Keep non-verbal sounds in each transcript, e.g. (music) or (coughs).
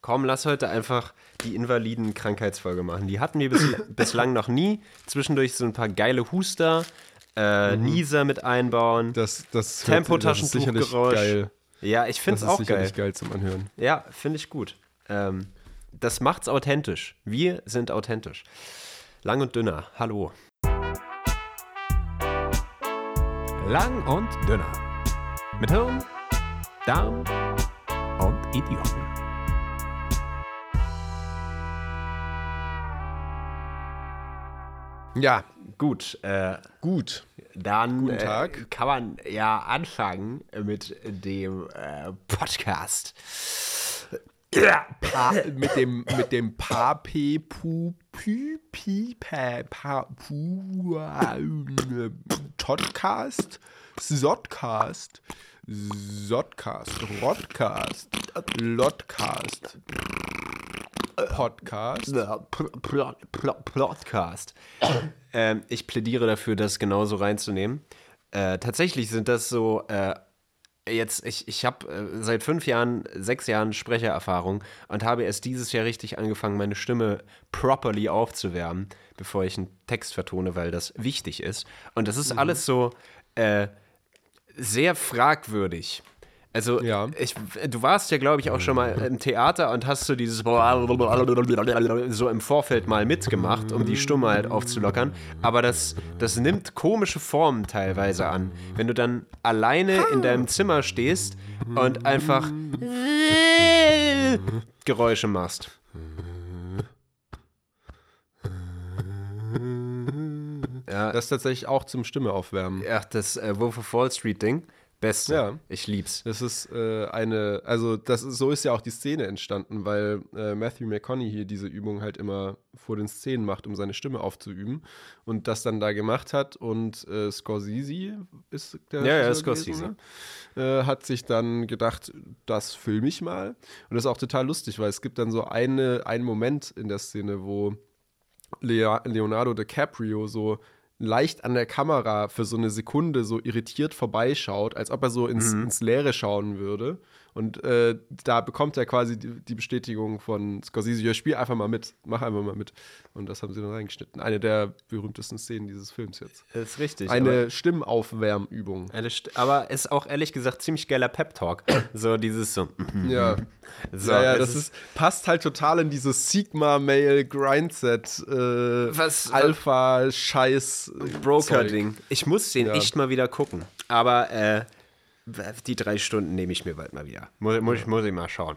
Komm, lass heute einfach die Invaliden-Krankheitsfolge machen. Die hatten wir bis, (laughs) bislang noch nie. Zwischendurch so ein paar geile Huster, äh, Nieser mit einbauen. Das, das, das ist Tempotaschentuchgeräusch. sicherlich geil. Ja, ich finde Das es ist auch geil. sicherlich geil zum Anhören. Ja, finde ich gut. Ähm, das macht's authentisch. Wir sind authentisch. Lang und dünner. Hallo. Lang und dünner. Mit Hirn, Darm Idioten. Ja, gut. Äh, Gut. dann Guten Tag. Äh, kann man ja anfangen mit dem äh, Podcast. Pa mit dem mit dem Pape Pu Pü Pi Pa Pa Pu äh, Podcast Sodcast Sodcast Rodcast Lodcast Podcast Pl- Pl- Pl- Podcast. ähm, ich plädiere dafür, das genauso reinzunehmen. Äh, tatsächlich sind das so, äh, jetzt, ich, ich habe äh, seit fünf Jahren, sechs Jahren Sprechererfahrung und habe erst dieses Jahr richtig angefangen, meine Stimme properly aufzuwärmen, bevor ich einen Text vertone, weil das wichtig ist. Und das ist alles so äh, sehr fragwürdig. Also, Ja. ich, du warst ja, glaube ich, auch schon mal im Theater und hast so dieses so im Vorfeld mal mitgemacht, um die Stimme halt aufzulockern. Aber das, das nimmt komische Formen teilweise an. Wenn du dann alleine in deinem Zimmer stehst und einfach Geräusche machst. Ja, das ist tatsächlich auch zum Stimme aufwärmen. ach, das äh, Wolf of Wall Street Ding. Beste. Ja. Ich lieb's. Das ist äh, eine, also das ist, so ist ja auch die Szene entstanden, weil äh, Matthew McConaughey diese Übung halt immer vor den Szenen macht, um seine Stimme aufzuüben und das dann da gemacht hat und äh, Scorsese ist der Ja, ja, Scorsese. gewesen, ne? äh, hat sich dann gedacht, das filme ich mal und das ist auch total lustig, weil es gibt dann so eine, einen Moment in der Szene, wo Leonardo DiCaprio so leicht an der Kamera für so eine Sekunde so irritiert vorbeischaut, als ob er so ins, ins Leere schauen würde. Und äh, da bekommt er quasi die, die Bestätigung von Scorsese, ja, spiel einfach mal mit, mach einfach mal mit. Und das haben sie dann reingeschnitten. Eine der berühmtesten Szenen dieses Films jetzt. Das ist richtig. Eine Stimmaufwärmübung. Eine St aber ist auch ehrlich gesagt ziemlich geiler Pep-Talk. (coughs) So dieses so. Ja. so ja, ja, das ist, passt halt total in dieses Sigma-Mail-Grindset, äh, Was- Alpha-Scheiß. Broker-Ding. Ich muss den Ja. echt mal wieder gucken. Aber äh, die drei Stunden nehme ich mir bald mal wieder. Muss, muss, ich, muss ich mal schauen.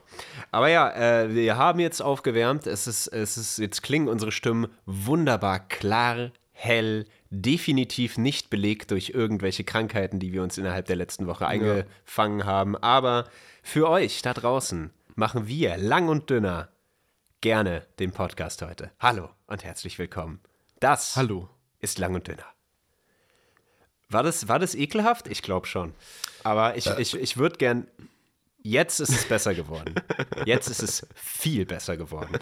Aber ja, äh, wir haben jetzt aufgewärmt. Es ist, es ist, jetzt klingen unsere Stimmen wunderbar klar, hell, definitiv nicht belegt durch irgendwelche Krankheiten, die wir uns innerhalb der letzten Woche eingefangen haben. Aber für euch da draußen machen wir lang und dünner gerne den Podcast heute. Hallo und herzlich willkommen. Das Hallo. ist lang und dünner. War das, war das ekelhaft? Ich glaube schon. Aber ich, ich, ich würde gern. Jetzt ist es besser geworden. Jetzt ist es viel besser geworden.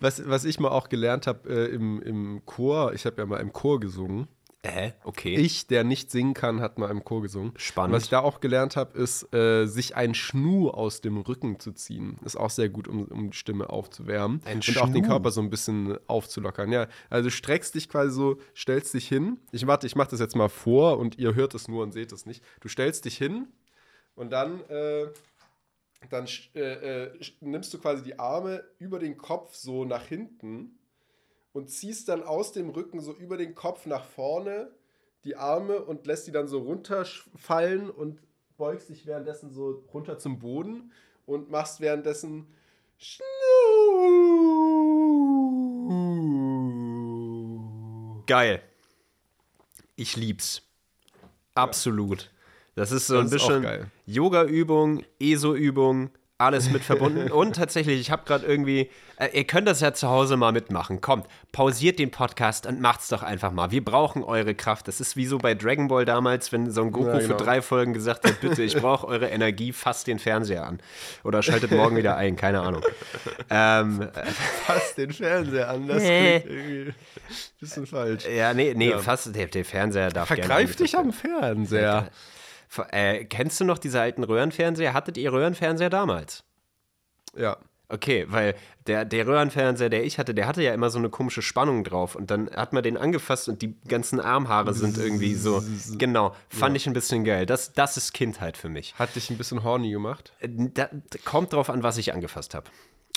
Was, was ich mal auch gelernt habe äh, im, im Chor, ich habe ja mal im Chor gesungen. Äh, okay. Ich, der nicht singen kann, hat mal im Chor gesungen. Spannend. Was ich da auch gelernt habe, ist, äh, sich ein Schnu aus dem Rücken zu ziehen. Ist auch sehr gut, um, um die Stimme aufzuwärmen. Ein und auch den Schnu? Körper so ein bisschen aufzulockern. Ja, also du streckst dich quasi so, stellst dich hin. Ich warte, ich mache das jetzt mal vor und ihr hört es nur und seht es nicht. Du stellst dich hin und dann, äh, dann äh, äh, nimmst du quasi die Arme über den Kopf so nach hinten und ziehst dann aus dem Rücken so über den Kopf nach vorne die Arme und lässt die dann so runterfallen und beugst dich währenddessen so runter zum Boden und machst währenddessen. Geil. Ich lieb's. Absolut. Das ist so ein bisschen. Yoga-Übung, ESO-Übung, alles mit verbunden. (laughs) Und tatsächlich, ich habe gerade irgendwie, äh, ihr könnt das ja zu Hause mal mitmachen. Kommt, pausiert den Podcast und macht's doch einfach mal. Wir brauchen eure Kraft. Das ist wie so bei Dragon Ball damals, wenn so ein Goku Ja, genau. für drei Folgen gesagt hat, bitte, ich (laughs) brauche eure Energie, fasst den Fernseher an. Oder schaltet morgen wieder ein, keine Ahnung. (laughs) Ähm, Fass den Fernseher an, das klingt irgendwie ein bisschen falsch. ja, nee, nee, Ja. fast, der, der Fernseher darf Vergreif dich am Fernseher. Äh, kennst du noch diese alten Röhrenfernseher? Hattet ihr Röhrenfernseher damals? Ja. Okay, weil der, der Röhrenfernseher, der ich hatte, der hatte ja immer so eine komische Spannung drauf. Und dann hat man den angefasst und die ganzen Armhaare sind irgendwie so. Genau, fand ich ein bisschen geil. Das, das ist Kindheit für mich. Hat dich ein bisschen horny gemacht? Äh, Da, kommt drauf an, was ich angefasst habe.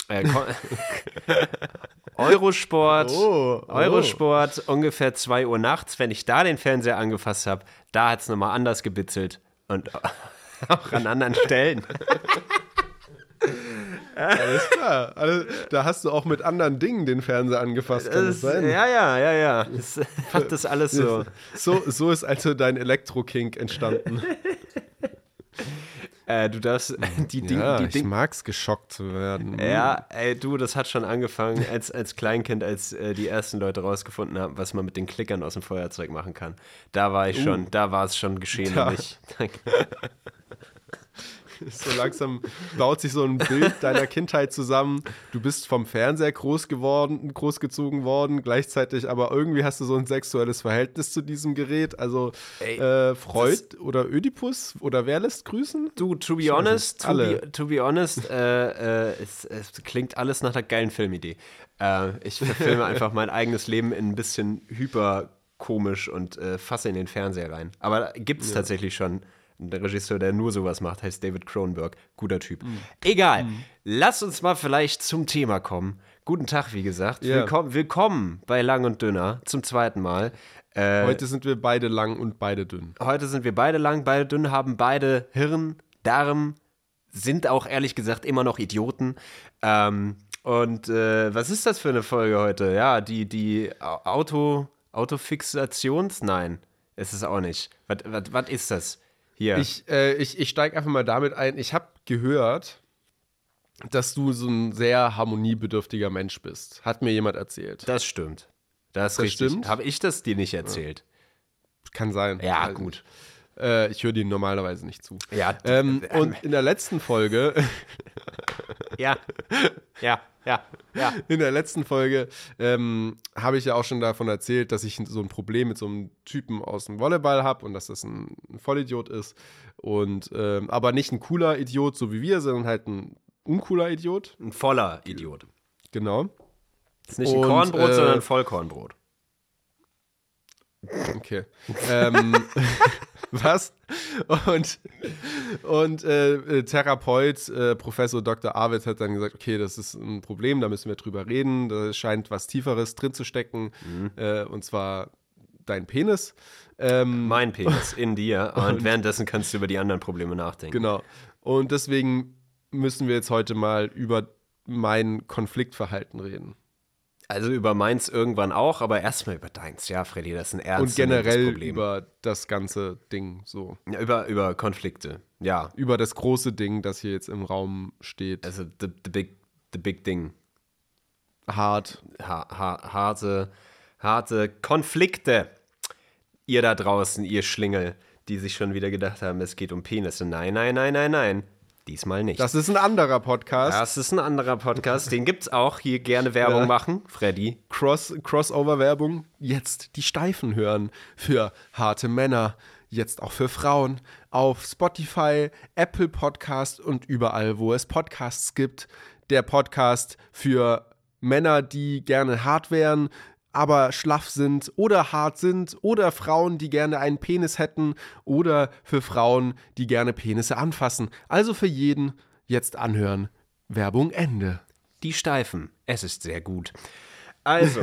Äh, (laughs) Eurosport, Oh, oh. Eurosport, ungefähr 2 Uhr nachts, wenn ich da den Fernseher angefasst habe, da hat es nochmal anders gebitzelt. Und (laughs) auch an anderen Stellen. Alles klar. Also, da hast du auch mit anderen Dingen den Fernseher angefasst, kann das Das, sein? ja, ja, ja, ja. Das (laughs) hat das alles so. So, so ist also dein Elektro-Kink entstanden. Äh, du darfst die Dinge. ja, die ich Ding, mag's, geschockt zu werden. ja, ey, du, das hat schon angefangen als, als Kleinkind, als äh, die ersten Leute rausgefunden haben, was man mit den Klickern aus dem Feuerzeug machen kann. Da war ich schon, da war es schon geschehen. Da- (laughs) (laughs) (laughs) So langsam baut sich so ein Bild deiner Kindheit zusammen. Du bist vom Fernseher groß geworden, großgezogen worden, gleichzeitig aber irgendwie hast du so ein sexuelles Verhältnis zu diesem Gerät. Also Ey, äh, Freud oder Ödipus oder wer lässt grüßen? Du, to be honest, to be, to be honest, äh, äh, es, es klingt alles nach einer geilen Filmidee. Äh, ich verfilme einfach mein eigenes Leben in ein bisschen hyperkomisch und äh, fasse in den Fernseher rein. Aber gibt es tatsächlich schon. Der Regisseur, der nur sowas macht, heißt David Cronenberg. Guter Typ. Mhm. Egal. Lass uns mal vielleicht zum Thema kommen. Guten Tag, wie gesagt. Ja. Willkommen, willkommen bei Lang und Dünner zum zweiten Mal. Äh, Heute sind wir beide lang und beide dünn. Heute sind wir beide lang, beide dünn, haben beide Hirn, Darm, sind auch ehrlich gesagt immer noch Idioten. Ähm, und äh, was ist das für eine Folge heute? Ja, die, die Au- Auto, Autofixations? Nein, ist es auch nicht. Was ist das? Hier. Ich, äh, ich, ich steige einfach mal damit ein. Ich habe gehört, dass du so ein sehr harmoniebedürftiger Mensch bist. Hat mir jemand erzählt. das stimmt. Das, Das richtig. stimmt? Habe ich das dir nicht erzählt? Kann sein. Ja, Weiß gut. Äh, ich höre dir normalerweise nicht zu. Ja, Ähm, äh, und in der letzten Folge, (laughs) Ja. Ja, ja, ja. (laughs) in der letzten Folge ähm, habe ich ja auch schon davon erzählt, dass ich so ein Problem mit so einem Typen aus dem Volleyball habe und dass das ein, ein Vollidiot ist. Und ähm, aber nicht ein cooler Idiot, so wie wir, sondern halt ein uncooler Idiot. Ein voller Idiot. Genau. Ist nicht ein Und, Kornbrot, äh, sondern ein Vollkornbrot. Okay. ähm, (laughs) was? Und, und äh, äh, Therapeut, äh, Professor Dr. Arvid hat dann gesagt, okay, das ist ein Problem, da müssen wir drüber reden. Da scheint was Tieferes drin zu stecken. Äh, und zwar dein Penis. Ähm, Mein Penis in dir (laughs) und, währenddessen kannst du über die anderen Probleme nachdenken. genau. Und deswegen müssen wir jetzt heute mal über mein Konfliktverhalten reden. Also über meins irgendwann auch, aber erstmal über deins. Ja, Freddy, das ist ein Und ernstes generell Problem. über das ganze Ding so. Ja, über, über Konflikte. Ja, Über das große Ding, das hier jetzt im Raum steht. also the, the, big, the big thing. Hart. Ha, ha, harte, harte Konflikte. Ihr da draußen, ihr Schlingel, die sich schon wieder gedacht haben, es geht um Penisse. Nein, nein, nein, nein, nein. Diesmal nicht. Das ist ein anderer Podcast. das ist ein anderer Podcast, den gibt's auch. Hier gerne Werbung Ja. machen. Freddy. Cross, Crossover-Werbung. Jetzt die Steifen hören. Für harte Männer. Jetzt auch für Frauen. Auf Spotify, Apple Podcast und überall, wo es Podcasts gibt. Der Podcast für Männer, die gerne hart wären, aber schlaff sind oder hart sind oder Frauen, die gerne einen Penis hätten oder für Frauen, die gerne Penisse anfassen. Also für jeden jetzt anhören. Werbung Ende. Die Steifen. Es ist sehr gut. Also,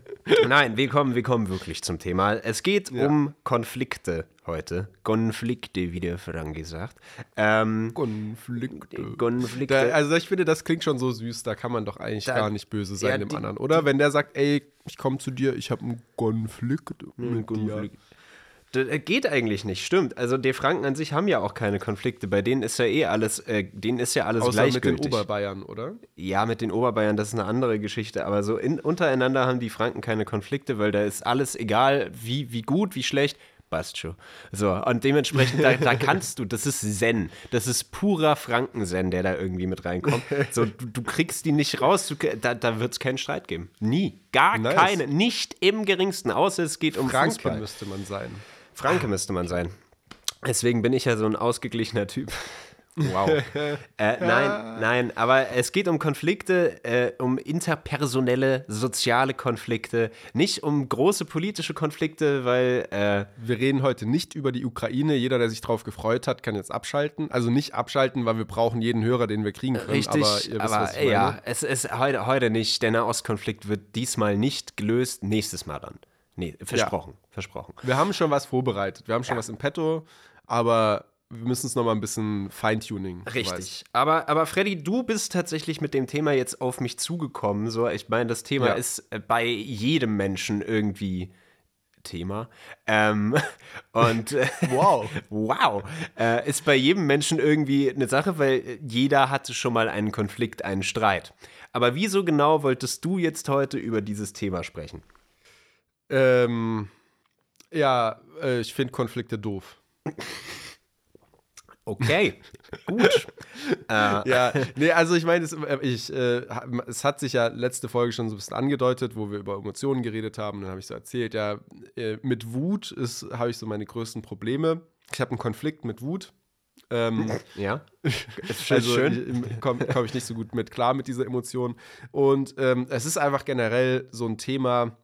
(laughs) nein, wir kommen, wir kommen wirklich zum Thema. Es geht um Konflikte heute. Konflikte, wie der Frank gesagt. Ähm, Konflikte. Konflikte. Da, also ich finde, das klingt schon so süß, da kann man doch eigentlich Da- gar nicht böse sein ja, dem die- anderen, oder? Wenn der sagt, ey, ich komme zu dir, ich habe einen Konflikt mit dir. Konflikt. Das äh, geht eigentlich nicht, stimmt. Also die Franken an sich haben ja auch keine Konflikte. Bei denen ist ja eh alles, äh, denen ist ja alles Außer mit den gleichgültig. Oberbayern, oder? ja, mit den Oberbayern, das ist eine andere Geschichte. Aber so in, untereinander haben die Franken keine Konflikte, weil da ist alles egal, wie, wie gut, wie schlecht. Passt schon. So, und dementsprechend, da, da kannst du, das ist Zen. Das ist purer Franken-Zen, der da irgendwie mit reinkommt. So, du, du kriegst die nicht raus, du, da, da wird es keinen Streit geben. Nie. Gar Nice. keine. Nicht im geringsten, außer es geht um Franke Fußball. müsste man sein. Franke müsste man sein. Deswegen bin ich ja so ein ausgeglichener Typ. Wow. (laughs) äh, nein, nein, aber es geht um Konflikte, äh, um interpersonelle, soziale Konflikte, nicht um große politische Konflikte, weil. Äh, wir reden heute nicht über die Ukraine. Jeder, der sich darauf gefreut hat, kann jetzt abschalten. Also nicht abschalten, weil wir brauchen jeden Hörer, den wir kriegen können. Richtig, aber, wisst, aber ja, es ist heute, heute nicht. Der Nahostkonflikt wird diesmal nicht gelöst, nächstes Mal dann. Nee, versprochen, versprochen. Wir haben schon was vorbereitet. Wir haben schon was im Petto, aber wir müssen es nochmal ein bisschen Feintuning. Richtig. Aber, aber Freddy, du bist tatsächlich mit dem Thema jetzt auf mich zugekommen. So, ich meine, das Thema Ja. ist äh, bei jedem Menschen irgendwie Thema. Ähm, (laughs) und äh, Wow. (laughs) wow, äh, ist bei jedem Menschen irgendwie eine Sache, weil jeder hatte schon mal einen Konflikt, einen Streit. Aber wieso genau wolltest du jetzt heute über dieses Thema sprechen? Ähm, ja, äh, ich finde Konflikte doof. (laughs) Okay, gut. (laughs) Ja, nee, also ich meine, es, äh, ich, äh, es hat sich ja letzte Folge schon so ein bisschen angedeutet, wo wir über Emotionen geredet haben. Dann habe ich so erzählt, ja, äh, mit Wut ist- habe ich so meine größten Probleme. Ich habe einen Konflikt mit Wut. Ähm, Ja, ist schön. also schön. komme komm ich nicht so gut mit klar mit dieser Emotion. Und ähm, es ist einfach generell so ein Thema,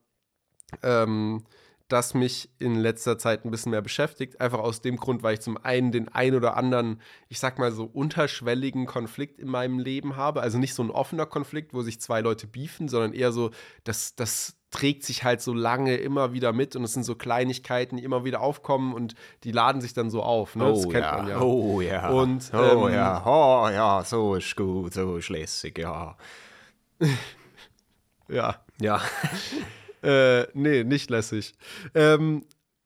ähm, das mich in letzter Zeit ein bisschen mehr beschäftigt. Einfach aus dem Grund, weil ich zum einen den ein oder anderen, ich sag mal so, unterschwelligen Konflikt in meinem Leben habe. Also nicht so ein offener Konflikt, wo sich zwei Leute beefen, sondern eher so, das, das trägt sich halt so lange immer wieder mit und es sind so Kleinigkeiten, die immer wieder aufkommen und die laden sich dann so auf. Ne? das kennt man ja. Oh ja. Und, oh ähm, ja. Oh ja, so ist gut, so ist lässig, ja. (laughs) Ja. Ja. (laughs) Äh, nee, nicht lässig. Ähm,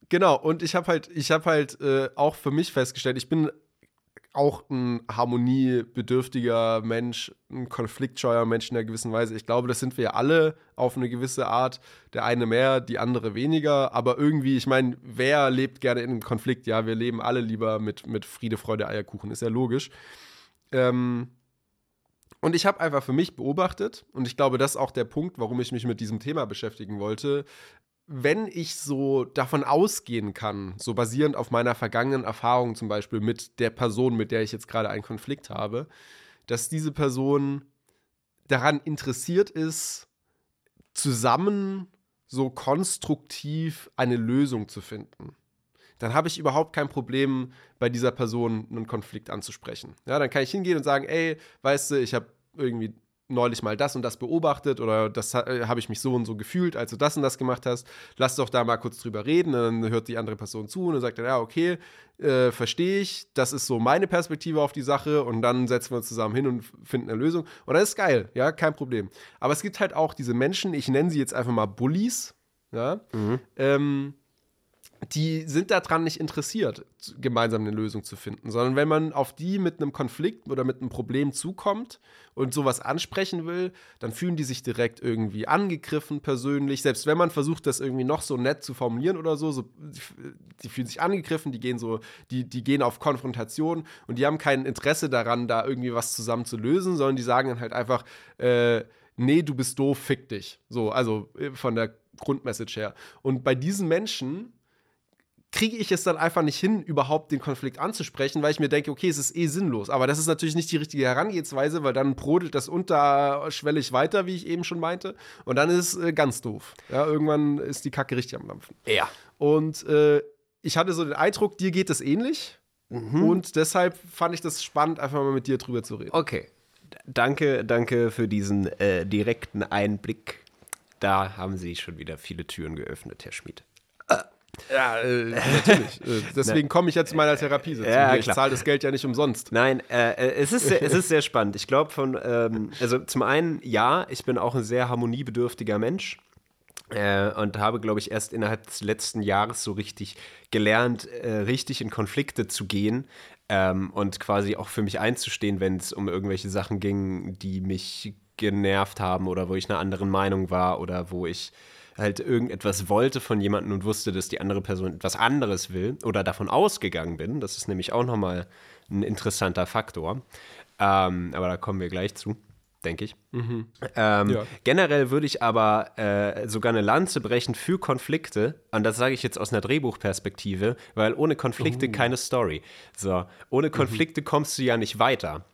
genau, und ich habe halt, ich habe halt äh, auch für mich festgestellt, ich bin auch ein harmoniebedürftiger Mensch, ein konfliktscheuer Mensch in einer gewissen Weise. Ich glaube, das sind wir alle auf eine gewisse Art. Der eine mehr, die andere weniger. Aber irgendwie, ich meine, wer lebt gerne in einem Konflikt? Ja, wir leben alle lieber mit, mit Friede, Freude, Eierkuchen. Ist ja logisch. Ähm, und ich habe einfach für mich beobachtet, und ich glaube, das ist auch der Punkt, warum ich mich mit diesem Thema beschäftigen wollte, wenn ich so davon ausgehen kann, so basierend auf meiner vergangenen Erfahrung zum Beispiel mit der Person, mit der ich jetzt gerade einen Konflikt habe, dass diese Person daran interessiert ist, zusammen so konstruktiv eine Lösung zu finden dann habe ich überhaupt kein Problem, bei dieser Person einen Konflikt anzusprechen. Ja, dann kann ich hingehen und sagen, ey, weißt du, ich habe irgendwie neulich mal das und das beobachtet oder das äh, habe ich mich so und so gefühlt, als du das und das gemacht hast. Lass doch da mal kurz drüber reden. Und dann hört die andere Person zu und dann sagt er, ja, okay, äh, verstehe ich. Das ist so meine Perspektive auf die Sache und dann setzen wir uns zusammen hin und finden eine Lösung. Und das ist geil, ja, kein Problem. Aber es gibt halt auch diese Menschen, ich nenne sie jetzt einfach mal Bullies, ja, ähm, die sind daran nicht interessiert, gemeinsam eine Lösung zu finden, sondern wenn man auf die mit einem Konflikt oder mit einem Problem zukommt und sowas ansprechen will, dann fühlen die sich direkt irgendwie angegriffen persönlich. Selbst wenn man versucht, das irgendwie noch so nett zu formulieren oder so, so die, die fühlen sich angegriffen, die gehen so, die, die gehen auf Konfrontation und die haben kein Interesse daran, da irgendwie was zusammen zu lösen, sondern die sagen dann halt einfach, äh, nee, du bist doof, fick dich. So, also äh, von der Grundmessage her. Und bei diesen Menschen kriege ich es dann einfach nicht hin, überhaupt den Konflikt anzusprechen, weil ich mir denke, okay, es ist eh sinnlos. Aber das ist natürlich nicht die richtige Herangehensweise, weil dann brodelt das unterschwellig weiter, wie ich eben schon meinte. Und dann ist es äh, ganz doof. Ja, irgendwann ist die Kacke richtig am Dampfen. Ja. Und äh, ich hatte so den Eindruck, dir geht es ähnlich. Mhm. Und deshalb fand ich das spannend, einfach mal mit dir drüber zu reden. Okay. Danke, danke für diesen äh, direkten Einblick. Da haben Sie schon wieder viele Türen geöffnet, Herr Schmid. Ja, äh, natürlich. äh, (laughs) deswegen komme ich jetzt zu meiner Therapiesitzung. Ja, ich zahle das Geld ja nicht umsonst. Nein, äh, äh, es, ist sehr, es ist sehr spannend. Ich glaube, von, ähm, also zum einen, ja, ich bin auch ein sehr harmoniebedürftiger Mensch. Äh, und habe, glaube ich, erst innerhalb des letzten Jahres so richtig gelernt, äh, richtig in Konflikte zu gehen ähm, und quasi auch für mich einzustehen, wenn es um irgendwelche Sachen ging, die mich genervt haben oder wo ich einer anderen Meinung war oder wo ich halt irgendetwas wollte von jemandem und wusste, dass die andere Person etwas anderes will oder davon ausgegangen bin. Das ist nämlich auch nochmal ein interessanter Faktor. Ähm, aber da kommen wir gleich zu. denke ich. Mhm. Ähm, Ja. Generell würde ich aber äh, sogar eine Lanze brechen für Konflikte. Und das sage ich jetzt aus einer Drehbuchperspektive, weil ohne Konflikte Oh. keine Story. So, ohne Mhm. Konflikte kommst du ja nicht weiter.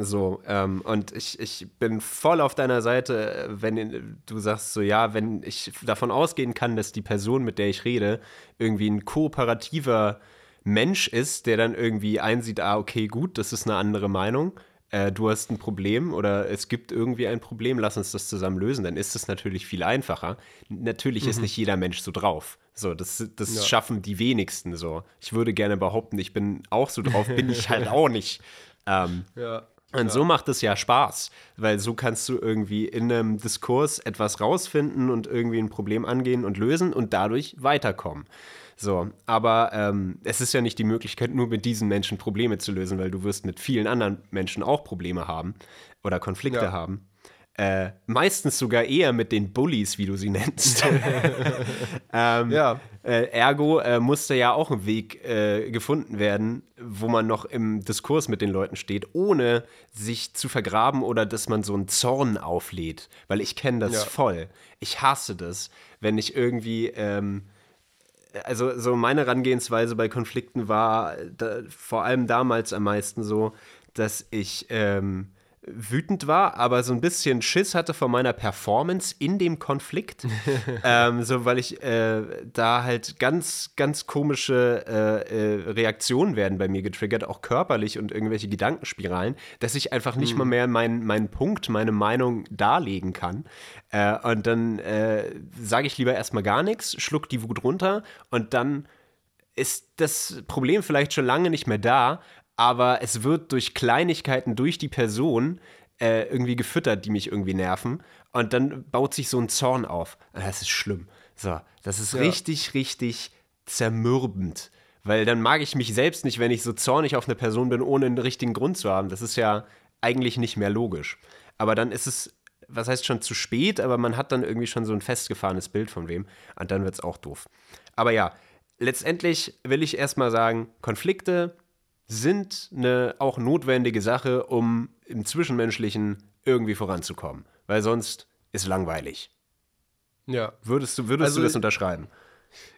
So, ähm, und ich, ich bin voll auf deiner Seite, wenn du sagst so, ja, wenn ich davon ausgehen kann, dass die Person, mit der ich rede, irgendwie ein kooperativer Mensch ist, der dann irgendwie einsieht, ah, okay, gut, das ist eine andere Meinung, äh, du hast ein Problem oder es gibt irgendwie ein Problem, lass uns das zusammen lösen, dann ist es natürlich viel einfacher. Natürlich ist nicht jeder Mensch so drauf. So, das, das Ja. schaffen die wenigsten so. Ich würde gerne behaupten, ich bin auch so drauf, bin ich halt auch nicht. (laughs) Ähm, Ja. Und so macht es ja Spaß, weil so kannst du irgendwie in einem Diskurs etwas rausfinden und irgendwie ein Problem angehen und lösen und dadurch weiterkommen. So, aber ähm, es ist ja nicht die Möglichkeit, nur mit diesen Menschen Probleme zu lösen, weil du wirst mit vielen anderen Menschen auch Probleme haben oder Konflikte Ja. haben. Äh, meistens sogar eher mit den Bullies, wie du sie nennst. (laughs) ähm, Ja. äh, ergo äh, musste ja auch ein Weg äh, gefunden werden, wo man noch im Diskurs mit den Leuten steht, ohne sich zu vergraben oder dass man so einen Zorn auflädt. Weil ich kenne das Ja. voll. Ich hasse das, wenn ich irgendwie. Ähm, also so meine Herangehensweise bei Konflikten war da, vor allem damals am meisten so, dass ich ähm, wütend war, aber so ein bisschen Schiss hatte vor meiner Performance in dem Konflikt. (laughs) ähm, so, weil ich äh, da halt ganz, ganz komische äh, äh, Reaktionen werden bei mir getriggert, auch körperlich und irgendwelche Gedankenspiralen, dass ich einfach nicht mal mehr meinen meinen Punkt, meine Meinung darlegen kann. Äh, und dann äh, sage ich lieber erstmal gar nichts, schluck die Wut runter und dann ist das Problem vielleicht schon lange nicht mehr da, aber es wird durch Kleinigkeiten, durch die Person äh, irgendwie gefüttert, die mich irgendwie nerven. Und dann baut sich so ein Zorn auf. Und Das ist schlimm. So, das ist Ja. richtig, richtig zermürbend. Weil dann mag ich mich selbst nicht, wenn ich so zornig auf eine Person bin, ohne einen richtigen Grund zu haben. Das ist ja eigentlich nicht mehr logisch. Aber dann ist es, was heißt schon zu spät, aber man hat dann irgendwie schon so ein festgefahrenes Bild von wem. Und dann wird es auch doof. Aber ja, letztendlich will ich erstmal sagen, Konflikte sind eine auch notwendige Sache, um im Zwischenmenschlichen irgendwie voranzukommen. Weil sonst ist langweilig. Ja. Würdest du, würdest Also du das unterschreiben?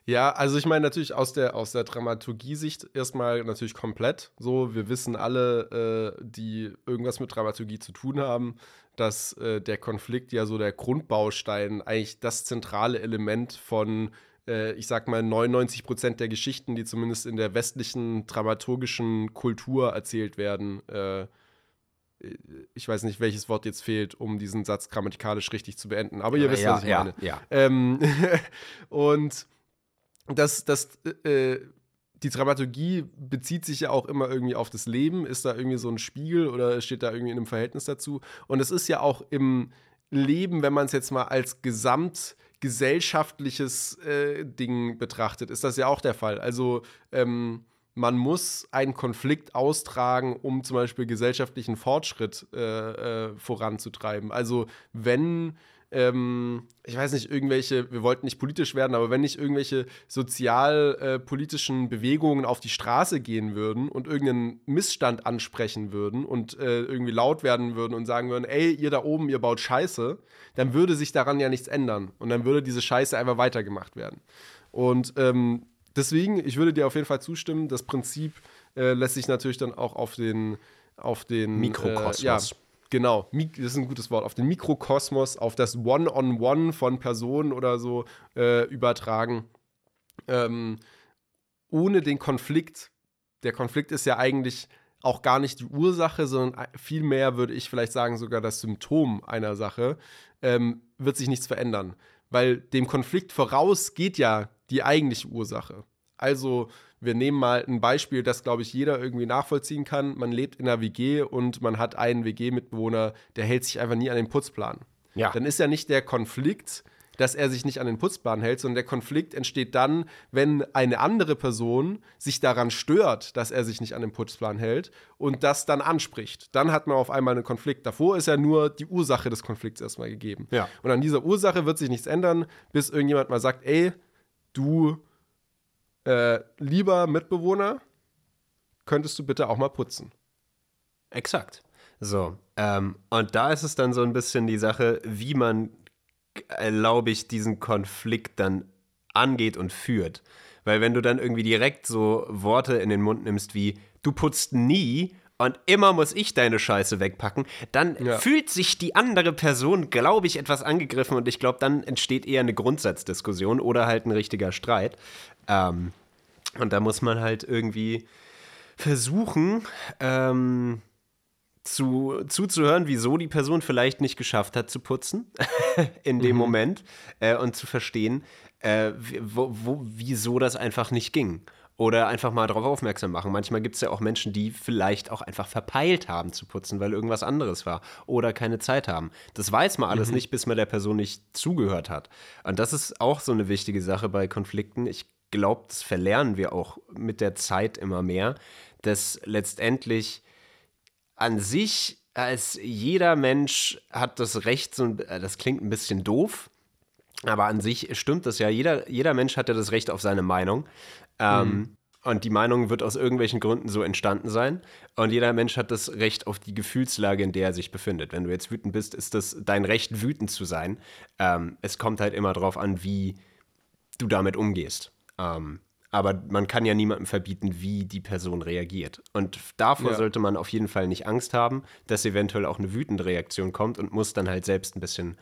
Ja, also ich meine natürlich aus der, aus der Dramaturgie-Sicht erstmal natürlich komplett. So, wir wissen alle, äh, die irgendwas mit Dramaturgie zu tun haben, dass äh, der Konflikt ja so der Grundbaustein, eigentlich das zentrale Element von, äh, ich sag mal, 99 Prozent der Geschichten, die zumindest in der westlichen dramaturgischen Kultur erzählt werden, äh, ich weiß nicht, welches Wort jetzt fehlt, um diesen Satz grammatikalisch richtig zu beenden. Aber ihr wisst, ja, was ich ja, meine. ja. Ähm, (laughs) und das, das, äh, die Dramaturgie bezieht sich ja auch immer irgendwie auf das Leben. Ist da irgendwie so ein Spiegel oder steht da irgendwie in einem Verhältnis dazu? Und es ist ja auch im Leben, wenn man es jetzt mal als gesamtgesellschaftliches äh, Ding betrachtet, ist das ja auch der Fall. Also ähm, man muss einen Konflikt austragen, um zum Beispiel gesellschaftlichen Fortschritt äh, äh, voranzutreiben. Also wenn ähm, ich weiß nicht, irgendwelche, wir wollten nicht politisch werden, aber wenn nicht irgendwelche sozialpolitischen Bewegungen auf die Straße gehen würden und irgendeinen Missstand ansprechen würden und äh, irgendwie laut werden würden und sagen würden, ey, ihr da oben, ihr baut Scheiße, dann würde sich daran ja nichts ändern. Und dann würde diese Scheiße einfach weitergemacht werden. Und ähm, deswegen, ich würde dir auf jeden Fall zustimmen, das Prinzip äh, lässt sich natürlich dann auch auf den, auf den Mikrokosmos. Äh, ja, Genau, das ist ein gutes Wort. Auf den Mikrokosmos, auf das One-on-One von Personen oder so äh, übertragen. Ähm, ohne den Konflikt, der Konflikt ist ja eigentlich auch gar nicht die Ursache, sondern vielmehr würde ich vielleicht sagen, sogar das Symptom einer Sache, ähm, wird sich nichts verändern. Weil dem Konflikt voraus geht ja die eigentliche Ursache. Also, wir nehmen mal ein Beispiel, das, glaube ich, jeder irgendwie nachvollziehen kann. Man lebt in einer WG und man hat einen WG-Mitbewohner, der hält sich einfach nie an den Putzplan. Ja. Dann ist ja nicht der Konflikt, dass er sich nicht an den Putzplan hält, sondern der Konflikt entsteht dann, wenn eine andere Person sich daran stört, dass er sich nicht an den Putzplan hält und das dann anspricht. Dann hat man auf einmal einen Konflikt. Davor ist ja nur die Ursache des Konflikts erstmal gegeben. Ja. Und an dieser Ursache wird sich nichts ändern, bis irgendjemand mal sagt, ey, du äh, lieber Mitbewohner, könntest du bitte auch mal putzen. Exakt. So, ähm, und da ist es dann so ein bisschen die Sache, wie man, glaube ich, diesen Konflikt dann angeht und führt. Weil wenn du dann irgendwie direkt so Worte in den Mund nimmst wie, du putzt nie und immer muss ich deine Scheiße wegpacken, dann Ja. fühlt sich die andere Person, glaube ich, etwas angegriffen und ich glaube, dann entsteht eher eine Grundsatzdiskussion oder halt ein richtiger Streit. Ähm, und da muss man halt irgendwie versuchen, ähm, zu, zuzuhören, wieso die Person vielleicht nicht geschafft hat zu putzen (laughs) in dem Moment äh, und zu verstehen, äh, wo, wo, wieso das einfach nicht ging. Oder einfach mal darauf aufmerksam machen. Manchmal gibt es ja auch Menschen, die vielleicht auch einfach verpeilt haben zu putzen, weil irgendwas anderes war oder keine Zeit haben. Das weiß man alles nicht, bis man der Person nicht zugehört hat. Und das ist auch so eine wichtige Sache bei Konflikten. Ich glaube, das verlernen wir auch mit der Zeit immer mehr, dass letztendlich an sich, als jeder Mensch hat das Recht, so, äh, das klingt ein bisschen doof, aber an sich stimmt das ja. Jeder, jeder Mensch hat ja das Recht auf seine Meinung. Ähm, Und die Meinung wird aus irgendwelchen Gründen so entstanden sein. Und jeder Mensch hat das Recht auf die Gefühlslage, in der er sich befindet. Wenn du jetzt wütend bist, ist das dein Recht, wütend zu sein. Ähm, es kommt halt immer darauf an, wie du damit umgehst. Ähm, aber man kann ja niemandem verbieten, wie die Person reagiert. Und davor Ja. sollte man auf jeden Fall nicht Angst haben, dass eventuell auch eine wütende Reaktion kommt und muss dann halt selbst ein bisschen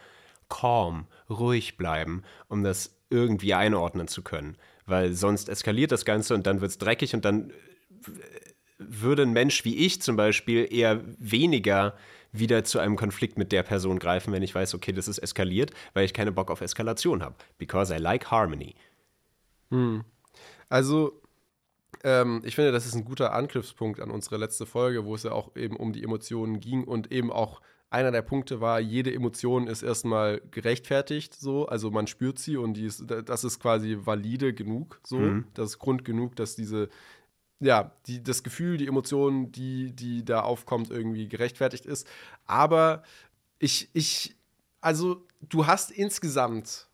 calm, ruhig bleiben, um das irgendwie einordnen zu können. Weil sonst eskaliert das Ganze und dann wird es dreckig und dann würde ein Mensch wie ich zum Beispiel eher weniger wieder zu einem Konflikt mit der Person greifen, wenn ich weiß, okay, das ist eskaliert, weil ich keine Bock auf Eskalation habe. Because I like harmony. Also, ähm, ich finde, das ist ein guter Anknüpfpunkt an unsere letzte Folge, wo es ja auch eben um die Emotionen ging und eben auch einer der Punkte war, jede Emotion ist erstmal gerechtfertigt, so, also man spürt sie und die ist, das ist quasi valide genug, so, das ist Grund genug, dass diese, ja, die, das Gefühl, die Emotion, die, die da aufkommt, irgendwie gerechtfertigt ist. Aber ich, ich, also du hast insgesamt,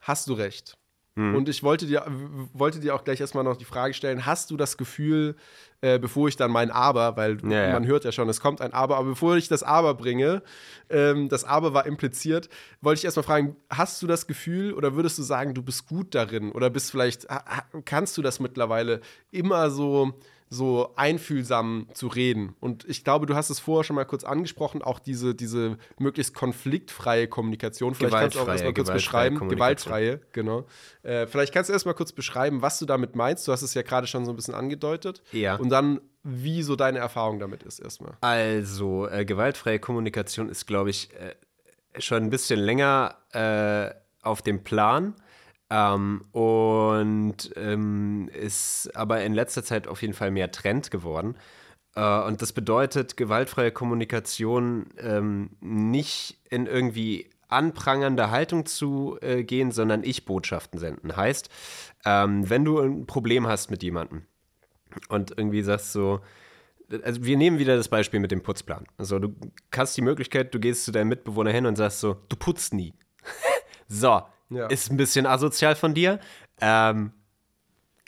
hast du recht. Und ich wollte dir, wollte dir auch gleich erstmal noch die Frage stellen: Hast du das Gefühl, äh, bevor ich dann mein Aber, weil Ja, ja. man hört ja schon, es kommt ein Aber, aber bevor ich das Aber bringe, ähm, das Aber war impliziert, wollte ich erstmal fragen: Hast du das Gefühl oder würdest du sagen, du bist gut darin oder bist vielleicht, kannst du das mittlerweile immer so, so einfühlsam zu reden? Und ich glaube, du hast es vorher schon mal kurz angesprochen, auch diese, diese möglichst konfliktfreie Kommunikation. Vielleicht kannst du auch erstmal kurz beschreiben, gewaltfreie. Genau. Äh, vielleicht kannst du erstmal kurz beschreiben, was du damit meinst. Du hast es ja gerade schon so ein bisschen angedeutet. Ja. Und dann, wie so deine Erfahrung damit ist erstmal. Also, äh, gewaltfreie Kommunikation ist, glaube ich, äh, schon ein bisschen länger äh, auf dem Plan. Ähm, und ähm, ist aber in letzter Zeit auf jeden Fall mehr Trend geworden. Äh, und das bedeutet, gewaltfreie Kommunikation ähm, nicht in irgendwie anprangernde Haltung zu äh, gehen, sondern Ich-Botschaften senden. Heißt, ähm, wenn du ein Problem hast mit jemandem, und irgendwie sagst so, also wir nehmen wieder das Beispiel mit dem Putzplan. Also du hast die Möglichkeit, du gehst zu deinem Mitbewohner hin und sagst so, du putzt nie. (laughs) so, Ja. ist ein bisschen asozial von dir. Ähm,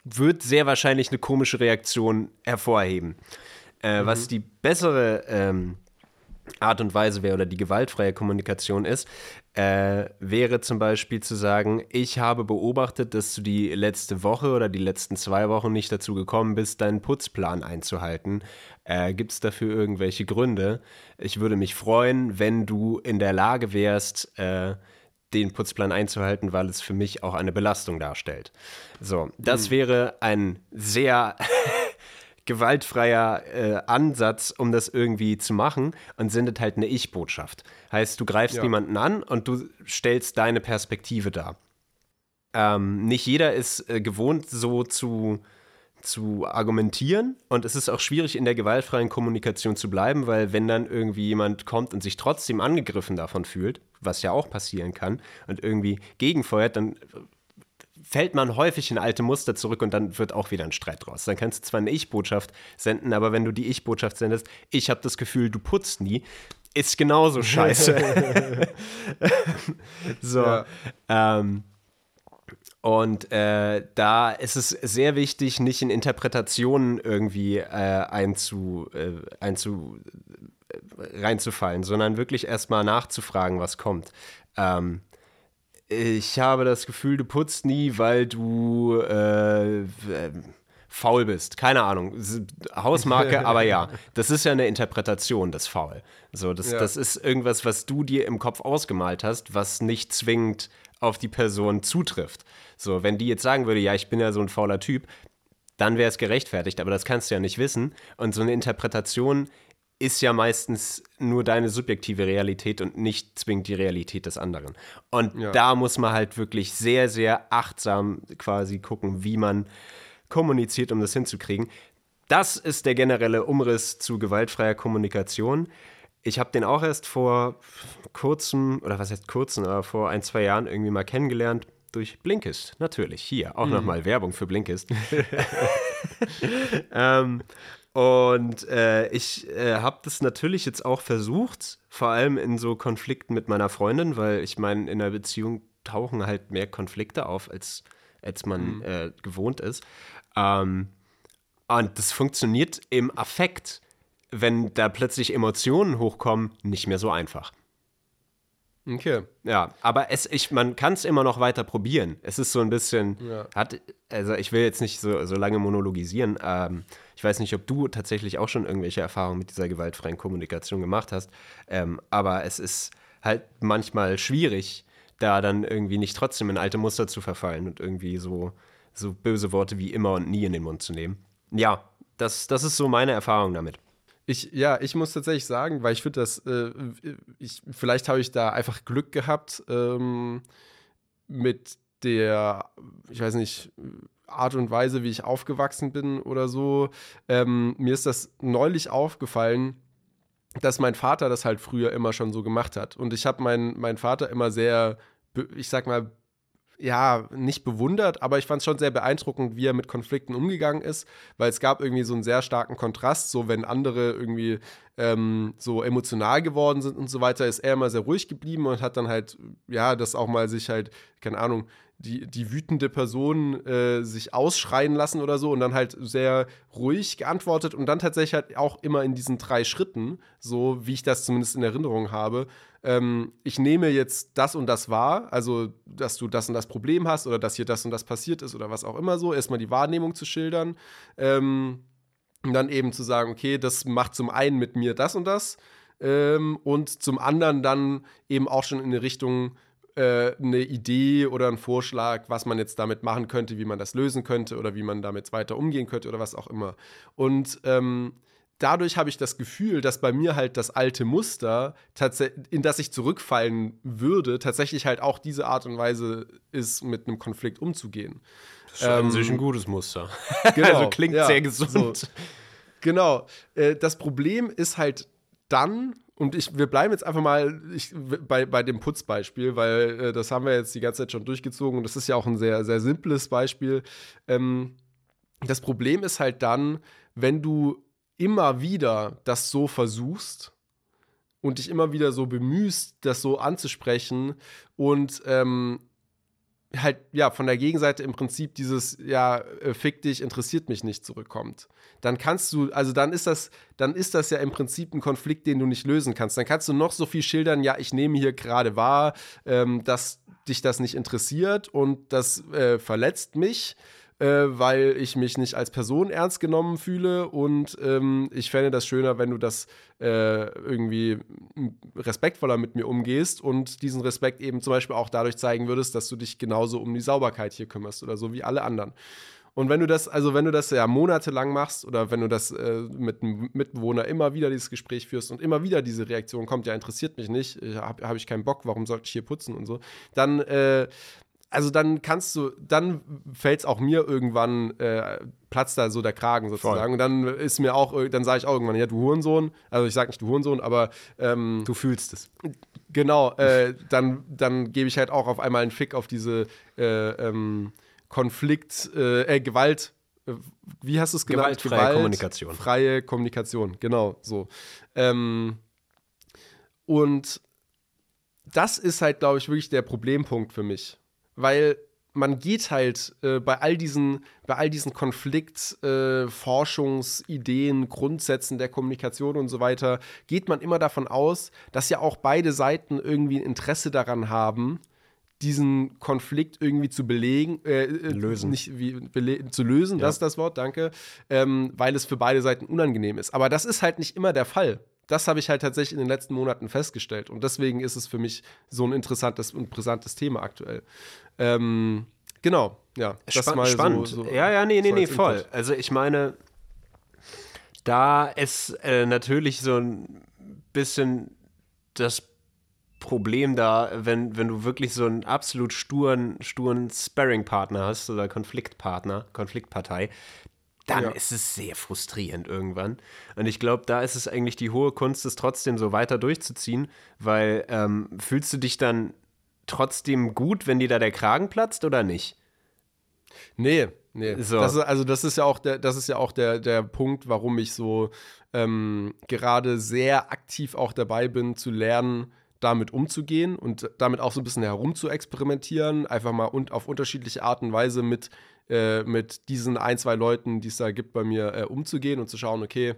wird sehr wahrscheinlich eine komische Reaktion hervorheben. Äh, Was die bessere ähm, Art und Weise wäre oder die gewaltfreie Kommunikation ist, äh, wäre zum Beispiel zu sagen, ich habe beobachtet, dass du die letzte Woche oder die letzten zwei Wochen nicht dazu gekommen bist, deinen Putzplan einzuhalten. Äh, Gibt es dafür irgendwelche Gründe? Ich würde mich freuen, wenn du in der Lage wärst, äh, den Putzplan einzuhalten, weil es für mich auch eine Belastung darstellt. So, das wäre ein sehr (laughs) gewaltfreier äh, Ansatz, um das irgendwie zu machen und sendet halt eine Ich-Botschaft. Heißt, du greifst Ja. niemanden an und du stellst deine Perspektive dar. Ähm, nicht jeder ist äh, gewohnt, so zu, zu argumentieren und es ist auch schwierig, in der gewaltfreien Kommunikation zu bleiben, weil wenn dann irgendwie jemand kommt und sich trotzdem angegriffen davon fühlt, was ja auch passieren kann, und irgendwie gegenfeuert, dann fällt man häufig in alte Muster zurück und dann wird auch wieder ein Streit draus. Dann kannst du zwar eine Ich-Botschaft senden, aber wenn du die Ich-Botschaft sendest, ich habe das Gefühl, du putzt nie, ist genauso scheiße. (laughs) so. Ja. Ähm, und äh, da ist es sehr wichtig, nicht in Interpretationen irgendwie äh, einzu, äh, einzu, reinzufallen, sondern wirklich erstmal nachzufragen, was kommt. Ähm, ich habe das Gefühl, du putzt nie, weil du äh, faul bist. Keine Ahnung. Hausmarke, (laughs) aber ja. Das ist ja eine Interpretation, das Faul. So, das, ja. das ist irgendwas, was du dir im Kopf ausgemalt hast, was nicht zwingend auf die Person zutrifft. So, wenn die jetzt sagen würde, ja, ich bin ja so ein fauler Typ, dann wäre es gerechtfertigt, aber das kannst du ja nicht wissen. Und so eine Interpretation ist ja meistens nur deine subjektive Realität und nicht zwingend die Realität des anderen. Und ja. da muss man halt wirklich sehr, sehr achtsam quasi gucken, wie man kommuniziert, um das hinzukriegen. Das ist der generelle Umriss zu gewaltfreier Kommunikation. Ich habe den auch erst vor kurzem, oder was heißt kurzem, aber vor ein, zwei Jahren irgendwie mal kennengelernt durch Blinkist. Natürlich, hier auch mhm. nochmal Werbung für Blinkist. (laughs) (laughs) ähm, und äh, ich äh, habe das natürlich jetzt auch versucht, vor allem in so Konflikten mit meiner Freundin, weil ich meine, in einer Beziehung tauchen halt mehr Konflikte auf, als, als man mhm. äh, gewohnt ist. Ähm, und das funktioniert im Affekt, wenn da plötzlich Emotionen hochkommen, nicht mehr so einfach. Okay. Ja, aber es, ich, man kann es immer noch weiter probieren. Es ist so ein bisschen, ja. hat, also ich will jetzt nicht so, so lange monologisieren. Ähm, ich weiß nicht, ob du tatsächlich auch schon irgendwelche Erfahrungen mit dieser gewaltfreien Kommunikation gemacht hast, ähm, aber es ist halt manchmal schwierig, da dann irgendwie nicht trotzdem in alte Muster zu verfallen und irgendwie so, so böse Worte wie immer und nie in den Mund zu nehmen. Ja, das, das ist so meine Erfahrung damit. Ich, ja, ich muss tatsächlich sagen, weil ich finde, dass äh, ich, vielleicht habe ich da einfach Glück gehabt ähm, mit der, ich weiß nicht, Art und Weise, wie ich aufgewachsen bin oder so. Ähm, mir ist das neulich aufgefallen, dass mein Vater das halt früher immer schon so gemacht hat. Und ich habe meinen mein Vater immer sehr, ich sag mal, ja, nicht bewundert, aber ich fand es schon sehr beeindruckend, wie er mit Konflikten umgegangen ist, weil es gab irgendwie so einen sehr starken Kontrast, so wenn andere irgendwie ähm, so emotional geworden sind und so weiter, ist er immer sehr ruhig geblieben und hat dann halt, ja, das auch mal sich halt, keine Ahnung, die, die wütende Person äh, sich ausschreien lassen oder so und dann halt sehr ruhig geantwortet und dann tatsächlich halt auch immer in diesen drei Schritten, so wie ich das zumindest in Erinnerung habe. Ähm, ich nehme jetzt das und das wahr, also dass du das und das Problem hast oder dass hier das und das passiert ist oder was auch immer so, erstmal die Wahrnehmung zu schildern. Ähm, und dann eben zu sagen, okay, das macht zum einen mit mir das und das ähm, und zum anderen dann eben auch schon in eine Richtung äh, eine Idee oder einen Vorschlag, was man jetzt damit machen könnte, wie man das lösen könnte oder wie man damit weiter umgehen könnte oder was auch immer. Und ähm, dadurch habe ich das Gefühl, dass bei mir halt das alte Muster, in das ich zurückfallen würde, tatsächlich halt auch diese Art und Weise ist, mit einem Konflikt umzugehen. Das ist ähm, an sich ein gutes Muster. (laughs) Genau, also klingt ja, sehr gesund. So. Genau. Äh, das Problem ist halt dann, und ich, wir bleiben jetzt einfach mal ich, bei, bei dem Putzbeispiel, weil äh, das haben wir jetzt die ganze Zeit schon durchgezogen und das ist ja auch ein sehr, sehr simples Beispiel. Ähm, das Problem ist halt dann, wenn du immer wieder das so versuchst und dich immer wieder so bemühst, das so anzusprechen und ähm, halt ja von der Gegenseite im Prinzip dieses ja äh, fick dich interessiert mich nicht zurückkommt. Dann kannst du also dann ist das dann ist das ja im Prinzip ein Konflikt den du nicht lösen kannst. Dann kannst du noch so viel schildern ja ich nehme hier gerade wahr ähm, dass dich das nicht interessiert und das äh, verletzt mich äh, weil ich mich nicht als Person ernst genommen fühle und ähm, ich fände das schöner, wenn du das äh, irgendwie respektvoller mit mir umgehst und diesen Respekt eben zum Beispiel auch dadurch zeigen würdest, dass du dich genauso um die Sauberkeit hier kümmerst oder so wie alle anderen. Und wenn du das, also wenn du das ja monatelang machst oder wenn du das äh, mit einem Mitbewohner immer wieder dieses Gespräch führst und immer wieder diese Reaktion kommt, ja, interessiert mich nicht, habe hab ich keinen Bock, warum sollte ich hier putzen und so, dann, äh, also dann kannst du, dann fällt es auch mir irgendwann, äh, platzt da so der Kragen sozusagen. Voll. Und dann ist mir auch, dann sage ich auch irgendwann, ja, du Hurensohn. Also ich sage nicht du Hurensohn, aber ähm, du fühlst es. Genau, äh, dann, dann gebe ich halt auch auf einmal einen Fick auf diese äh, ähm, Konflikt, äh, äh Gewalt. Äh, wie hast du es genannt? Gewaltfreie Gewalt, Kommunikation. Freie Kommunikation, genau, so. Ähm, und das ist halt, glaube ich, wirklich der Problempunkt für mich weil man geht halt äh, bei all diesen, bei all diesen Konfliktforschungsideen, äh, Grundsätzen der Kommunikation und so weiter, geht man immer davon aus, dass ja auch beide Seiten irgendwie ein Interesse daran haben, diesen Konflikt irgendwie zu belegen, äh, äh lösen. nicht wie, zu lösen, ja. das ist das Wort, danke, ähm, weil es für beide Seiten unangenehm ist. Aber das ist halt nicht immer der Fall. Das habe ich halt tatsächlich in den letzten Monaten festgestellt. Und deswegen ist es für mich so ein interessantes und brisantes Thema aktuell. Ähm, genau, ja. Das Spann mal spannend. So, so, ja, ja, nee, nee, so nee, voll. Also ich meine, da ist äh, natürlich so ein bisschen das Problem da, wenn, wenn du wirklich so einen absolut sturen, sturen Sparring-Partner hast oder Konfliktpartner, Konfliktpartei, dann ja. ist es sehr frustrierend irgendwann. Und ich glaube, da ist es eigentlich die hohe Kunst, es trotzdem so weiter durchzuziehen, weil ähm, fühlst du dich dann trotzdem gut, wenn dir da der Kragen platzt oder nicht? Nee, nee. So. Das ist, also das ist ja auch der, das ist ja auch der, der Punkt, warum ich so ähm, gerade sehr aktiv auch dabei bin, zu lernen, damit umzugehen und damit auch so ein bisschen herum zu experimentieren, einfach mal und auf unterschiedliche Art und Weise mit, äh, mit diesen ein, zwei Leuten, die es da gibt, bei mir äh, umzugehen und zu schauen, okay,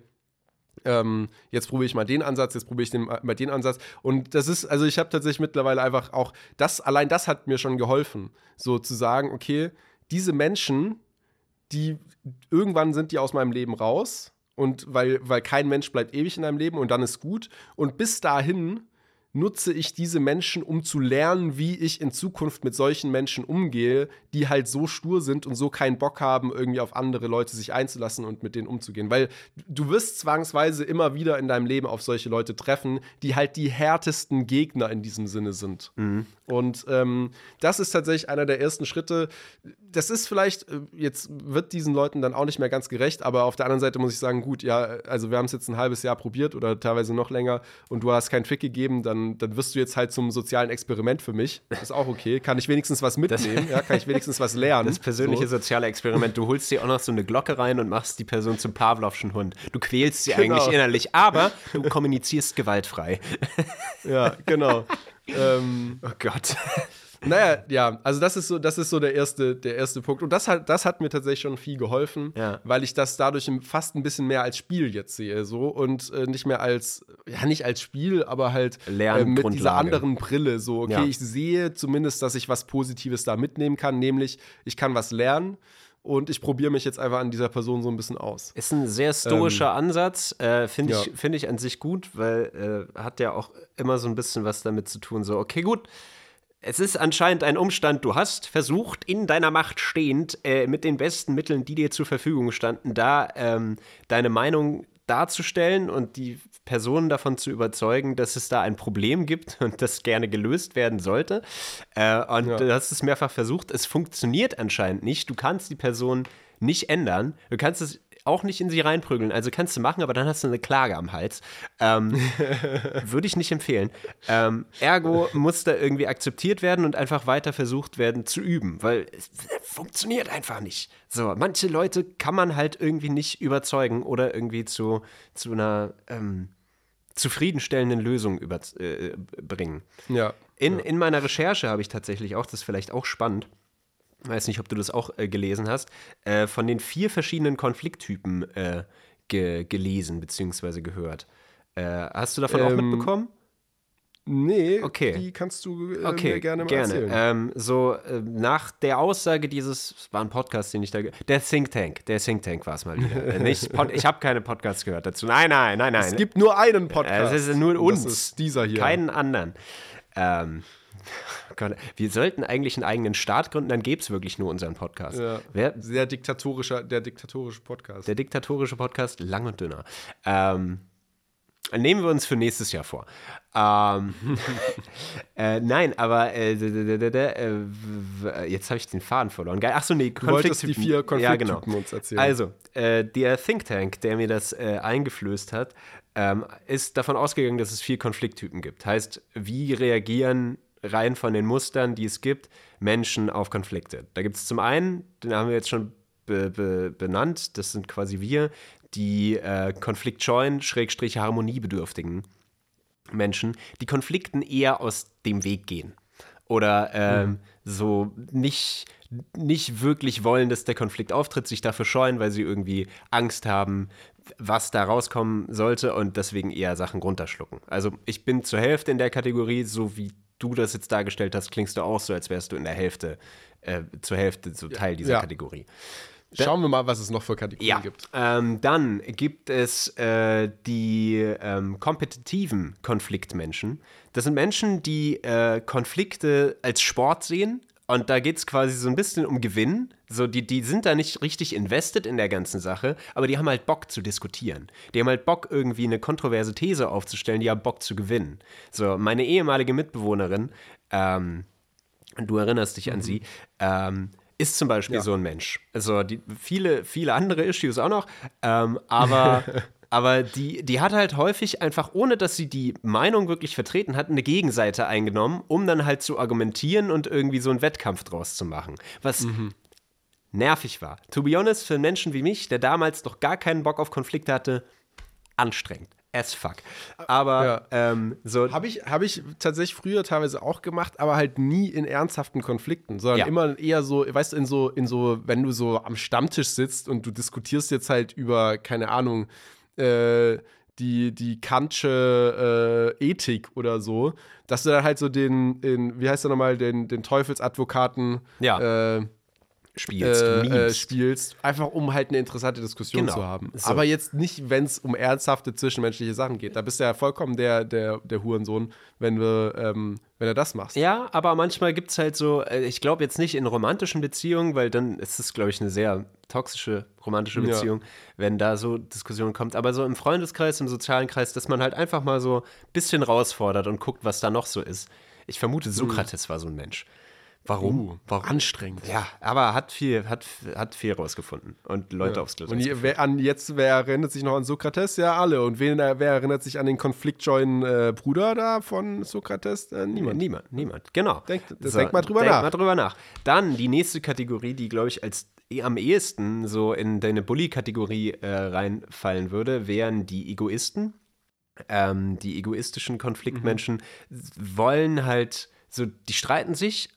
ähm, jetzt probiere ich mal den Ansatz, jetzt probiere ich den, mal den Ansatz. Und das ist, also ich habe tatsächlich mittlerweile einfach auch, das, allein das hat mir schon geholfen, so zu sagen, okay, diese Menschen, die irgendwann sind die aus meinem Leben raus und weil, weil kein Mensch bleibt ewig in deinem Leben und dann ist gut. Und bis dahin nutze ich diese Menschen, um zu lernen, wie ich in Zukunft mit solchen Menschen umgehe, die halt so stur sind und so keinen Bock haben, irgendwie auf andere Leute sich einzulassen und mit denen umzugehen. Weil du wirst zwangsweise immer wieder in deinem Leben auf solche Leute treffen, die halt die härtesten Gegner in diesem Sinne sind. Mhm. Und ähm, das ist tatsächlich einer der ersten Schritte. Das ist vielleicht, äh, jetzt wird diesen Leuten dann auch nicht mehr ganz gerecht, aber auf der anderen Seite muss ich sagen, gut, ja, also wir haben es jetzt ein halbes Jahr probiert oder teilweise noch länger und du hast keinen Fick gegeben, dann dann, dann wirst du jetzt halt zum sozialen Experiment für mich. Das ist auch okay. Kann ich wenigstens was (laughs) mitnehmen? Ja, kann ich wenigstens was lernen? Das persönliche so. soziale Experiment. Du holst dir auch noch so eine Glocke rein und machst die Person zum Pavlovschen Hund. Du quälst sie genau. eigentlich innerlich, aber du kommunizierst gewaltfrei. Ja, genau. (laughs) ähm, oh Gott. Naja, ja, also das ist so, das ist so der erste, der erste Punkt. Und das hat, das hat mir tatsächlich schon viel geholfen, ja. weil ich das dadurch fast ein bisschen mehr als Spiel jetzt sehe, so und äh, nicht mehr als, ja, nicht als Spiel, aber halt äh, mit dieser anderen Brille. So, okay, ja. ich sehe zumindest, dass ich was Positives da mitnehmen kann, nämlich ich kann was lernen und ich probiere mich jetzt einfach an dieser Person so ein bisschen aus. Ist ein sehr stoischer ähm, Ansatz, äh, finde ich, ja. find ich an sich gut, weil äh, hat ja auch immer so ein bisschen was damit zu tun, so, okay, gut, es ist anscheinend ein Umstand, du hast versucht, in deiner Macht stehend, äh, mit den besten Mitteln, die dir zur Verfügung standen, da ähm, deine Meinung darzustellen und die Personen davon zu überzeugen, dass es da ein Problem gibt und das gerne gelöst werden sollte. Äh, und ja. du hast es mehrfach versucht. Es funktioniert anscheinend nicht. Du kannst die Person nicht ändern. Du kannst es auch nicht in sie reinprügeln. Also kannst du machen, aber dann hast du eine Klage am Hals. Ähm, (laughs) Würde ich nicht empfehlen. Ähm, ergo muss da irgendwie akzeptiert werden und einfach weiter versucht werden zu üben, weil es funktioniert einfach nicht. So, manche Leute kann man halt irgendwie nicht überzeugen oder irgendwie zu, zu einer ähm, zufriedenstellenden Lösung über, äh, bringen. Ja. In, ja. in meiner Recherche habe ich tatsächlich auch, das ist vielleicht auch spannend, weiß nicht, ob du das auch äh, gelesen hast, äh, von den vier verschiedenen Konflikttypen äh, ge gelesen bzw. gehört. Äh, hast du davon ähm, auch mitbekommen? Nee, okay. die kannst du äh, okay, mir gerne mal gerne. erzählen. Ähm, so, äh, nach der Aussage dieses, es war ein Podcast, den ich da, der Think Tank, der Think Tank war es mal wieder. (laughs) Nicht ich habe keine Podcasts gehört dazu. Nein, nein, nein, nein. Es gibt nur einen Podcast. Es ist nur uns. Das ist dieser hier. Keinen anderen. Ähm, (laughs) wir sollten eigentlich einen eigenen Staat gründen, dann gäbe es wirklich nur unseren Podcast. Ja. Wer, der, diktatorische, der diktatorische Podcast. Der diktatorische Podcast, lang und dünner. Ähm, nehmen wir uns für nächstes Jahr vor. Ähm, (laughs) äh, nein, aber äh, äh, jetzt habe ich den Faden verloren. Achso, nee, Konflikttypen. die vier Konflikttypen ja, genau. uns erzählen. Also, äh, der Think Tank, der mir das äh, eingeflößt hat, ähm, ist davon ausgegangen, dass es vier Konflikttypen gibt. Heißt, wie reagieren rein von den Mustern, die es gibt, Menschen auf Konflikte. Da gibt es zum einen, den haben wir jetzt schon be be benannt, das sind quasi wir, die äh, konfliktscheuen, schrägstrich harmoniebedürftigen Menschen, die Konflikten eher aus dem Weg gehen oder ähm, so nicht, nicht wirklich wollen, dass der Konflikt auftritt, sich dafür scheuen, weil sie irgendwie Angst haben, was da rauskommen sollte und deswegen eher Sachen runterschlucken. Also ich bin zur Hälfte in der Kategorie, so wie du das jetzt dargestellt hast, klingst du auch so, als wärst du in der Hälfte, äh, zur Hälfte so Teil dieser Ja. Kategorie. Schauen wir mal, was es noch für Kategorien Ja, gibt. ähm, dann gibt es äh, die ähm, kompetitiven Konfliktmenschen. Das sind Menschen, die äh, Konflikte als Sport sehen. Und da geht es quasi so ein bisschen um Gewinn. So, die, die sind da nicht richtig invested in der ganzen Sache, aber die haben halt Bock zu diskutieren. Die haben halt Bock, irgendwie eine kontroverse These aufzustellen, die haben Bock zu gewinnen. So, meine ehemalige Mitbewohnerin, ähm, du erinnerst dich an sie, ähm, ist zum Beispiel Ja. so ein Mensch. Also die, viele, viele andere Issues auch noch, ähm, aber, (laughs) aber die, die hat halt häufig einfach, ohne dass sie die Meinung wirklich vertreten hat, eine Gegenseite eingenommen, um dann halt zu argumentieren und irgendwie so einen Wettkampf draus zu machen. Was nervig war. To be honest, für einen Menschen wie mich, der damals noch gar keinen Bock auf Konflikte hatte, anstrengend. As fuck. Aber Ja. ähm, so. Habe ich, hab ich tatsächlich früher teilweise auch gemacht, aber halt nie in ernsthaften Konflikten, sondern Ja. immer eher so, weißt du, in so, in so, wenn du so am Stammtisch sitzt und du diskutierst jetzt halt über, keine Ahnung, äh, die, die Kantsche äh, Ethik oder so, dass du dann halt so den, den wie heißt der nochmal, den, den Teufelsadvokaten Ja. äh, spielst, äh, äh, spielst, einfach um halt eine interessante Diskussion Genau. zu haben. So. Aber jetzt nicht, wenn es um ernsthafte zwischenmenschliche Sachen geht. Da bist du ja vollkommen der, der, der Hurensohn, wenn du, ähm, wenn du das machst. Ja, aber manchmal gibt es halt so, äh, ich glaube jetzt nicht in romantischen Beziehungen, weil dann ist es, glaube ich, eine sehr toxische romantische Ja. Beziehung, wenn da so Diskussionen kommt. Aber so im Freundeskreis, im sozialen Kreis, dass man halt einfach mal so ein bisschen rausfordert und guckt, was da noch so ist. Ich vermute, Sokrates war so ein Mensch. Warum? Uh, Warum? Anstrengend. Ja, aber hat viel, hat, hat viel rausgefunden und Leute aufs Glas. Und je, wer, an, jetzt, wer erinnert sich noch an Sokrates? Ja, alle. Und wen, wer erinnert sich an den konfliktscheuen äh, Bruder da von Sokrates? Äh, niemand. Niemand, niemand, genau. Denk- denk mal drüber denk nach. mal drüber nach. Dann die nächste Kategorie, die, glaube ich, als eh am ehesten so in deine Bully-Kategorie äh, reinfallen würde, wären die Egoisten. Ähm, die egoistischen Konfliktmenschen wollen halt so, die streiten sich,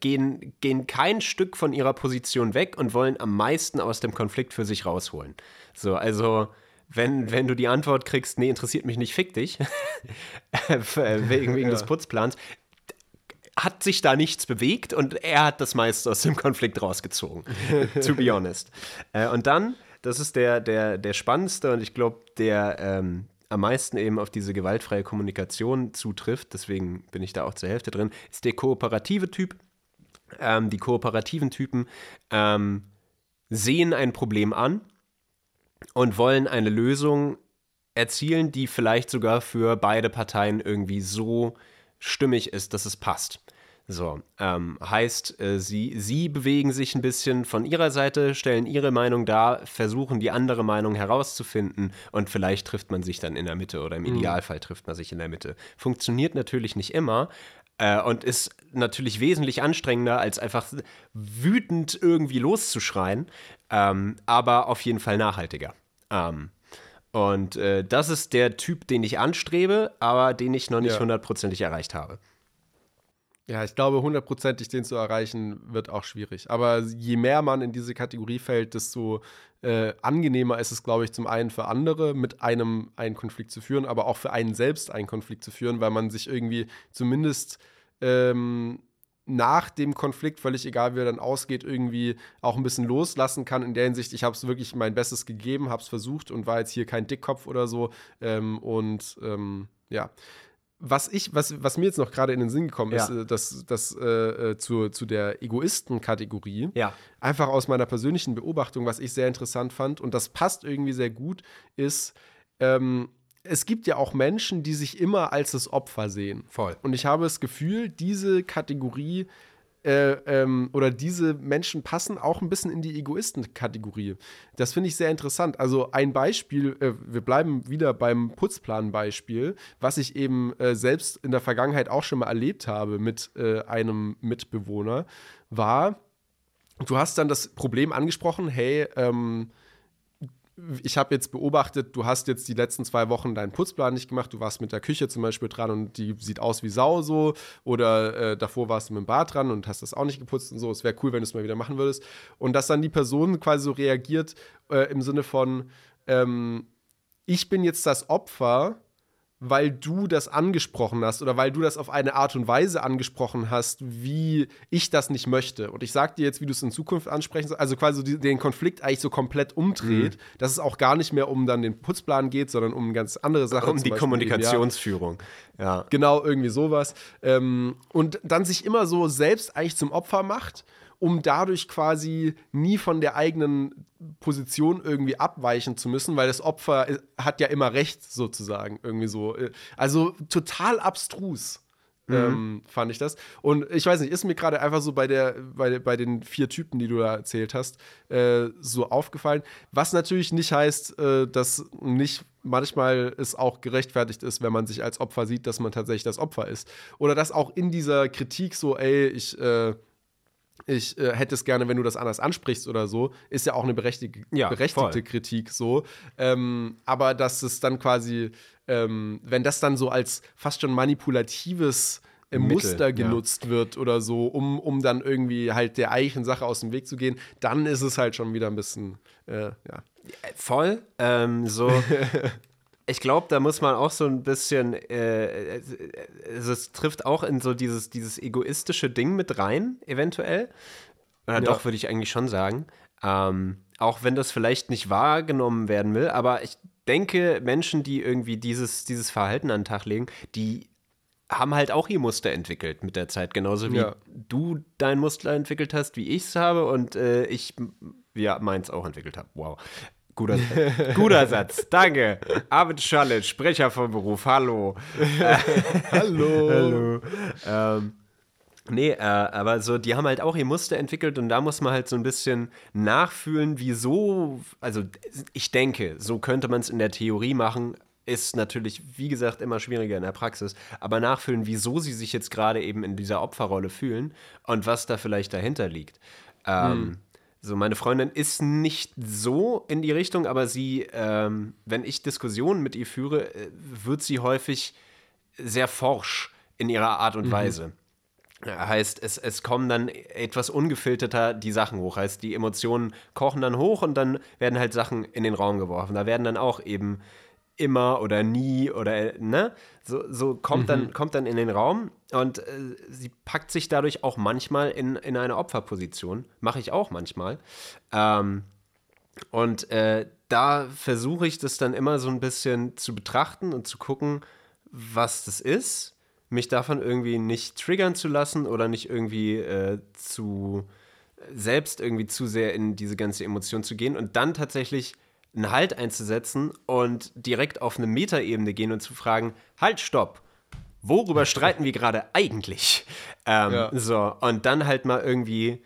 gehen, gehen kein Stück von ihrer Position weg und wollen am meisten aus dem Konflikt für sich rausholen. So, also wenn, wenn du die Antwort kriegst, nee, interessiert mich nicht, fick dich, (laughs) wegen, wegen des Putzplans, hat sich da nichts bewegt und er hat das meiste aus dem Konflikt rausgezogen. (laughs) to be honest. Äh, und dann, das ist der, der, der spannendste und ich glaube, der ähm, am meisten eben auf diese gewaltfreie Kommunikation zutrifft, deswegen bin ich da auch zur Hälfte drin, ist der kooperative Typ. Ähm, die kooperativen Typen ähm, sehen ein Problem an und wollen eine Lösung erzielen, die vielleicht sogar für beide Parteien irgendwie so stimmig ist, dass es passt. So, ähm, heißt, äh, sie, sie bewegen sich ein bisschen von ihrer Seite, stellen ihre Meinung dar, versuchen die andere Meinung herauszufinden und vielleicht trifft man sich dann in der Mitte oder im Idealfall trifft man sich in der Mitte. Funktioniert natürlich nicht immer äh, und ist natürlich wesentlich anstrengender, als einfach wütend irgendwie loszuschreien, ähm, aber auf jeden Fall nachhaltiger. Ähm, und äh, das ist der Typ, den ich anstrebe, aber den ich noch nicht Ja. hundertprozentig erreicht habe. Ja, ich glaube, hundertprozentig den zu erreichen, wird auch schwierig. Aber je mehr man in diese Kategorie fällt, desto äh, angenehmer ist es, glaube ich, zum einen für andere, mit einem einen Konflikt zu führen, aber auch für einen selbst einen Konflikt zu führen, weil man sich irgendwie zumindest ähm, nach dem Konflikt, völlig egal wie er dann ausgeht, irgendwie auch ein bisschen loslassen kann. In der Hinsicht, ich habe es wirklich mein Bestes gegeben, habe es versucht und war jetzt hier kein Dickkopf oder so. Ähm, und ähm, ja. Was ich, was, was mir jetzt noch gerade in den Sinn gekommen ist, Ja. äh, dass das äh, äh, zu, zu der Egoisten-Kategorie, Ja. einfach aus meiner persönlichen Beobachtung, was ich sehr interessant fand, und das passt irgendwie sehr gut, ist, ähm, es gibt ja auch Menschen, die sich immer als das Opfer sehen. Voll. Und ich habe das Gefühl, diese Kategorie äh, ähm, oder diese Menschen passen auch ein bisschen in die Egoisten-Kategorie. Das finde ich sehr interessant. Also ein Beispiel, äh, wir bleiben wieder beim Putzplan-Beispiel, was ich eben äh, selbst in der Vergangenheit auch schon mal erlebt habe mit äh, einem Mitbewohner, war, du hast dann das Problem angesprochen, hey, ähm, ich habe jetzt beobachtet, du hast jetzt die letzten zwei Wochen deinen Putzplan nicht gemacht, du warst mit der Küche zum Beispiel dran und die sieht aus wie Sau so oder äh, davor warst du mit dem Bad dran und hast das auch nicht geputzt und so. Es wäre cool, wenn du es mal wieder machen würdest. Und dass dann die Person quasi so reagiert äh, im Sinne von, ähm, ich bin jetzt das Opfer weil du das angesprochen hast oder weil du das auf eine Art und Weise angesprochen hast, wie ich das nicht möchte. Und ich sag dir jetzt, wie du es in Zukunft ansprechen sollst, also quasi den Konflikt eigentlich so komplett umdreht, mhm. dass es auch gar nicht mehr um dann den Putzplan geht, sondern um ganz andere Sachen. Um die Beispiel Kommunikationsführung. Ja. ja. Genau, irgendwie sowas. Ähm, und dann sich immer so selbst eigentlich zum Opfer macht um dadurch quasi nie von der eigenen Position irgendwie abweichen zu müssen, weil das Opfer äh, hat ja immer recht, sozusagen, irgendwie so. Äh, also total abstrus. Mhm. Ähm, fand ich das. Und ich weiß nicht, ist mir gerade einfach so bei, der, bei, bei den vier Typen, die du da erzählt hast, äh, so aufgefallen. Was natürlich nicht heißt, äh, dass nicht manchmal es auch gerechtfertigt ist, wenn man sich als Opfer sieht, dass man tatsächlich das Opfer ist. Oder dass auch in dieser Kritik so, ey, ich äh, ich äh, hätte es gerne, wenn du das anders ansprichst oder so, ist ja auch eine berechtig ja, berechtigte voll. Kritik so. Ähm, aber dass es dann quasi, ähm, wenn das dann so als fast schon manipulatives äh, Muster genutzt ja. wird oder so, um, um dann irgendwie halt der eigentlichen Sache aus dem Weg zu gehen, dann ist es halt schon wieder ein bisschen, äh, ja. Voll. Ähm, so. (laughs) ich glaube, da muss man auch so ein bisschen, äh, also es trifft auch in so dieses, dieses egoistische Ding mit rein, eventuell. Oder ja. doch, würde ich eigentlich schon sagen. Ähm, auch wenn das vielleicht nicht wahrgenommen werden will, aber ich denke, Menschen, die irgendwie dieses, dieses Verhalten an den Tag legen, die haben halt auch ihr Muster entwickelt mit der Zeit, genauso wie ja. du dein Muster entwickelt hast, wie ich es habe und äh, ich ja meins auch entwickelt habe. Wow. Guter, guter Satz, danke. Arvid Schallet, Sprecher vom Beruf, hallo. (laughs) hallo. hallo. Ähm, nee, äh, aber so, die haben halt auch ihr Muster entwickelt und da muss man halt so ein bisschen nachfühlen, wieso, also ich denke, so könnte man es in der Theorie machen, ist natürlich, wie gesagt, immer schwieriger in der Praxis, aber nachfühlen, wieso sie sich jetzt gerade eben in dieser Opferrolle fühlen und was da vielleicht dahinter liegt. Ähm, hm. So, meine Freundin ist nicht so in die Richtung, aber sie, ähm, wenn ich Diskussionen mit ihr führe, äh, wird sie häufig sehr forsch in ihrer Art und mhm. Weise. Heißt, es, es kommen dann etwas ungefilterter die Sachen hoch. Heißt, die Emotionen kochen dann hoch und dann werden halt Sachen in den Raum geworfen. Da werden dann auch eben immer oder nie oder ne so, so kommt mhm. dann kommt dann in den Raum und äh, sie packt sich dadurch auch manchmal in, in eine Opferposition. Mache ich auch manchmal. Ähm, und äh, da versuche ich das dann immer so ein bisschen zu betrachten und zu gucken was das ist mich davon irgendwie nicht triggern zu lassen oder nicht irgendwie äh, zu selbst irgendwie zu sehr in diese ganze Emotion zu gehen und dann tatsächlich einen Halt einzusetzen und direkt auf eine Metaebene gehen und zu fragen, halt, stopp, worüber streiten wir gerade eigentlich? Ähm, ja. So, und dann halt mal irgendwie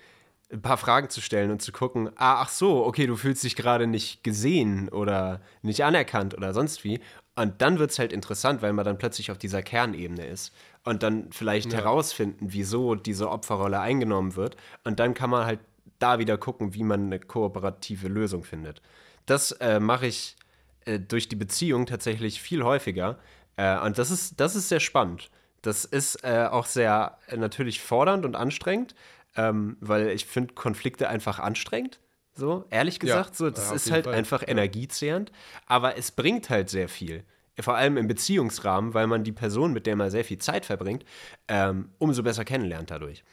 ein paar Fragen zu stellen und zu gucken, ah, ach so, okay, du fühlst dich gerade nicht gesehen oder nicht anerkannt oder sonst wie. Und dann wird es halt interessant, weil man dann plötzlich auf dieser Kernebene ist und dann vielleicht ja. herausfinden, wieso diese Opferrolle eingenommen wird. Und dann kann man halt da wieder gucken, wie man eine kooperative Lösung findet. Das äh, mache ich äh, durch die Beziehung tatsächlich viel häufiger. Äh, und das ist, das ist sehr spannend. Das ist äh, auch sehr äh, natürlich fordernd und anstrengend, ähm, weil ich finde Konflikte einfach anstrengend. So, ehrlich gesagt, ja, so, das ist halt Fall. einfach ja. energiezehrend, aber es bringt halt sehr viel. Vor allem im Beziehungsrahmen, weil man die Person, mit der man sehr viel Zeit verbringt, ähm, umso besser kennenlernt dadurch.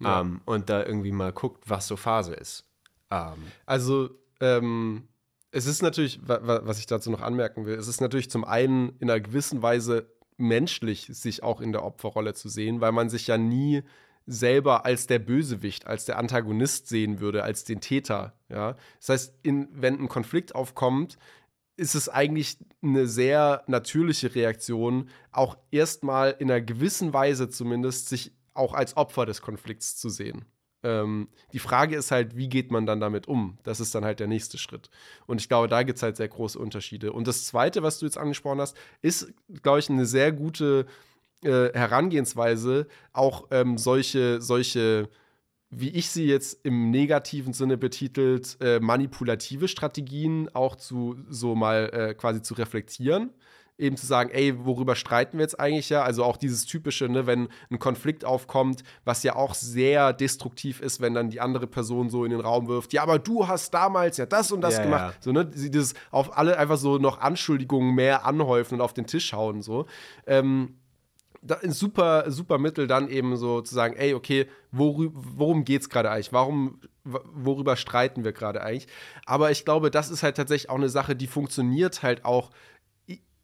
Ja. Ähm, und da irgendwie mal guckt, was so Phase ist. Ähm, also, ähm, es ist natürlich, was ich dazu noch anmerken will, es ist natürlich zum einen in einer gewissen Weise menschlich, sich auch in der Opferrolle zu sehen, weil man sich ja nie selber als der Bösewicht, als der Antagonist sehen würde, als den Täter. Ja? Das heißt, in, wenn ein Konflikt aufkommt, ist es eigentlich eine sehr natürliche Reaktion, auch erstmal in einer gewissen Weise zumindest sich auch als Opfer des Konflikts zu sehen. Ähm, die Frage ist halt, wie geht man dann damit um? Das ist dann halt der nächste Schritt. Und ich glaube, da gibt es halt sehr große Unterschiede. Und das Zweite, was du jetzt angesprochen hast, ist, glaube ich, eine sehr gute äh, Herangehensweise, auch ähm, solche, solche wie ich sie jetzt im negativen Sinne betitelt, äh, manipulative Strategien auch zu so mal äh, quasi zu reflektieren eben zu sagen, ey, worüber streiten wir jetzt eigentlich ja? Also auch dieses typische, ne, wenn ein Konflikt aufkommt, was ja auch sehr destruktiv ist, wenn dann die andere Person so in den Raum wirft, ja, aber du hast damals ja das und das ja, gemacht. Ja. So, ne, dieses auf alle einfach so noch Anschuldigungen mehr anhäufen und auf den Tisch hauen, so. Ähm, super, super Mittel, dann eben so zu sagen, ey, okay, worü worum es gerade eigentlich? Warum, worüber streiten wir gerade eigentlich? Aber ich glaube, das ist halt tatsächlich auch eine Sache, die funktioniert halt auch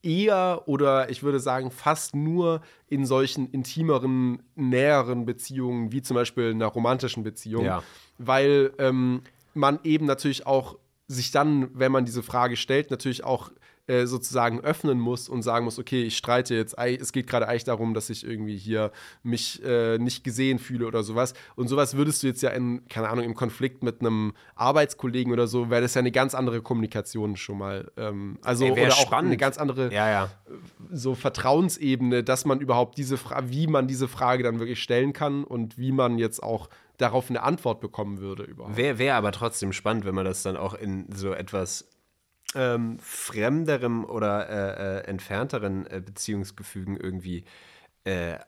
eher oder ich würde sagen fast nur in solchen intimeren, näheren Beziehungen, wie zum Beispiel einer romantischen Beziehung, ja. weil ähm, man eben natürlich auch sich dann, wenn man diese Frage stellt, natürlich auch äh, sozusagen öffnen muss und sagen muss, okay, ich streite jetzt, es geht gerade eigentlich darum, dass ich irgendwie hier mich äh, nicht gesehen fühle oder sowas. Und sowas würdest du jetzt ja in, keine Ahnung, im Konflikt mit einem Arbeitskollegen oder so, wäre das ja eine ganz andere Kommunikation schon mal. Ähm, also Ey, oder auch spannend. eine ganz andere ja, ja. so Vertrauensebene, dass man überhaupt diese Frage, wie man diese Frage dann wirklich stellen kann und wie man jetzt auch darauf eine Antwort bekommen würde überhaupt. Wäre wär aber trotzdem spannend, wenn man das dann auch in so etwas ähm, fremderem oder äh, äh, entfernteren äh, Beziehungsgefügen irgendwie äh,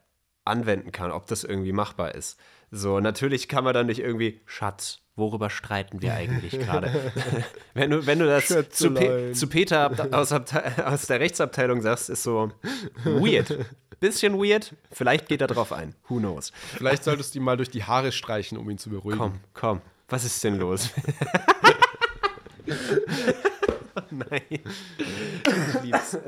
anwenden kann, ob das irgendwie machbar ist. So, natürlich kann man dann nicht irgendwie, Schatz, worüber streiten wir eigentlich gerade? (laughs) (laughs) wenn, du, wenn du das zu, Pe zu, Peter aus, aus, der Rechtsabteilung sagst, ist so weird. Bisschen weird. Vielleicht geht er drauf ein. Who knows? Vielleicht solltest du ihm mal durch die Haare streichen, um ihn zu beruhigen. Komm, komm. Was ist denn los? (laughs) (laughs) Nein. Ich lieb's.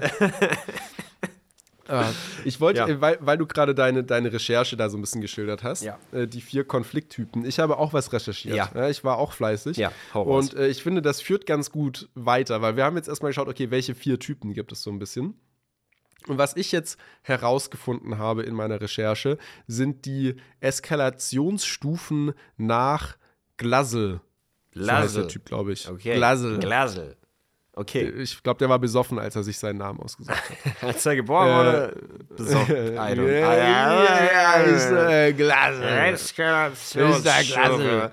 Ah, ich wollte, ja. Äh, weil, weil du gerade deine, deine Recherche da so ein bisschen geschildert hast, ja. äh, die vier Konflikttypen. Ich habe auch was recherchiert. Ja. ich war auch fleißig. Ja, Und äh, ich finde, das führt ganz gut weiter, weil wir haben jetzt erstmal geschaut, okay, welche vier Typen gibt es so ein bisschen. Und was ich jetzt herausgefunden habe in meiner Recherche, sind die Eskalationsstufen nach Glasel. Glasel. So heißt der Typ, glaube ich. Okay. Glasel. Glasel. Okay. Ich glaube, der war besoffen, als er sich seinen Namen ausgesucht hat. (laughs) als er geboren äh, wurde, besoffen. (laughs) I don't ist äh, Glasel. Ist der Glasel.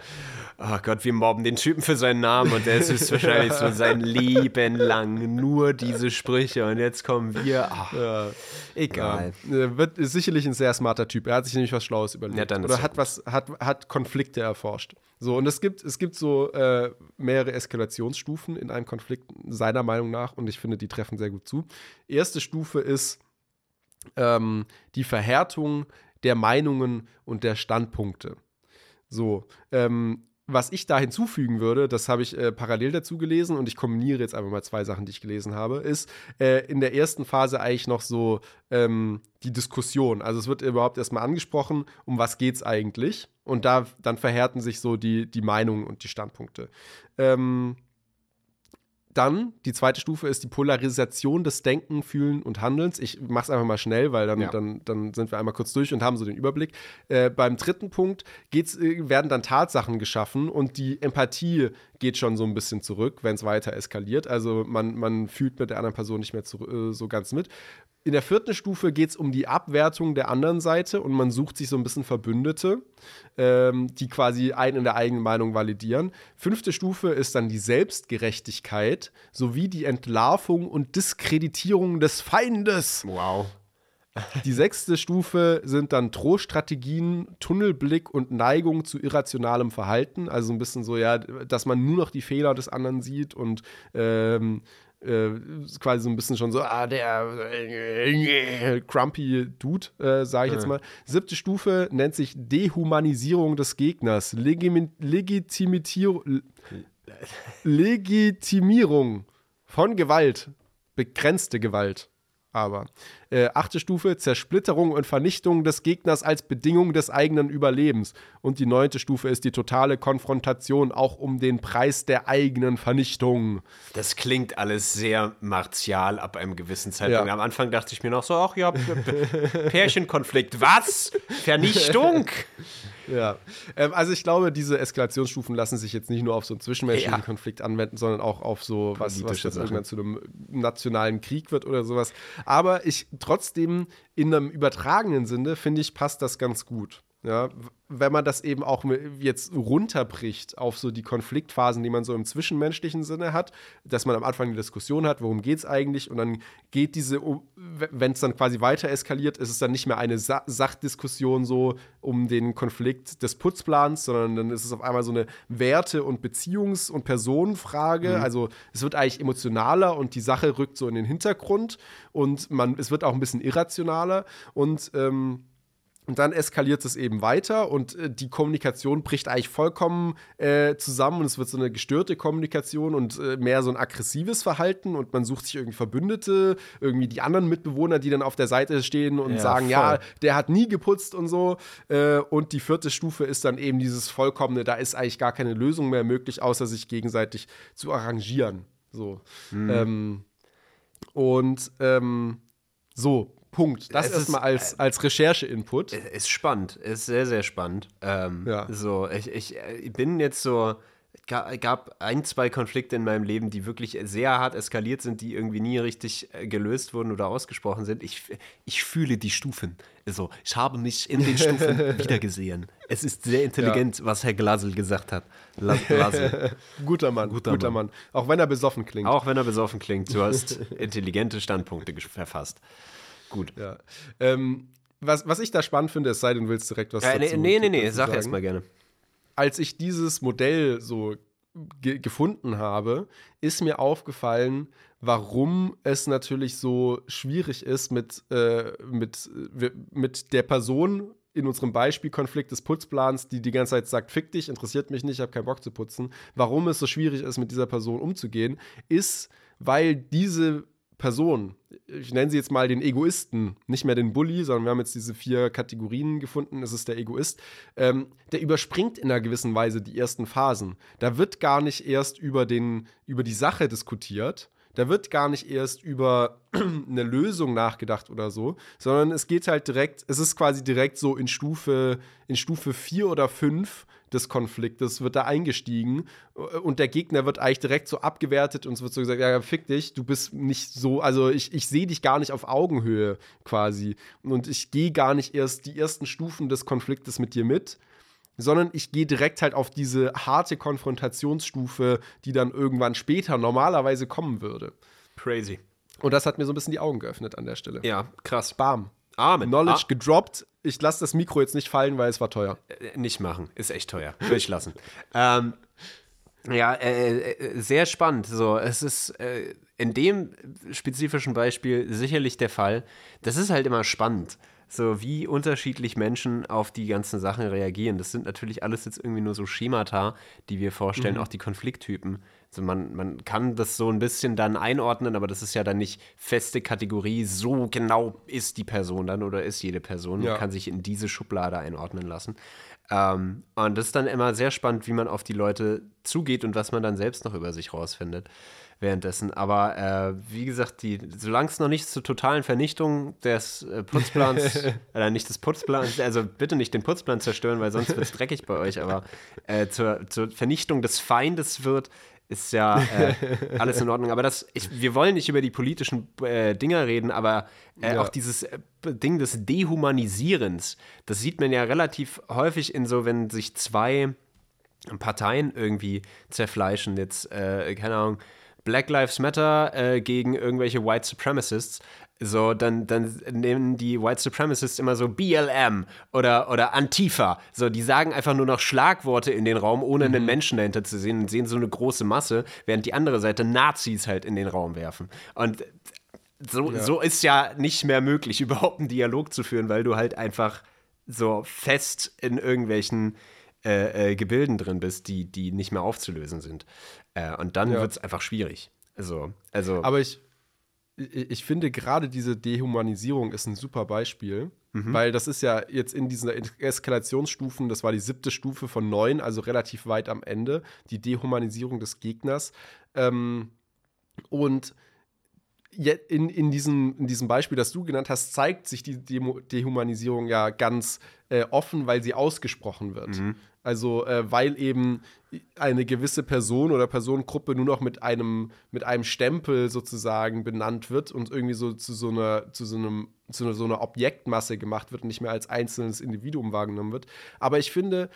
Oh Gott, wir mobben den Typen für seinen Namen und der ist wahrscheinlich so sein Leben lang nur diese Sprüche und jetzt kommen wir. Ach, ja. Egal. Ja. Wird, ist sicherlich ein sehr smarter Typ. Er hat sich nämlich was Schlaues überlegt. Ja, Oder hat, was, hat, hat Konflikte erforscht. So, und es gibt, es gibt so äh, mehrere Eskalationsstufen in einem Konflikt, seiner Meinung nach, und ich finde, die treffen sehr gut zu. Erste Stufe ist ähm, die Verhärtung der Meinungen und der Standpunkte. So, ähm, was ich da hinzufügen würde, das habe ich äh, parallel dazu gelesen und ich kombiniere jetzt einfach mal zwei Sachen, die ich gelesen habe, ist äh, in der ersten Phase eigentlich noch so ähm, die Diskussion. Also es wird überhaupt erstmal angesprochen, um was geht es eigentlich und da dann verhärten sich so die, die Meinungen und die Standpunkte. Ähm, dann, die zweite Stufe ist die Polarisation des Denken, Fühlen und Handelns. Ich mache es einfach mal schnell, weil dann, ja. dann, dann sind wir einmal kurz durch und haben so den Überblick. Äh, beim dritten Punkt geht's, äh, werden dann Tatsachen geschaffen und die Empathie geht schon so ein bisschen zurück, wenn es weiter eskaliert. Also man, man fühlt mit der anderen Person nicht mehr zu, äh, so ganz mit. In der vierten Stufe geht es um die Abwertung der anderen Seite und man sucht sich so ein bisschen Verbündete, ähm, die quasi einen in der eigenen Meinung validieren. Fünfte Stufe ist dann die Selbstgerechtigkeit sowie die Entlarvung und Diskreditierung des Feindes. Wow. Die sechste Stufe sind dann Drohstrategien, Tunnelblick und Neigung zu irrationalem Verhalten. Also ein bisschen so, ja, dass man nur noch die Fehler des anderen sieht und ähm, äh, quasi so ein bisschen schon so, ah, der äh, grumpy Dude, äh, sage ich jetzt mal. Siebte Stufe nennt sich Dehumanisierung des Gegners. Legitimierung von Gewalt, begrenzte Gewalt aber. Äh, achte Stufe, Zersplitterung und Vernichtung des Gegners als Bedingung des eigenen Überlebens. Und die neunte Stufe ist die totale Konfrontation, auch um den Preis der eigenen Vernichtung. Das klingt alles sehr martial ab einem gewissen Zeitpunkt. Ja. Am Anfang dachte ich mir noch so, ach ja, Pärchenkonflikt. Was? Vernichtung? (laughs) Ja, ähm, also ich glaube, diese Eskalationsstufen lassen sich jetzt nicht nur auf so einen zwischenmenschlichen ja. Konflikt anwenden, sondern auch auf so was, was jetzt irgendwann zu einem nationalen Krieg wird oder sowas. Aber ich trotzdem in einem übertragenen Sinne finde ich passt das ganz gut. Ja, wenn man das eben auch jetzt runterbricht auf so die Konfliktphasen, die man so im zwischenmenschlichen Sinne hat, dass man am Anfang eine Diskussion hat, worum geht es eigentlich, und dann geht diese, wenn es dann quasi weiter eskaliert, ist es dann nicht mehr eine Sa Sachdiskussion so um den Konflikt des Putzplans, sondern dann ist es auf einmal so eine Werte- und Beziehungs- und Personenfrage. Mhm. Also es wird eigentlich emotionaler und die Sache rückt so in den Hintergrund und man, es wird auch ein bisschen irrationaler und ähm, und dann eskaliert es eben weiter und äh, die Kommunikation bricht eigentlich vollkommen äh, zusammen und es wird so eine gestörte Kommunikation und äh, mehr so ein aggressives Verhalten und man sucht sich irgendwie Verbündete, irgendwie die anderen Mitbewohner, die dann auf der Seite stehen und ja, sagen, voll. ja, der hat nie geputzt und so. Äh, und die vierte Stufe ist dann eben dieses vollkommene, da ist eigentlich gar keine Lösung mehr möglich, außer sich gegenseitig zu arrangieren. So. Mhm. Ähm, und ähm, so, Punkt. Das erstmal als, äh, als Recherche-Input. Ist spannend, ist sehr, sehr spannend. Ähm, ja. So, ich, ich, ich bin jetzt so, gab ein, zwei Konflikte in meinem Leben, die wirklich sehr hart eskaliert sind, die irgendwie nie richtig äh, gelöst wurden oder ausgesprochen sind. Ich, ich fühle die Stufen. Also, ich habe mich in den Stufen (laughs) wiedergesehen. Es ist sehr intelligent, ja. was Herr Glasel gesagt hat. Glasel. (laughs) guter Mann, guter, guter Mann. Mann. Auch wenn er besoffen klingt. Auch wenn er besoffen klingt. Du hast intelligente Standpunkte verfasst. Gut. Ja. Ähm, was, was ich da spannend finde, es sei denn, du willst direkt was äh, dazu Nee, nee, nee, sag erst mal gerne. Als ich dieses Modell so ge gefunden habe, ist mir aufgefallen, warum es natürlich so schwierig ist, mit, äh, mit, mit der Person in unserem Beispielkonflikt des Putzplans, die die ganze Zeit sagt, fick dich, interessiert mich nicht, ich habe keinen Bock zu putzen, warum es so schwierig ist, mit dieser Person umzugehen, ist, weil diese Person, ich nenne sie jetzt mal den Egoisten, nicht mehr den Bully, sondern wir haben jetzt diese vier Kategorien gefunden, es ist der Egoist, ähm, der überspringt in einer gewissen Weise die ersten Phasen. Da wird gar nicht erst über, den, über die Sache diskutiert, da wird gar nicht erst über (clears throat) eine Lösung nachgedacht oder so, sondern es geht halt direkt, es ist quasi direkt so in Stufe, in Stufe 4 oder 5 des Konfliktes wird da eingestiegen. Und der Gegner wird eigentlich direkt so abgewertet und es wird so gesagt, ja, fick dich, du bist nicht so, also ich, ich sehe dich gar nicht auf Augenhöhe quasi. Und ich gehe gar nicht erst die ersten Stufen des Konfliktes mit dir mit, sondern ich gehe direkt halt auf diese harte Konfrontationsstufe, die dann irgendwann später normalerweise kommen würde. Crazy. Und das hat mir so ein bisschen die Augen geöffnet an der Stelle. Ja, krass. Bam. Amen. Knowledge ah. gedroppt. Ich lasse das Mikro jetzt nicht fallen, weil es war teuer. Äh, nicht machen. Ist echt teuer. Würde ich lassen. (laughs) ähm, ja, äh, äh, sehr spannend. So, es ist äh, in dem spezifischen Beispiel sicherlich der Fall. Das ist halt immer spannend. So, wie unterschiedlich Menschen auf die ganzen Sachen reagieren. Das sind natürlich alles jetzt irgendwie nur so Schemata, die wir vorstellen, mhm. auch die Konflikttypen. Also man, man kann das so ein bisschen dann einordnen, aber das ist ja dann nicht feste Kategorie, so genau ist die Person dann oder ist jede Person. Ja. Man kann sich in diese Schublade einordnen lassen. Ähm, und das ist dann immer sehr spannend, wie man auf die Leute zugeht und was man dann selbst noch über sich rausfindet währenddessen. Aber äh, wie gesagt, die, solange es noch nicht zur totalen Vernichtung des äh, Putzplans, (laughs) äh, nicht des Putzplans, also bitte nicht den Putzplan zerstören, weil sonst wird es dreckig bei euch, aber äh, zur, zur Vernichtung des Feindes wird, ist ja äh, alles in Ordnung. Aber das, ich, wir wollen nicht über die politischen äh, Dinger reden, aber ja. auch dieses Ding des Dehumanisierens, das sieht man ja relativ häufig in so, wenn sich zwei Parteien irgendwie zerfleischen, jetzt, äh, keine Ahnung, Black Lives Matter äh, gegen irgendwelche White Supremacists, so, dann, dann nehmen die White Supremacists immer so BLM oder, oder Antifa. So, die sagen einfach nur noch Schlagworte in den Raum, ohne mhm. einen Menschen dahinter zu sehen und sehen so eine große Masse, während die andere Seite Nazis halt in den Raum werfen. Und so, ja. so ist ja nicht mehr möglich, (laughs) überhaupt einen Dialog zu führen, weil du halt einfach so fest in irgendwelchen äh, äh, Gebilden drin bist, die, die nicht mehr aufzulösen sind. Äh, und dann ja. wird es einfach schwierig. Also, also. Aber ich, ich finde gerade diese Dehumanisierung ist ein super Beispiel, mhm. weil das ist ja jetzt in diesen Eskalationsstufen, das war die siebte Stufe von neun, also relativ weit am Ende, die Dehumanisierung des Gegners. Ähm, und in, in, diesem, in diesem Beispiel, das du genannt hast, zeigt sich die Dehumanisierung ja ganz äh, offen, weil sie ausgesprochen wird. Mhm. Also, äh, weil eben eine gewisse Person oder Personengruppe nur noch mit einem, mit einem Stempel sozusagen benannt wird und irgendwie so zu so einer, zu so einem zu so einer Objektmasse gemacht wird und nicht mehr als einzelnes Individuum wahrgenommen wird. Aber ich finde,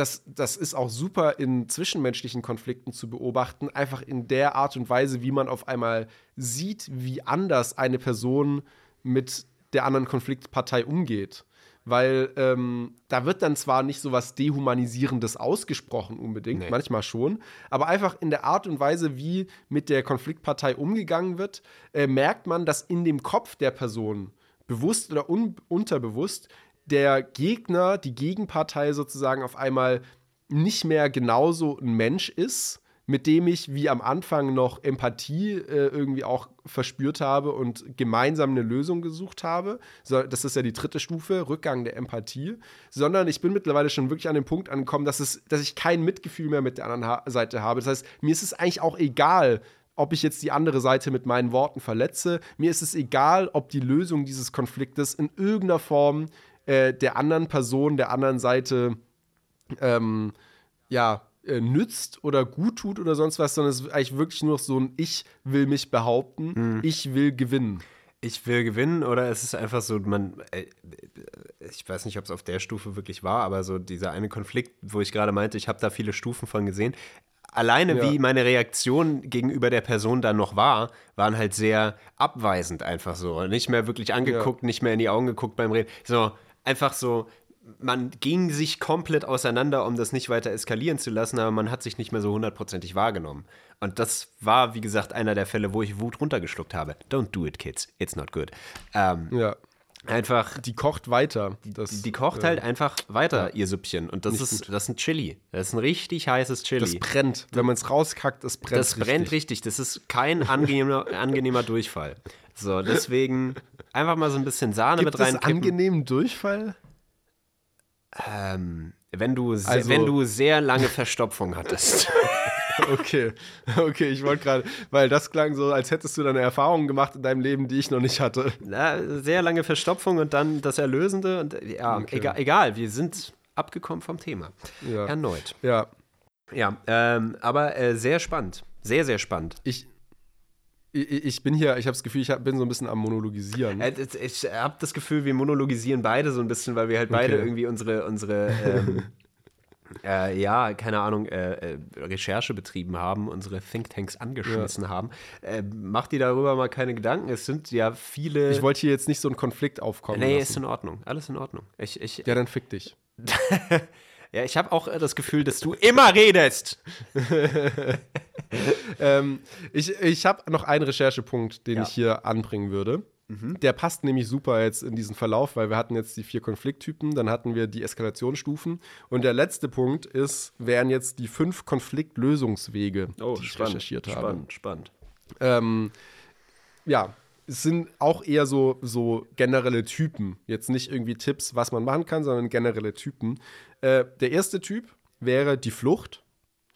das, das ist auch super in zwischenmenschlichen Konflikten zu beobachten, einfach in der Art und Weise, wie man auf einmal sieht, wie anders eine Person mit der anderen Konfliktpartei umgeht. Weil ähm, da wird dann zwar nicht so was Dehumanisierendes ausgesprochen unbedingt, Nee. manchmal schon, aber einfach in der Art und Weise, wie mit der Konfliktpartei umgegangen wird, äh, merkt man, dass in dem Kopf der Person, bewusst oder un unterbewusst, der Gegner, die Gegenpartei sozusagen auf einmal nicht mehr genauso ein Mensch ist, mit dem ich wie am Anfang noch Empathie äh, irgendwie auch verspürt habe und gemeinsam eine Lösung gesucht habe. So, das ist ja die dritte Stufe, Rückgang der Empathie. Sondern ich bin mittlerweile schon wirklich an den Punkt angekommen, dass, es, dass ich kein Mitgefühl mehr mit der anderen ha Seite habe. Das heißt, mir ist es eigentlich auch egal, ob ich jetzt die andere Seite mit meinen Worten verletze. Mir ist es egal, ob die Lösung dieses Konfliktes in irgendeiner Form äh, der anderen Person, der anderen Seite ähm, ja, äh, nützt oder gut tut oder sonst was, sondern es ist eigentlich wirklich nur so ein Ich will mich behaupten, ich will gewinnen. ich will gewinnen oder es ist einfach so, man, äh, ich weiß nicht, ob es auf der Stufe wirklich war, aber so dieser eine Konflikt, wo ich gerade meinte, ich habe da viele Stufen von gesehen. Alleine Ja. wie meine Reaktion gegenüber der Person dann noch war, waren halt sehr abweisend einfach so. Nicht mehr wirklich angeguckt, nicht mehr in die Augen geguckt beim Reden. So, einfach so, man ging sich komplett auseinander, um das nicht weiter eskalieren zu lassen, aber man hat sich nicht mehr so hundertprozentig wahrgenommen. Und das war, wie gesagt, einer der Fälle, wo ich Wut runtergeschluckt habe. Don't do it, kids. It's not good. Ähm, Ja. Einfach, Die kocht weiter. Das, die kocht äh, halt einfach weiter, ihr Süppchen. Und das ist, das ist ein Chili. Das ist ein richtig heißes Chili. Das brennt. Wenn man es rauskackt, das brennt. Das brennt richtig. Das ist kein angenehmer, (laughs) angenehmer Durchfall. So, deswegen einfach mal so ein bisschen Sahne Gibt mit es reinkippen. angenehmen Durchfall? Ähm, wenn, du Also- wenn du sehr lange Verstopfung hattest. (laughs) (laughs) Okay, okay, ich wollte gerade, weil das klang so, als hättest du deine Erfahrungen gemacht in deinem Leben, die ich noch nicht hatte. Na, sehr lange Verstopfung und dann das Erlösende. Und äh, ja, Okay. egal, egal, wir sind abgekommen vom Thema. Ja. Erneut. Ja, Ja, ähm, aber äh, sehr spannend. Sehr, sehr spannend. ich, ich, bin hier, ich habe das Gefühl, ich bin so ein bisschen am Monologisieren. Äh, Ich habe das Gefühl, wir monologisieren beide so ein bisschen, weil wir halt beide Okay. irgendwie unsere, unsere ähm, (laughs) äh, ja, keine Ahnung, äh, äh, Recherche betrieben haben, unsere Thinktanks angeschmissen haben. Äh, mach dir darüber mal keine Gedanken. Es sind ja viele. Ich wollte hier jetzt nicht so einen Konflikt aufkommen nee, ist lassen. in Ordnung. Alles in Ordnung. Ich, ich, Ja, dann fick dich. (laughs) ja, ich habe auch das Gefühl, dass du immer redest. (laughs) Ähm, ich ich habe noch einen Recherchepunkt, den Ja. ich hier anbringen würde. Der passt nämlich super jetzt in diesen Verlauf, weil wir hatten jetzt die vier Konflikttypen, dann hatten wir die Eskalationsstufen und der letzte Punkt ist, wären jetzt die fünf Konfliktlösungswege, die ich recherchiert habe. Oh, spannend, spannend. Ähm, ja, es sind auch eher so, so generelle Typen. Jetzt nicht irgendwie Tipps, was man machen kann, sondern generelle Typen. Äh, der erste Typ wäre die Flucht.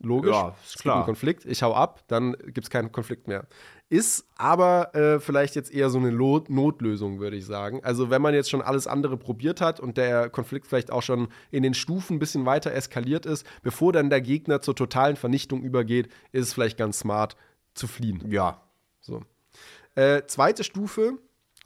Logisch. Ja, ist Es klar. Konflikt, ich hau ab, dann gibt es keinen Konflikt mehr. Ist aber äh, vielleicht jetzt eher so eine Lo Notlösung, würde ich sagen. Also, wenn man jetzt schon alles andere probiert hat und der Konflikt vielleicht auch schon in den Stufen ein bisschen weiter eskaliert ist, bevor dann der Gegner zur totalen Vernichtung übergeht, ist es vielleicht ganz smart zu fliehen. Ja. So. Äh, zweite Stufe,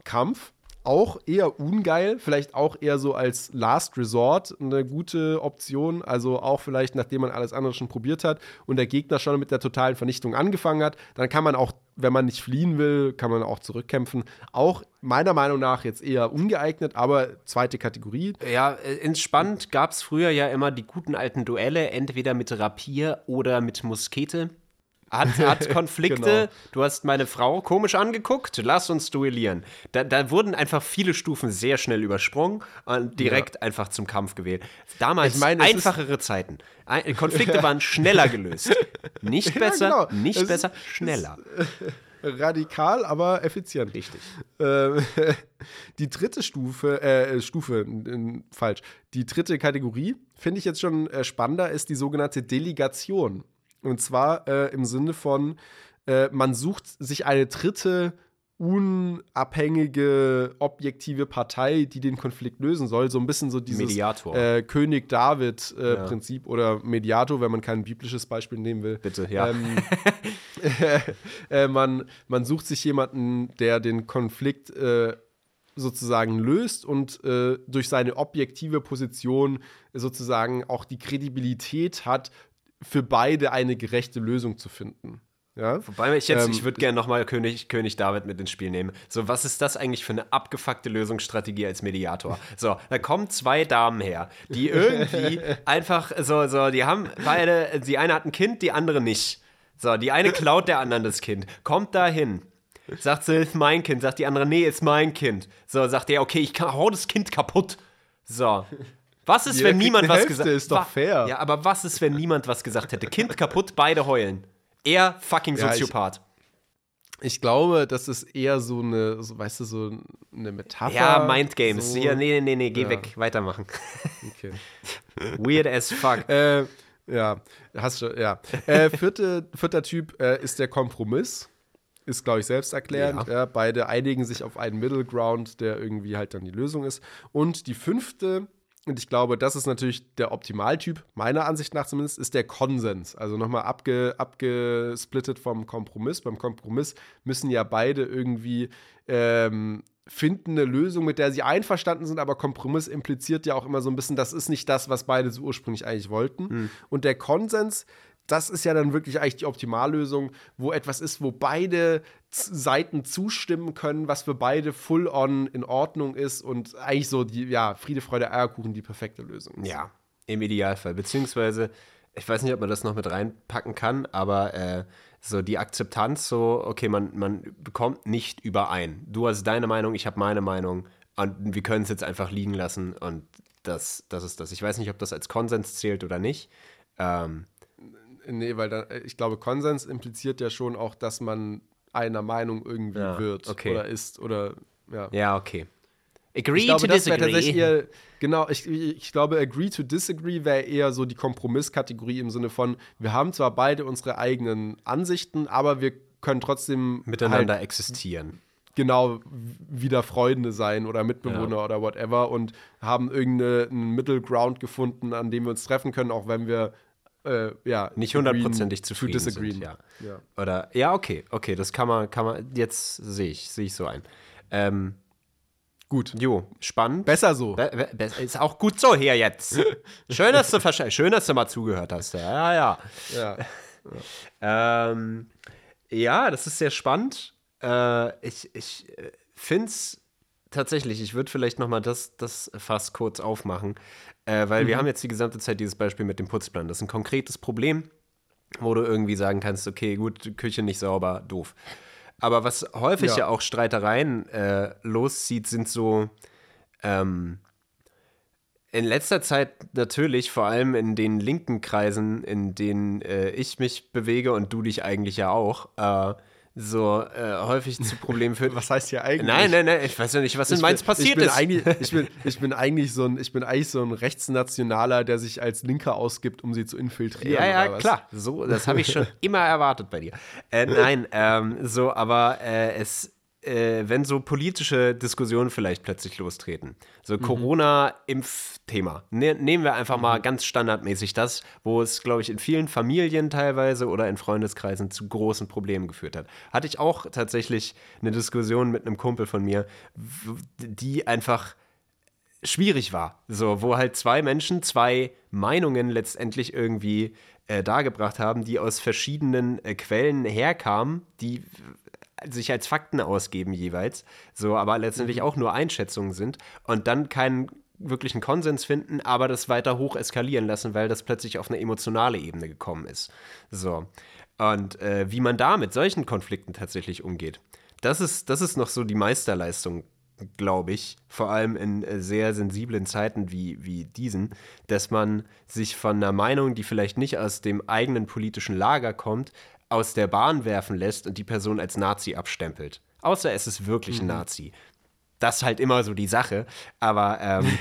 Kampf. Auch eher ungeil, vielleicht auch eher so als Last Resort eine gute Option. Also auch vielleicht, nachdem man alles andere schon probiert hat und der Gegner schon mit der totalen Vernichtung angefangen hat, dann kann man auch, wenn man nicht fliehen will, kann man auch zurückkämpfen. Auch meiner Meinung nach jetzt eher ungeeignet, aber zweite Kategorie. Ja, äh, entspannt gab es früher ja immer die guten alten Duelle, entweder mit Rapier oder mit Muskete. Hat, hat (laughs) Konflikte, Genau. du hast meine Frau komisch angeguckt, lass uns duellieren. Da, da wurden einfach viele Stufen sehr schnell übersprungen und direkt einfach zum Kampf gewählt. Damals Ich ist- einfachere Zeiten. Konflikte waren schneller gelöst. (laughs) Nicht Ja, besser, genau. nicht Es- besser, schneller. (laughs) Radikal, aber effizient. Richtig. Ähm, die dritte Stufe, äh, Stufe, äh, falsch. Die dritte Kategorie, finde ich jetzt schon äh, spannender, ist die sogenannte Delegation. Und zwar äh, im Sinne von, äh, man sucht sich eine dritte unabhängige, objektive Partei, die den Konflikt lösen soll. So ein bisschen so dieses. Äh, König David-Prinzip Ja. oder Mediator, wenn man kein biblisches Beispiel nehmen will. Bitte, ja. Ähm, (laughs) äh, man, man sucht sich jemanden, der den Konflikt äh, sozusagen löst und äh, durch seine objektive Position sozusagen auch die Kredibilität hat, für beide eine gerechte Lösung zu finden. Ja? Wobei ich jetzt, Ähm, ich würde gerne nochmal König, König David mit ins Spiel nehmen. So, was ist das eigentlich für eine abgefuckte Lösungsstrategie als Mediator? So, da kommen zwei Damen her, die (laughs) irgendwie einfach so, so, die haben beide, die eine hat ein Kind, die andere nicht. So, die eine klaut der anderen das Kind, kommt da hin. Sagt sie, ist mein Kind. Sagt die andere, nee, ist mein Kind. So, sagt der, okay, ich hau das Kind kaputt. So. Was ist, Jeder wenn niemand was gesagt ist doch fair. Ja, aber was ist, wenn niemand was gesagt hätte? Kind kaputt, beide heulen. Er fucking Ja, ich- Soziopath. Ich glaube, das ist eher so eine, so, weißt du, so eine Metapher. Ja, Mind Games. So. Hier, nee, nee, nee, nee, geh Ja. weg. Weitermachen. Okay. (laughs) Weird as fuck. Äh, ja, hast schon, ja. Äh, vierte, vierter Typ äh, ist der Kompromiss. Ist, glaube ich, selbsterklärend. Ja. Ja. beide einigen sich auf einen Middle Ground, der irgendwie halt dann die Lösung ist. Und die fünfte, und ich glaube, das ist natürlich der Optimaltyp, meiner Ansicht nach zumindest, ist der Konsens. Also nochmal abge, abgesplittet vom Kompromiss. Beim Kompromiss müssen ja beide irgendwie ähm, finden eine Lösung, mit der sie einverstanden sind, aber Kompromiss impliziert ja auch immer so ein bisschen, das ist nicht das, was beide so ursprünglich eigentlich wollten. Und der Konsens, das ist ja dann wirklich eigentlich die Optimallösung, wo etwas ist, wo beide Seiten zustimmen können, was für beide full on in Ordnung ist und eigentlich so die, ja, Friede, Freude, Eierkuchen die perfekte Lösung ist. Ja, im Idealfall. Beziehungsweise, ich weiß nicht, ob man das noch mit reinpacken kann, aber äh, so die Akzeptanz, so, okay, man, man bekommt nicht überein. Du hast deine Meinung, ich habe meine Meinung und wir können es jetzt einfach liegen lassen und das, das ist das. Ich weiß nicht, ob das als Konsens zählt oder nicht. Ähm, Nee, weil da, ich glaube, Konsens impliziert ja schon auch, dass man einer Meinung irgendwie Ja, wird okay. oder ist oder ja. ja, okay. Agree Ich glaube, to das disagree. tatsächlich eher, genau, ich, ich glaube, agree to disagree wäre eher so die Kompromisskategorie im Sinne von, wir haben zwar beide unsere eigenen Ansichten, aber wir können trotzdem Miteinander halt existieren. genau wieder Freunde sein oder Mitbewohner oder whatever und haben irgendeinen Middle Ground gefunden, an dem wir uns treffen können, auch wenn wir äh, ja Nicht hundertprozentig to zufrieden disagreeen. sind, ja. ja. Oder, ja, okay, okay, das kann man, kann man, jetzt sehe ich, sehe ich so ein. Ähm, Gut. jo, spannend. Besser so. Be be ist auch gut so hier jetzt. (laughs) Schön, dass du, schön, dass du mal zugehört hast. Ja, ja. Ja. (laughs) Ähm, ja, das ist sehr spannend. Äh, ich ich finde es tatsächlich, ich würde vielleicht noch mal das, das Fass kurz aufmachen, äh, weil wir haben jetzt die gesamte Zeit dieses Beispiel mit dem Putzplan. Das ist ein konkretes Problem, wo du irgendwie sagen kannst, okay, gut, Küche nicht sauber, doof. Aber was häufig ja, Ja. auch Streitereien äh, loszieht, sind so ähm, in letzter Zeit natürlich, vor allem in den linken Kreisen, in denen äh, ich mich bewege und du dich eigentlich ja auch, äh, so äh, häufig zu Problemen führt. (laughs) Was heißt hier eigentlich? Nein, nein, nein, ich weiß ja nicht, was in Mainz passiert ich bin ist. Eigentlich, (laughs) ich, bin, ich, bin eigentlich so ein, ich bin eigentlich so ein Rechtsnationaler, der sich als Linker ausgibt, um sie zu infiltrieren. Ja, ja, klar. So, das habe ich schon (laughs) immer erwartet bei dir. Äh, nein, ähm, so, aber äh, es, äh, wenn so politische Diskussionen vielleicht plötzlich lostreten, so Mhm. Corona-Impfthema, ne, nehmen wir einfach mal ganz standardmäßig das, wo es, glaube ich, in vielen Familien teilweise oder in Freundeskreisen zu großen Problemen geführt hat. Hatte ich auch tatsächlich eine Diskussion mit einem Kumpel von mir, die einfach schwierig war. So, wo halt zwei Menschen zwei Meinungen letztendlich irgendwie äh, dargebracht haben, die aus verschiedenen äh, Quellen herkamen, die sich als Fakten ausgeben jeweils, so, aber letztendlich auch nur Einschätzungen sind und dann keinen wirklichen Konsens finden, aber das weiter hoch eskalieren lassen, weil das plötzlich auf eine emotionale Ebene gekommen ist. So. Und äh, wie man da mit solchen Konflikten tatsächlich umgeht, das ist, das ist noch so die Meisterleistung, glaube ich, vor allem in äh, sehr sensiblen Zeiten wie, wie diesen, dass man sich von einer Meinung, die vielleicht nicht aus dem eigenen politischen Lager kommt, aus der Bahn werfen lässt und die Person als Nazi abstempelt. Außer es ist wirklich ein Nazi. Das ist halt immer so die Sache, aber ähm,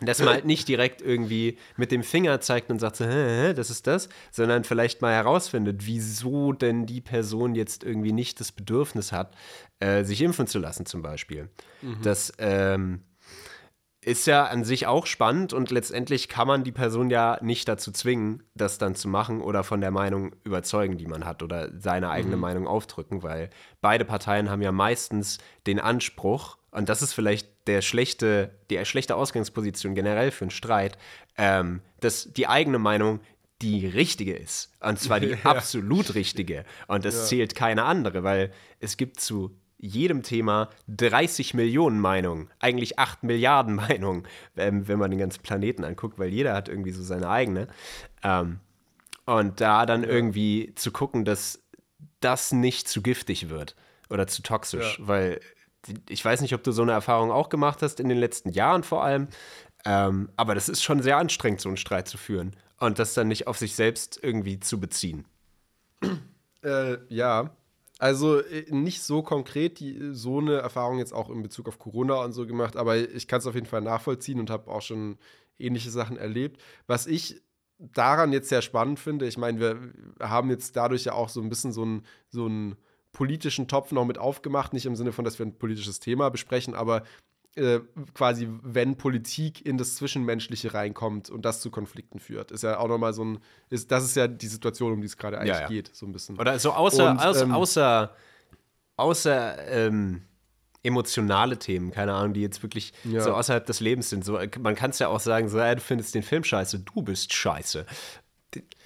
(laughs) dass man halt nicht direkt irgendwie mit dem Finger zeigt und sagt, so, hä, hä, das ist das, sondern vielleicht mal herausfindet, wieso denn die Person jetzt irgendwie nicht das Bedürfnis hat, äh, sich impfen zu lassen zum Beispiel. Das ähm, ist ja an sich auch spannend und letztendlich kann man die Person ja nicht dazu zwingen, das dann zu machen oder von der Meinung überzeugen, die man hat oder seine eigene Meinung aufdrücken, weil beide Parteien haben ja meistens den Anspruch und das ist vielleicht der schlechte, die schlechte Ausgangsposition generell für einen Streit, ähm, dass die eigene Meinung die richtige ist. Und zwar die (laughs) ja. absolut richtige. Und es ja. zählt keine andere, weil es gibt zu jedem Thema 30 Millionen Meinungen, eigentlich 8 Milliarden (laughs) Meinungen, ähm, wenn man den ganzen Planeten anguckt, weil jeder hat irgendwie so seine eigene. Ähm, und da dann irgendwie zu gucken, dass das nicht zu giftig wird oder zu toxisch, ja. weil ich weiß nicht, ob du so eine Erfahrung auch gemacht hast in den letzten Jahren vor allem, ähm, aber das ist schon sehr anstrengend, so einen Streit zu führen und das dann nicht auf sich selbst irgendwie zu beziehen. Äh, ja, also äh, nicht so konkret die, so eine Erfahrung jetzt auch in Bezug auf Corona und so gemacht, aber ich kann es auf jeden Fall nachvollziehen und habe auch schon ähnliche Sachen erlebt. Was ich daran jetzt sehr spannend finde, ich meine, wir haben jetzt dadurch ja auch so ein bisschen so einen so einen politischen Topf noch mit aufgemacht, nicht im Sinne von, dass wir ein politisches Thema besprechen, aber äh, quasi, wenn Politik in das Zwischenmenschliche reinkommt und das zu Konflikten führt. Ist ja auch nochmal so ein, ist, das ist ja die Situation, um die es gerade eigentlich ja, ja. geht, so ein bisschen. Oder so außer, und, außer, ähm, außer, außer ähm, emotionale Themen, keine Ahnung, die jetzt wirklich ja. so außerhalb des Lebens sind. So, man kann es ja auch sagen, so, ja, du findest den Film scheiße, du bist scheiße.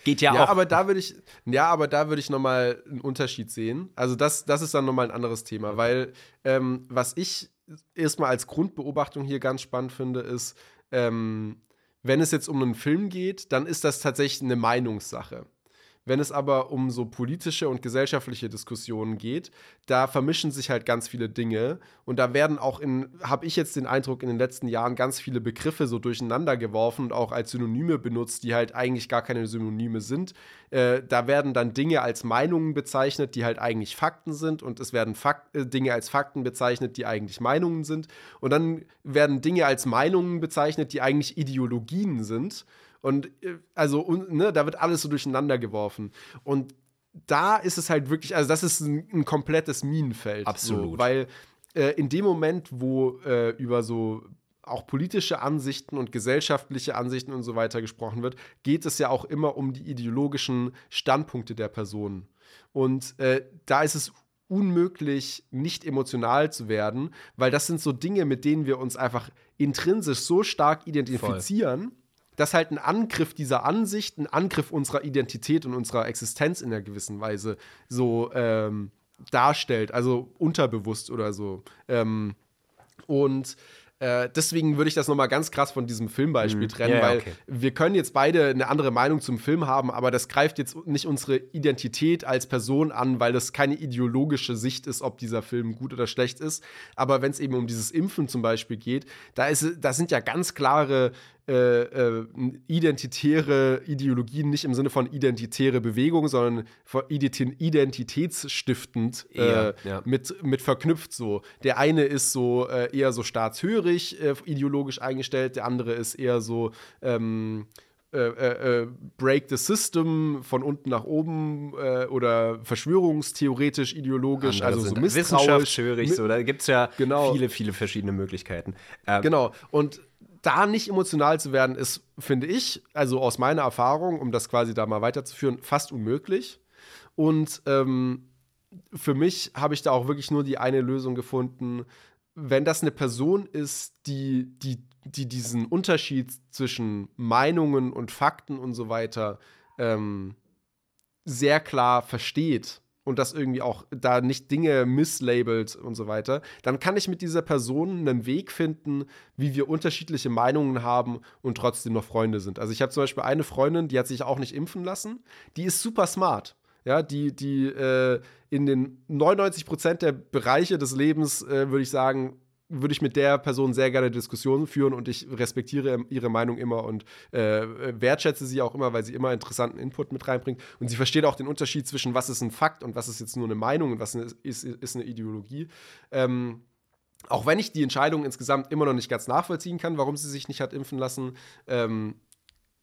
Geht ja, ja auch. Aber da würde ich, ja, aber da würde ich nochmal einen Unterschied sehen. Also das, das ist dann nochmal ein anderes Thema, weil ähm, was ich erstmal als Grundbeobachtung hier ganz spannend finde, ist, ähm, wenn es jetzt um einen Film geht, dann ist das tatsächlich eine Meinungssache. Wenn es aber um so politische und gesellschaftliche Diskussionen geht, da vermischen sich halt ganz viele Dinge und da werden auch in, habe ich jetzt den Eindruck, in den letzten Jahren ganz viele Begriffe so durcheinander geworfen und auch als Synonyme benutzt, die halt eigentlich gar keine Synonyme sind. Äh, da werden dann Dinge als Meinungen bezeichnet, die halt eigentlich Fakten sind und es werden Fakt, äh, Dinge als Fakten bezeichnet, die eigentlich Meinungen sind und dann werden Dinge als Meinungen bezeichnet, die eigentlich Ideologien sind. Und äh, also, ne, da wird alles so durcheinander geworfen. Und da ist es halt wirklich, also das ist ein, ein komplettes Minenfeld. Absolut. So, weil äh, in dem Moment, wo äh, über so auch politische Ansichten und gesellschaftliche Ansichten und so weiter gesprochen wird, geht es ja auch immer um die ideologischen Standpunkte der Person. Und äh, da ist es unmöglich, nicht emotional zu werden, weil das sind so Dinge, mit denen wir uns einfach intrinsisch so stark identifizieren. Voll dass halt ein Angriff dieser Ansicht, ein Angriff unserer Identität und unserer Existenz in einer gewissen Weise so ähm, darstellt, also unterbewusst oder so. Ähm, und äh, deswegen würde ich das nochmal ganz krass von diesem Filmbeispiel mhm. trennen, yeah, weil okay. wir können jetzt beide eine andere Meinung zum Film haben, aber das greift jetzt nicht unsere Identität als Person an, weil das keine ideologische Sicht ist, ob dieser Film gut oder schlecht ist. Aber wenn es eben um dieses Impfen zum Beispiel geht, da, ist, da sind ja ganz klare äh, äh, identitäre Ideologien, nicht im Sinne von identitäre Bewegung, sondern identitätsstiftend äh, ja. mit, mit verknüpft so. Der eine ist so äh, eher so staatshörig ideologisch eingestellt, der andere ist eher so ähm, äh, Break the System von unten nach oben oder verschwörungstheoretisch, ideologisch, Andere also so misstrauisch. Wissenschaftshörig, so, da gibt es ja genau. viele, viele verschiedene Möglichkeiten. Ähm, genau, und da nicht emotional zu werden, ist, finde ich, also aus meiner Erfahrung, um das quasi da mal weiterzuführen, fast unmöglich. Und ähm, für mich habe ich da auch wirklich nur die eine Lösung gefunden. Wenn das eine Person ist, die, die, die diesen Unterschied zwischen Meinungen und Fakten und so weiter ähm, sehr klar versteht und das irgendwie auch da nicht Dinge misslabelt und so weiter, dann kann ich mit dieser Person einen Weg finden, wie wir unterschiedliche Meinungen haben und trotzdem noch Freunde sind. Also ich habe zum Beispiel eine Freundin, die hat sich auch nicht impfen lassen, die ist super smart. Ja, die, die äh, in den 99 Prozent der Bereiche des Lebens, äh, würde ich sagen, würde ich mit der Person sehr gerne Diskussionen führen und ich respektiere ihre Meinung immer und äh, wertschätze sie auch immer, weil sie immer interessanten Input mit reinbringt. Und sie versteht auch den Unterschied zwischen, was ist ein Fakt und was ist jetzt nur eine Meinung und was ist, ist, ist eine Ideologie. Ähm, auch wenn ich die Entscheidung insgesamt immer noch nicht ganz nachvollziehen kann, warum sie sich nicht hat impfen lassen, ähm,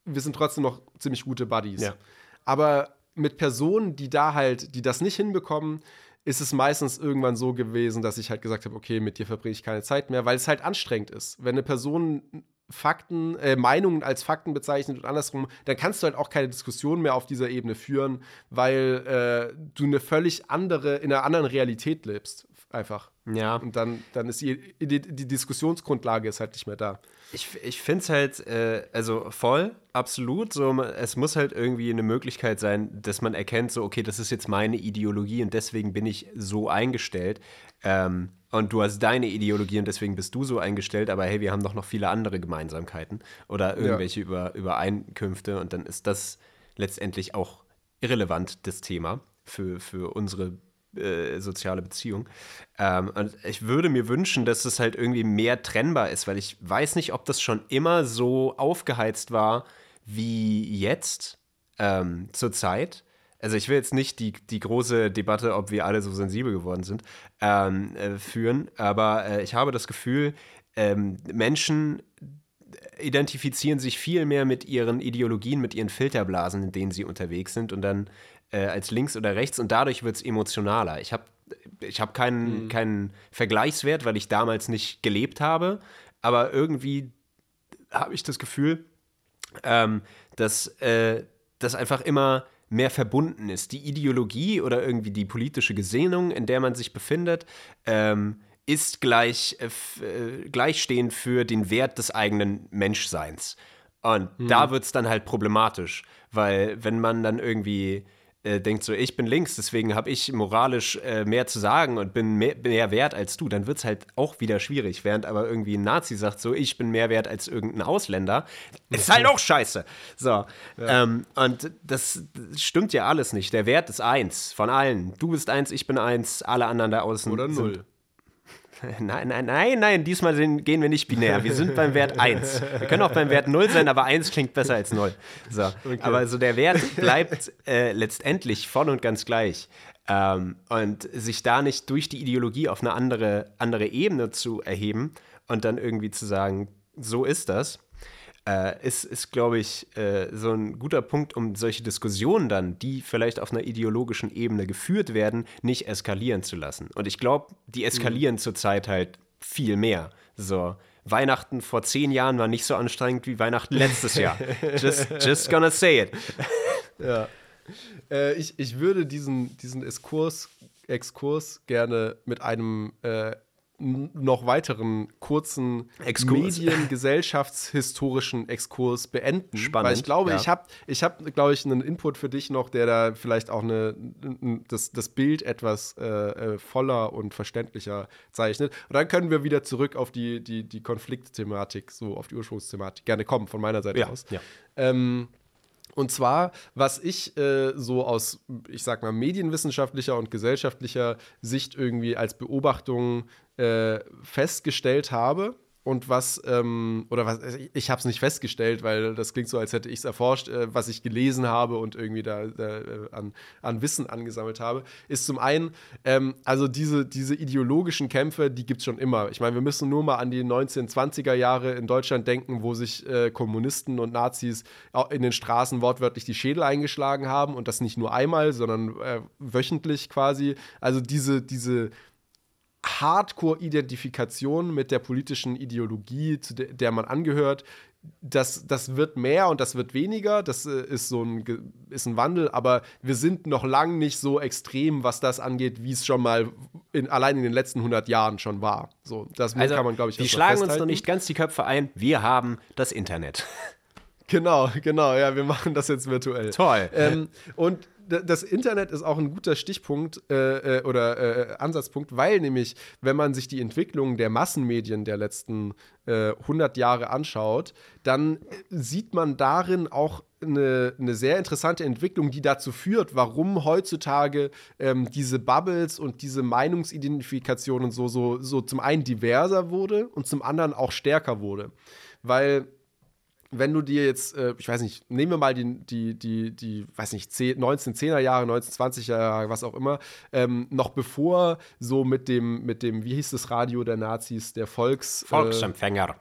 wir sind trotzdem noch ziemlich gute Buddies. Ja. Aber mit Personen, die da halt, die das nicht hinbekommen, ist es meistens irgendwann so gewesen, dass ich halt gesagt habe, okay, mit dir verbringe ich keine Zeit mehr, weil es halt anstrengend ist. Wenn eine Person Fakten, äh, Meinungen als Fakten bezeichnet und andersrum, dann kannst du halt auch keine Diskussion mehr auf dieser Ebene führen, weil äh, du eine völlig andere, in einer anderen Realität lebst. Einfach. Ja. Und dann, dann ist die, die, die Diskussionsgrundlage ist halt nicht mehr da. Ich, ich finde es halt, äh, also voll, absolut. So, es muss halt irgendwie eine Möglichkeit sein, dass man erkennt, so, okay, das ist jetzt meine Ideologie und deswegen bin ich so eingestellt. Ähm, und du hast deine Ideologie und deswegen bist du so eingestellt, aber hey, wir haben doch noch viele andere Gemeinsamkeiten oder irgendwelche ja. Über, Übereinkünfte und dann ist das letztendlich auch irrelevant, das Thema für, für unsere äh, soziale Beziehung. Ähm, und ich würde mir wünschen, dass es halt irgendwie mehr trennbar ist, weil ich weiß nicht, ob das schon immer so aufgeheizt war wie jetzt ähm, zur Zeit. Also ich will jetzt nicht die, die große Debatte, ob wir alle so sensibel geworden sind, ähm, äh, führen, aber äh, ich habe das Gefühl, ähm, Menschen identifizieren sich viel mehr mit ihren Ideologien, mit ihren Filterblasen, in denen sie unterwegs sind und dann äh, als links oder rechts und dadurch wird es emotionaler. Ich habe ich hab keinen, mhm. keinen Vergleichswert, weil ich damals nicht gelebt habe, aber irgendwie habe ich das Gefühl, ähm, dass äh, das einfach immer mehr verbunden ist. Die Ideologie oder irgendwie die politische Gesinnung, in der man sich befindet, ähm, ist gleich, äh, äh gleichstehend für den Wert des eigenen Menschseins. Und mhm. da wird es dann halt problematisch, weil wenn man dann irgendwie äh, denkt so, ich bin links, deswegen habe ich moralisch äh, mehr zu sagen und bin mehr, mehr wert als du, dann wird es halt auch wieder schwierig. Während aber irgendwie ein Nazi sagt so, ich bin mehr wert als irgendein Ausländer, ist halt auch scheiße. So. Ja. Ähm, und das, das, stimmt ja alles nicht. Der Wert ist eins von allen. Du bist eins, ich bin eins, alle anderen da außen. Oder null. (laughs) Nein, nein, nein, nein, diesmal sind, gehen wir nicht binär. Wir sind beim Wert 1. Wir können auch beim Wert 0 sein, aber 1 klingt besser als 0. So. Okay. Aber also der Wert bleibt äh, letztendlich voll und ganz gleich. Ähm, und sich da nicht durch die Ideologie auf eine andere, andere Ebene zu erheben und dann irgendwie zu sagen, so ist das, äh, ist, ist glaube ich, äh, so ein guter Punkt, um solche Diskussionen dann, die vielleicht auf einer ideologischen Ebene geführt werden, nicht eskalieren zu lassen. Und ich glaube, die eskalieren mhm. zurzeit halt viel mehr. So. Weihnachten vor zehn Jahren war nicht so anstrengend wie Weihnachten letztes Jahr. (laughs) just, just gonna say it. (laughs) Ja. Äh, ich, ich würde diesen, diesen Exkurs, Exkurs gerne mit einem äh, noch weiteren kurzen Medien-gesellschaftshistorischen Exkurs beenden. Spannend. Weil ich glaube, ja. ich habe, ich hab, glaube ich, einen Input für dich noch, der da vielleicht auch eine, das, das Bild etwas äh, äh, voller und verständlicher zeichnet. Und dann können wir wieder zurück auf die, die, die Konfliktthematik, so auf die Ursprungsthematik gerne kommen, von meiner Seite ja, aus. Ja. Ähm, und zwar, was ich äh, so aus, ich sag mal, medienwissenschaftlicher und gesellschaftlicher Sicht irgendwie als Beobachtung äh, festgestellt habe, und was, ähm, oder was, ich habe es nicht festgestellt, weil das klingt so, als hätte ich es erforscht, äh, was ich gelesen habe und irgendwie da, da äh, an, an Wissen angesammelt habe, ist zum einen, ähm, also diese, diese ideologischen Kämpfe, die gibt es schon immer. Ich meine, wir müssen nur mal an die 1920er Jahre in Deutschland denken, wo sich äh, Kommunisten und Nazis in den Straßen wortwörtlich die Schädel eingeschlagen haben und das nicht nur einmal, sondern äh, wöchentlich quasi. Also diese, diese Hardcore-Identifikation mit der politischen Ideologie, zu der, der man angehört, das, das wird mehr und das wird weniger. Das äh, ist so ein, ist ein Wandel, aber wir sind noch lang nicht so extrem, was das angeht, wie es schon mal in, allein in den letzten 100 Jahren schon war. So, das also, kann man, glaube ich, Wir schlagen uns noch nicht ganz die Köpfe ein. Wir haben das Internet. (laughs) Genau, genau, ja, wir machen das jetzt virtuell. Toll. Ähm, und das Internet ist auch ein guter Stichpunkt äh, äh, oder äh, Ansatzpunkt, weil nämlich, wenn man sich die Entwicklung der Massenmedien der letzten äh, 100 Jahre anschaut, dann sieht man darin auch eine, eine, sehr interessante Entwicklung, die dazu führt, warum heutzutage ähm, diese Bubbles und diese Meinungsidentifikation und so, so, so zum einen diverser wurde und zum anderen auch stärker wurde. Weil wenn du dir jetzt, äh, ich weiß nicht, nehmen wir mal die, die, die, die weiß nicht, 10, 1910er Jahre, 1920er Jahre, was auch immer, ähm, noch bevor so mit dem, mit dem, wie hieß das Radio der Nazis, der Volks... Äh, Volksempfänger. Äh,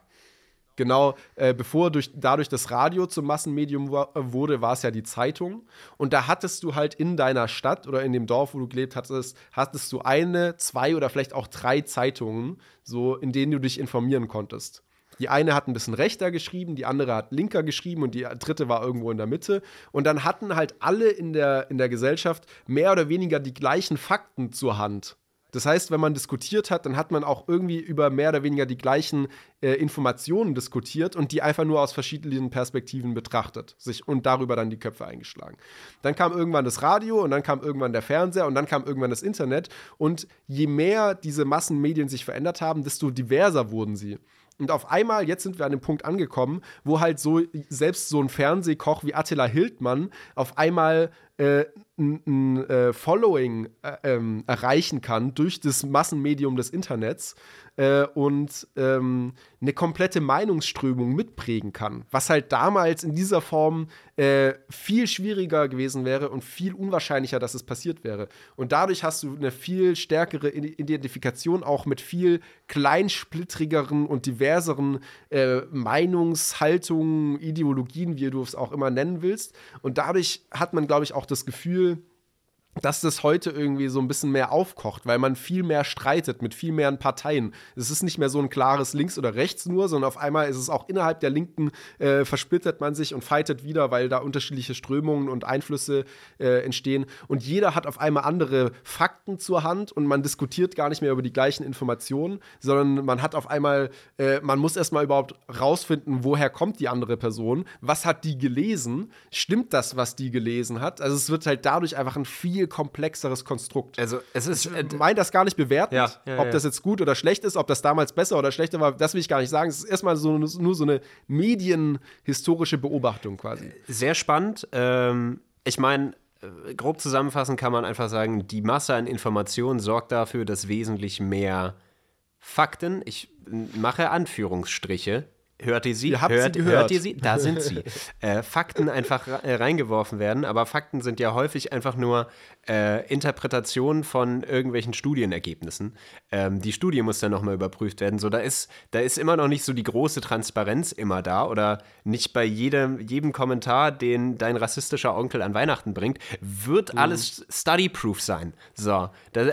genau, äh, bevor durch, dadurch das Radio zum Massenmedium wurde, war es ja die Zeitung. Und da hattest du halt in deiner Stadt oder in dem Dorf, wo du gelebt hattest, hattest du eine, zwei oder vielleicht auch drei Zeitungen, so in denen du dich informieren konntest. Die eine hat ein bisschen rechter geschrieben, die andere hat linker geschrieben und die dritte war irgendwo in der Mitte. Und dann hatten halt alle in der, in der Gesellschaft mehr oder weniger die gleichen Fakten zur Hand. Das heißt, wenn man diskutiert hat, dann hat man auch irgendwie über mehr oder weniger die gleichen äh, Informationen diskutiert und die einfach nur aus verschiedenen Perspektiven betrachtet sich und darüber dann die Köpfe eingeschlagen. Dann kam irgendwann das Radio und dann kam irgendwann der Fernseher und dann kam irgendwann das Internet und je mehr diese Massenmedien sich verändert haben, desto diverser wurden sie. Und auf einmal, jetzt sind wir an dem Punkt angekommen, wo halt so selbst so ein Fernsehkoch wie Attila Hildmann auf einmal äh, ein, äh, Following äh, ähm, erreichen kann durch das Massenmedium des Internets äh, und ähm, eine komplette Meinungsströmung mitprägen kann. Was halt damals in dieser Form äh, viel schwieriger gewesen wäre und viel unwahrscheinlicher, dass es passiert wäre. Und dadurch hast du eine viel stärkere Identifikation auch mit viel kleinsplittrigeren und diverseren äh, Meinungshaltungen, Ideologien, wie du es auch immer nennen willst. Und dadurch hat man, glaube ich, auch das Gefühl, dass das heute irgendwie so ein bisschen mehr aufkocht, weil man viel mehr streitet mit viel mehr Parteien. Es ist nicht mehr so ein klares Links oder Rechts nur, sondern auf einmal ist es auch innerhalb der Linken äh, versplittert man sich und fightet wieder, weil da unterschiedliche Strömungen und Einflüsse äh, entstehen. Und jeder hat auf einmal andere Fakten zur Hand und man diskutiert gar nicht mehr über die gleichen Informationen, sondern man hat auf einmal, äh, man muss erstmal überhaupt rausfinden, woher kommt die andere Person, was hat die gelesen, stimmt das, was die gelesen hat. Also es wird halt dadurch einfach ein viel komplexeres Konstrukt. Also es ist. Ich äh, meine das gar nicht bewerten, ja, ja, ob ja. das jetzt gut oder schlecht ist, ob das damals besser oder schlechter war, das will ich gar nicht sagen. Es ist erstmal so, nur so eine medienhistorische Beobachtung quasi. Sehr spannend. Ähm, ich meine, äh, grob zusammenfassend kann man einfach sagen, die Masse an Informationen sorgt dafür, dass wesentlich mehr Fakten, ich mache Anführungsstriche, Hört ihr sie? Ihr habt hört, sie gehört. hört ihr sie? Da sind sie. (laughs) äh, Fakten einfach äh, reingeworfen werden, aber Fakten sind ja häufig einfach nur äh, Interpretationen von irgendwelchen Studienergebnissen. Ähm, die Studie muss dann nochmal überprüft werden. So, da ist, da ist immer noch nicht so die große Transparenz immer da oder nicht bei jedem, jedem Kommentar, den dein rassistischer Onkel an Weihnachten bringt, wird mhm. alles study-proof sein. So, das,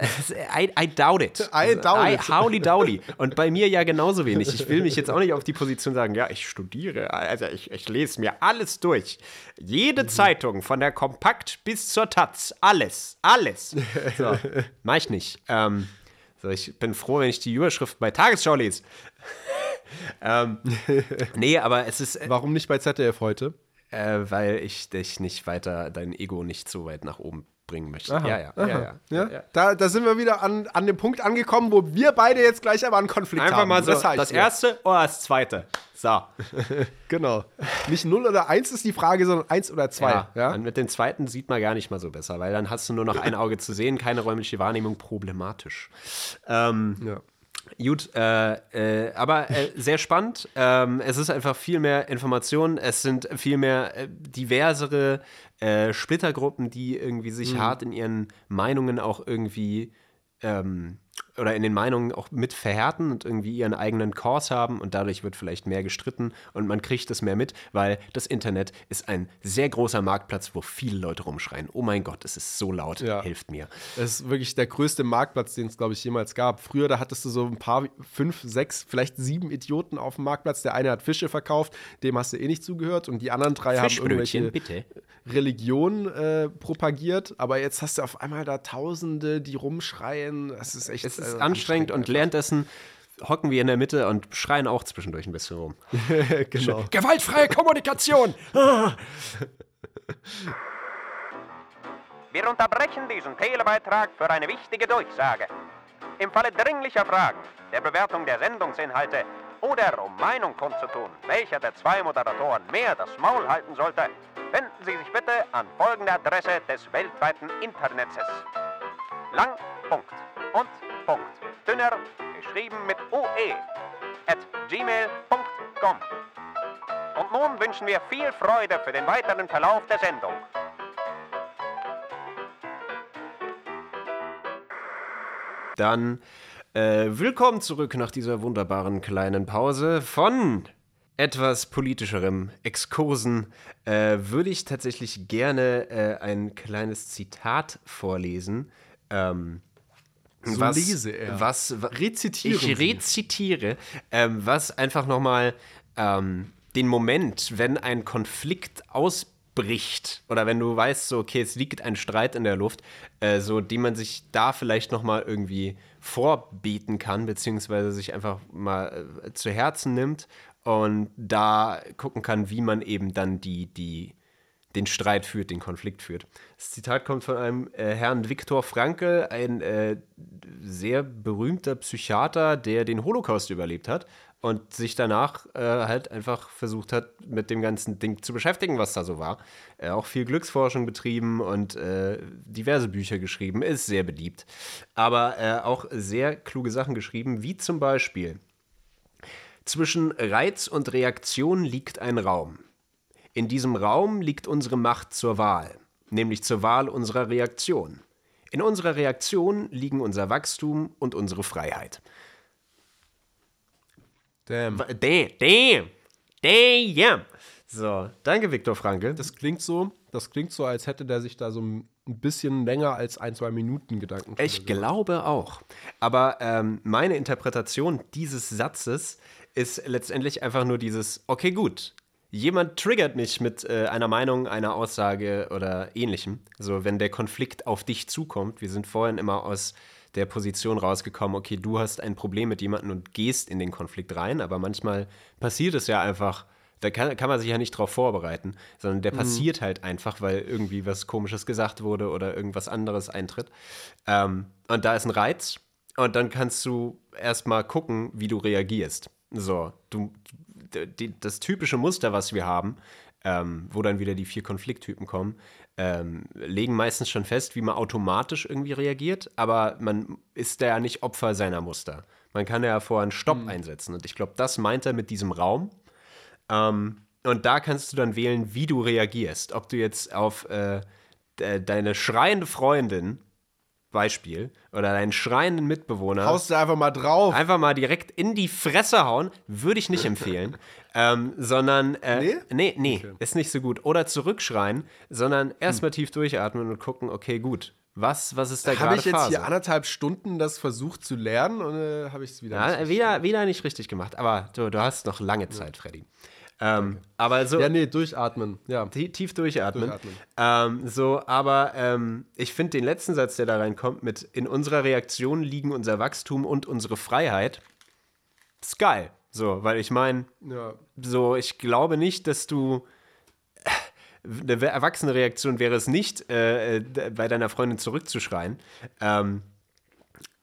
I, I doubt it. I doubt it. Howly dowly. Und bei mir ja genauso wenig. Ich will mich jetzt auch nicht auf die Position sagen, ja, ich studiere, also ich, ich lese mir alles durch. Jede mhm. Zeitung, von der Kompakt bis zur Taz, alles, alles. So, (laughs) mach ich nicht. Ähm, so, ich bin froh, wenn ich die Überschrift bei Tagesschau lese. (laughs) ähm, (laughs) nee, aber es ist. Äh, Warum nicht bei ZDF heute? Äh, weil ich dich nicht weiter, dein Ego nicht so weit nach oben bringen möchte. Aha, ja, ja, ja, ja, ja, ja. Da, da sind wir wieder an, an dem Punkt angekommen, wo wir beide jetzt gleich aber einen Konflikt Einfach haben. Einfach mal so, das, das erste oder das zweite. So. (laughs) genau. Nicht 0 oder 1 ist die Frage, sondern 1 oder 2. Ja, ja? mit dem zweiten sieht man gar nicht mal so besser, weil dann hast du nur noch ein Auge zu sehen, keine räumliche Wahrnehmung, problematisch. Ähm, ja. Gut, äh, äh, aber äh, sehr spannend. Ähm, es ist einfach viel mehr Information. Es sind viel mehr äh, diversere äh, Splittergruppen, die irgendwie sich mhm. hart in ihren Meinungen auch irgendwie ähm, oder in den Meinungen auch mit verhärten und irgendwie ihren eigenen Kurs haben und dadurch wird vielleicht mehr gestritten und man kriegt es mehr mit, weil das Internet ist ein sehr großer Marktplatz, wo viele Leute rumschreien. Oh mein Gott, es ist so laut, ja. hilft mir. Es ist wirklich der größte Marktplatz, den es, glaube ich, jemals gab. Früher, da hattest du so ein paar, fünf, sechs, vielleicht sieben Idioten auf dem Marktplatz. Der eine hat Fische verkauft, dem hast du eh nicht zugehört und die anderen drei haben irgendwelche bitte. Religionen äh, propagiert. Aber jetzt hast du auf einmal da Tausende, die rumschreien. Das ist echt. Es ist äh, anstrengend und währenddessen hocken wir in der Mitte und schreien auch zwischendurch ein bisschen rum. (laughs) genau. Gewaltfreie Kommunikation! (laughs) Wir unterbrechen diesen Telebeitrag für eine wichtige Durchsage. Im Falle dringlicher Fragen, der Bewertung der Sendungsinhalte oder um Meinung kundzutun, welcher der zwei Moderatoren mehr das Maul halten sollte, wenden Sie sich bitte an folgende Adresse des weltweiten Internets. Lang. Punkt. Und. Dünner, geschrieben mit OE, at gmail.com. Und nun wünschen wir viel Freude für den weiteren Verlauf der Sendung. Dann äh, willkommen zurück nach dieser wunderbaren kleinen Pause von etwas politischerem Exkursen äh, würde ich tatsächlich gerne äh, ein kleines Zitat vorlesen. Ähm, so was, lese er. Was, rezitiere ich rezitiere, ähm, was einfach nochmal ähm, den Moment, wenn ein Konflikt ausbricht, bricht oder wenn du weißt, so, okay, es liegt ein Streit in der Luft, äh, so, die man sich da vielleicht noch mal irgendwie vorbeten kann, beziehungsweise sich einfach mal äh, zu Herzen nimmt und da gucken kann, wie man eben dann die, die, den Streit führt, den Konflikt führt. Das Zitat kommt von einem äh, Herrn Viktor Frankl, ein äh, sehr berühmter Psychiater, der den Holocaust überlebt hat und sich danach äh, halt einfach versucht hat, mit dem ganzen Ding zu beschäftigen, was da so war. Er auch viel Glücksforschung betrieben und äh, diverse Bücher geschrieben, ist sehr beliebt. Aber äh, auch sehr kluge Sachen geschrieben, wie zum Beispiel zwischen Reiz und Reaktion liegt ein Raum. In diesem Raum liegt unsere Macht zur Wahl, nämlich zur Wahl unserer Reaktion. In unserer Reaktion liegen unser Wachstum und unsere Freiheit. Damn. Damn, damn, damn. So, danke, Viktor Frankl. Das klingt so, das klingt so, als hätte der sich da so ein bisschen länger als ein, zwei Minuten Gedanken drüber Ich gemacht. glaube auch. Aber ähm, meine Interpretation dieses Satzes ist letztendlich einfach nur dieses, okay, gut. Jemand triggert mich mit äh, einer Meinung, einer Aussage oder ähnlichem. So, wenn der Konflikt auf dich zukommt, wir sind vorhin immer aus der Position rausgekommen, okay, du hast ein Problem mit jemandem und gehst in den Konflikt rein, aber manchmal passiert es ja einfach, da kann, kann man sich ja nicht drauf vorbereiten, sondern der passiert halt einfach, weil irgendwie was Komisches gesagt wurde oder irgendwas anderes eintritt. Ähm, und da ist ein Reiz und dann kannst du erstmal gucken, wie du reagierst. So, du, das typische Muster, was wir haben, ähm, wo dann wieder die vier Konflikttypen kommen, ähm, legen meistens schon fest, wie man automatisch irgendwie reagiert, aber man ist da ja nicht Opfer seiner Muster. Man kann ja vorher einen Stopp einsetzen. Und ich glaube, das meint er mit diesem Raum. Ähm, und da kannst du dann wählen, wie du reagierst. Ob du jetzt auf äh, de deine schreiende Freundin, Beispiel, oder deinen schreienden Mitbewohner Haust du einfach mal drauf. einfach mal direkt in die Fresse hauen, würde ich nicht empfehlen. (laughs) ähm, sondern, äh, Nee? nee, nee, ist nicht so gut. Oder zurückschreien, sondern erstmal tief durchatmen und gucken, okay, gut, was, was ist da Habe gerade ich jetzt Phase? hier anderthalb Stunden das versucht zu lernen und äh, habe ich es wieder ja, nicht wieder, wieder nicht richtig gemacht, aber du, du hast noch lange Zeit, Freddy. Ähm, aber so, Ja, nee, durchatmen. Ja. Tie- tief durchatmen. Durchatmen. Ähm, so, aber ähm, ich finde den letzten Satz, der da reinkommt, mit in unserer Reaktion liegen unser Wachstum und unsere Freiheit, ist geil. So, weil ich meine, ja. so, ich glaube nicht, dass du. Eine erwachsene Reaktion wäre es nicht, äh, äh, bei deiner Freundin zurückzuschreien. Ähm,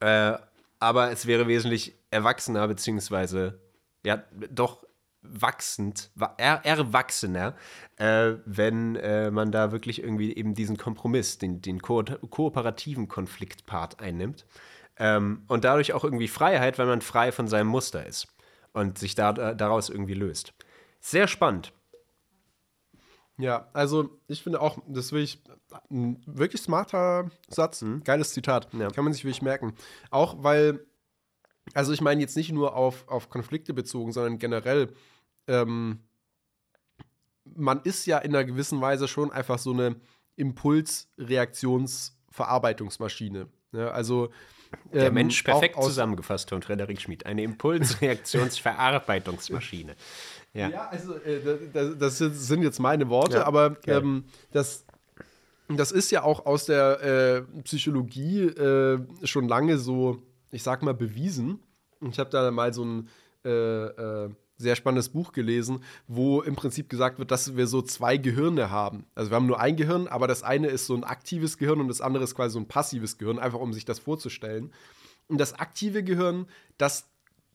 äh, aber es wäre wesentlich erwachsener, beziehungsweise, ja, doch wachsend, wa- er, erwachsener, äh, wenn äh, man da wirklich irgendwie eben diesen Kompromiss, den, den ko kooperativen Konfliktpart einnimmt. Ähm, und dadurch auch irgendwie Freiheit, weil man frei von seinem Muster ist und sich da, daraus irgendwie löst. Sehr spannend. Ja, also ich finde auch, das ist wirklich ein wirklich smarter Satz. Geiles Zitat. Ja. Kann man sich wirklich merken. Auch weil, also ich meine jetzt nicht nur auf, auf Konflikte bezogen, sondern generell, ähm, man ist ja in einer gewissen Weise schon einfach so eine Impulsreaktionsverarbeitungsmaschine. Ja, also Der ähm, Mensch perfekt zusammengefasst von Frederik Schmid. Eine Impulsreaktionsverarbeitungsmaschine. (laughs) Ja. Ja, also äh, das, das sind jetzt meine Worte, Ja, aber ähm, das, das ist ja auch aus der äh, Psychologie äh, schon lange so, ich sag mal, bewiesen. Ich habe da mal so ein äh, äh, sehr spannendes Buch gelesen, wo im Prinzip gesagt wird, dass wir so zwei Gehirne haben. Also wir haben nur ein Gehirn, aber das eine ist so ein aktives Gehirn und das andere ist quasi so ein passives Gehirn, einfach um sich das vorzustellen. Und das aktive Gehirn, das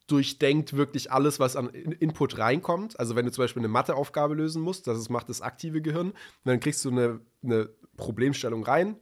durchdenkt wirklich alles, was an In- Input reinkommt. Also wenn du zum Beispiel eine Matheaufgabe lösen musst, das macht das aktive Gehirn, und dann kriegst du eine, eine Problemstellung rein,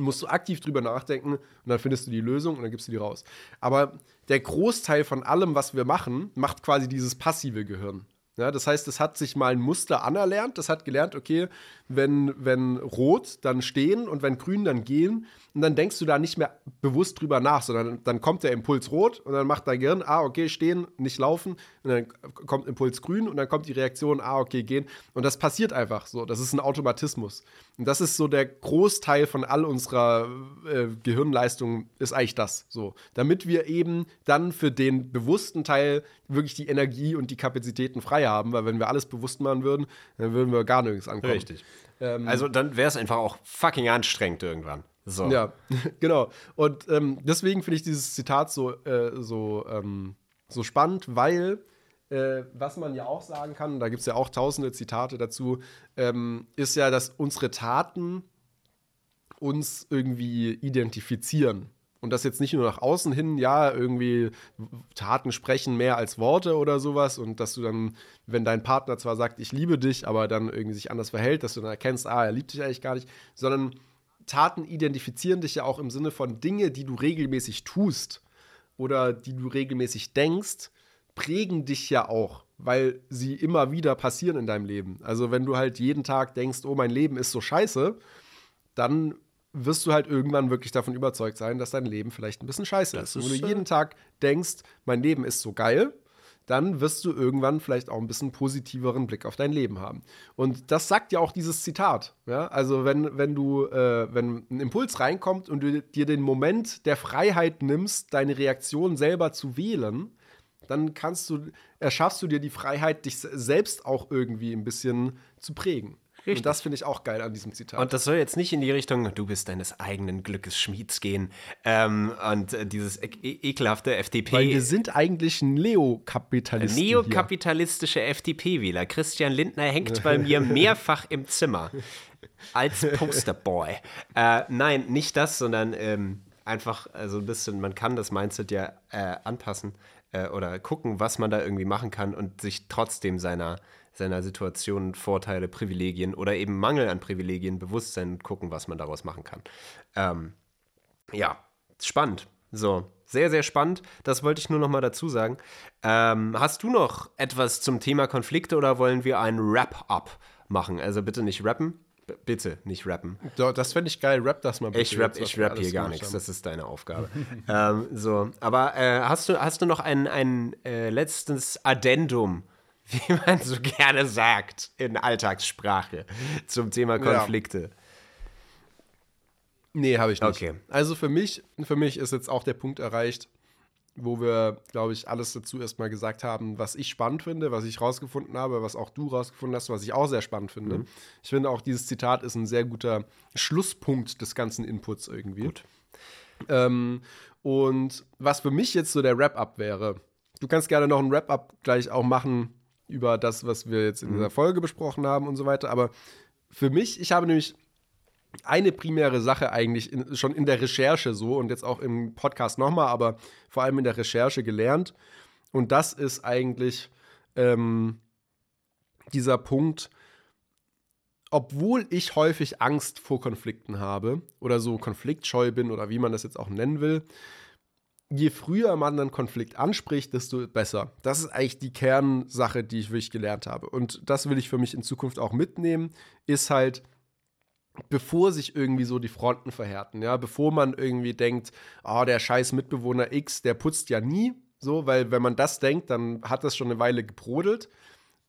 musst du aktiv drüber nachdenken und dann findest du die Lösung und dann gibst du die raus. Aber der Großteil von allem, was wir machen, macht quasi dieses passive Gehirn. Ja, das heißt, es hat sich mal ein Muster anerlernt, das hat gelernt, okay, wenn, wenn rot, dann stehen und wenn grün, dann gehen. Und dann denkst du da nicht mehr bewusst drüber nach, sondern dann kommt der Impuls rot und dann macht dein Gehirn, ah, okay, stehen, nicht laufen. Und dann kommt Impuls grün und dann kommt die Reaktion, ah, okay, gehen. Und das passiert einfach so. Das ist ein Automatismus. Und das ist so der Großteil von all unserer äh, Gehirnleistung, ist eigentlich das. So. Damit wir eben dann für den bewussten Teil wirklich die Energie und die Kapazitäten frei haben, weil wenn wir alles bewusst machen würden, dann würden wir gar nirgends ankommen. Richtig. also dann wäre es einfach auch fucking anstrengend irgendwann. So. Ja, (laughs) genau. Und ähm, deswegen finde ich dieses Zitat so, äh, so, ähm, so spannend, weil äh, was man ja auch sagen kann, da gibt es ja auch tausende Zitate dazu, ähm, ist ja, dass unsere Taten uns irgendwie identifizieren. Und das jetzt nicht nur nach außen hin, ja, irgendwie Taten sprechen mehr als Worte oder sowas. Und dass du dann, wenn dein Partner zwar sagt, ich liebe dich, aber dann irgendwie sich anders verhält, dass du dann erkennst, ah, er liebt dich eigentlich gar nicht, sondern Taten identifizieren dich ja auch im Sinne von Dinge, die du regelmäßig tust oder die du regelmäßig denkst, prägen dich ja auch, weil sie immer wieder passieren in deinem Leben. Also wenn du halt jeden Tag denkst, oh, mein Leben ist so scheiße, dann wirst du halt irgendwann wirklich davon überzeugt sein, dass dein Leben vielleicht ein bisschen scheiße ist. ist, Und wenn du jeden Tag denkst, mein Leben ist so geil, dann wirst du irgendwann vielleicht auch ein bisschen positiveren Blick auf dein Leben haben. Und das sagt ja auch dieses Zitat. Ja? Also wenn, wenn du, äh, wenn ein Impuls reinkommt und du dir den Moment der Freiheit nimmst, deine Reaktion selber zu wählen, dann kannst du, erschaffst du dir die Freiheit, dich selbst auch irgendwie ein bisschen zu prägen. Richtig. Und das finde ich auch geil an diesem Zitat. Und das soll jetzt nicht in die Richtung, du bist deines eigenen Glückes Schmieds gehen. Ähm, und äh, dieses e e ekelhafte FDP. Weil wir sind eigentlich ein Neokapitalisten. hier. Neokapitalistische FDP-Wähler. Christian Lindner hängt bei mir (laughs) mehrfach im Zimmer. Als Posterboy. Äh, nein, nicht das, sondern ähm, einfach also ein bisschen, man kann das Mindset ja äh, anpassen äh, oder gucken, was man da irgendwie machen kann und sich trotzdem seiner, seiner Situation, Vorteile, Privilegien oder eben Mangel an Privilegien bewusst sein und gucken, was man daraus machen kann. Ähm, ja, spannend. So, sehr, sehr spannend. Das wollte ich nur noch mal dazu sagen. Ähm, hast du noch etwas zum Thema Konflikte oder wollen wir ein Wrap-up machen? Also bitte nicht rappen. B bitte nicht rappen. Das fände ich geil. Rap das mal bitte. Ich rap, jetzt, ich rap hier gar nichts. haben. Das ist deine Aufgabe. (laughs) ähm, so, aber äh, hast, du, hast du noch ein, ein äh, letztes Addendum, (laughs) wie man so gerne sagt in Alltagssprache, zum Thema Konflikte? Nee, habe ich nicht. Okay. Also für mich, für mich ist jetzt auch der Punkt erreicht, wo wir, glaube ich, alles dazu erstmal gesagt haben, was ich spannend finde, was ich rausgefunden habe, was auch du rausgefunden hast, was ich auch sehr spannend finde. Ich finde auch, dieses Zitat ist ein sehr guter Schlusspunkt des ganzen Inputs irgendwie. Gut. Ähm, und was für mich jetzt so der Wrap-up wäre, du kannst gerne noch ein Wrap-up gleich auch machen über das, was wir jetzt in dieser Folge besprochen haben und so weiter, aber für mich, ich habe nämlich eine primäre Sache eigentlich in, schon in der Recherche so und jetzt auch im Podcast nochmal, aber vor allem in der Recherche gelernt. Und das ist eigentlich ähm, dieser Punkt, obwohl ich häufig Angst vor Konflikten habe oder so konfliktscheu bin oder wie man das jetzt auch nennen will, je früher man einen Konflikt anspricht, desto besser. Das ist eigentlich die Kernsache, die ich wirklich gelernt habe. Und das will ich für mich in Zukunft auch mitnehmen, ist halt, bevor sich irgendwie so die Fronten verhärten, ja, bevor man irgendwie denkt, oh, der scheiß Mitbewohner X, der putzt ja nie, so, weil wenn man das denkt, dann hat das schon eine Weile gebrodelt.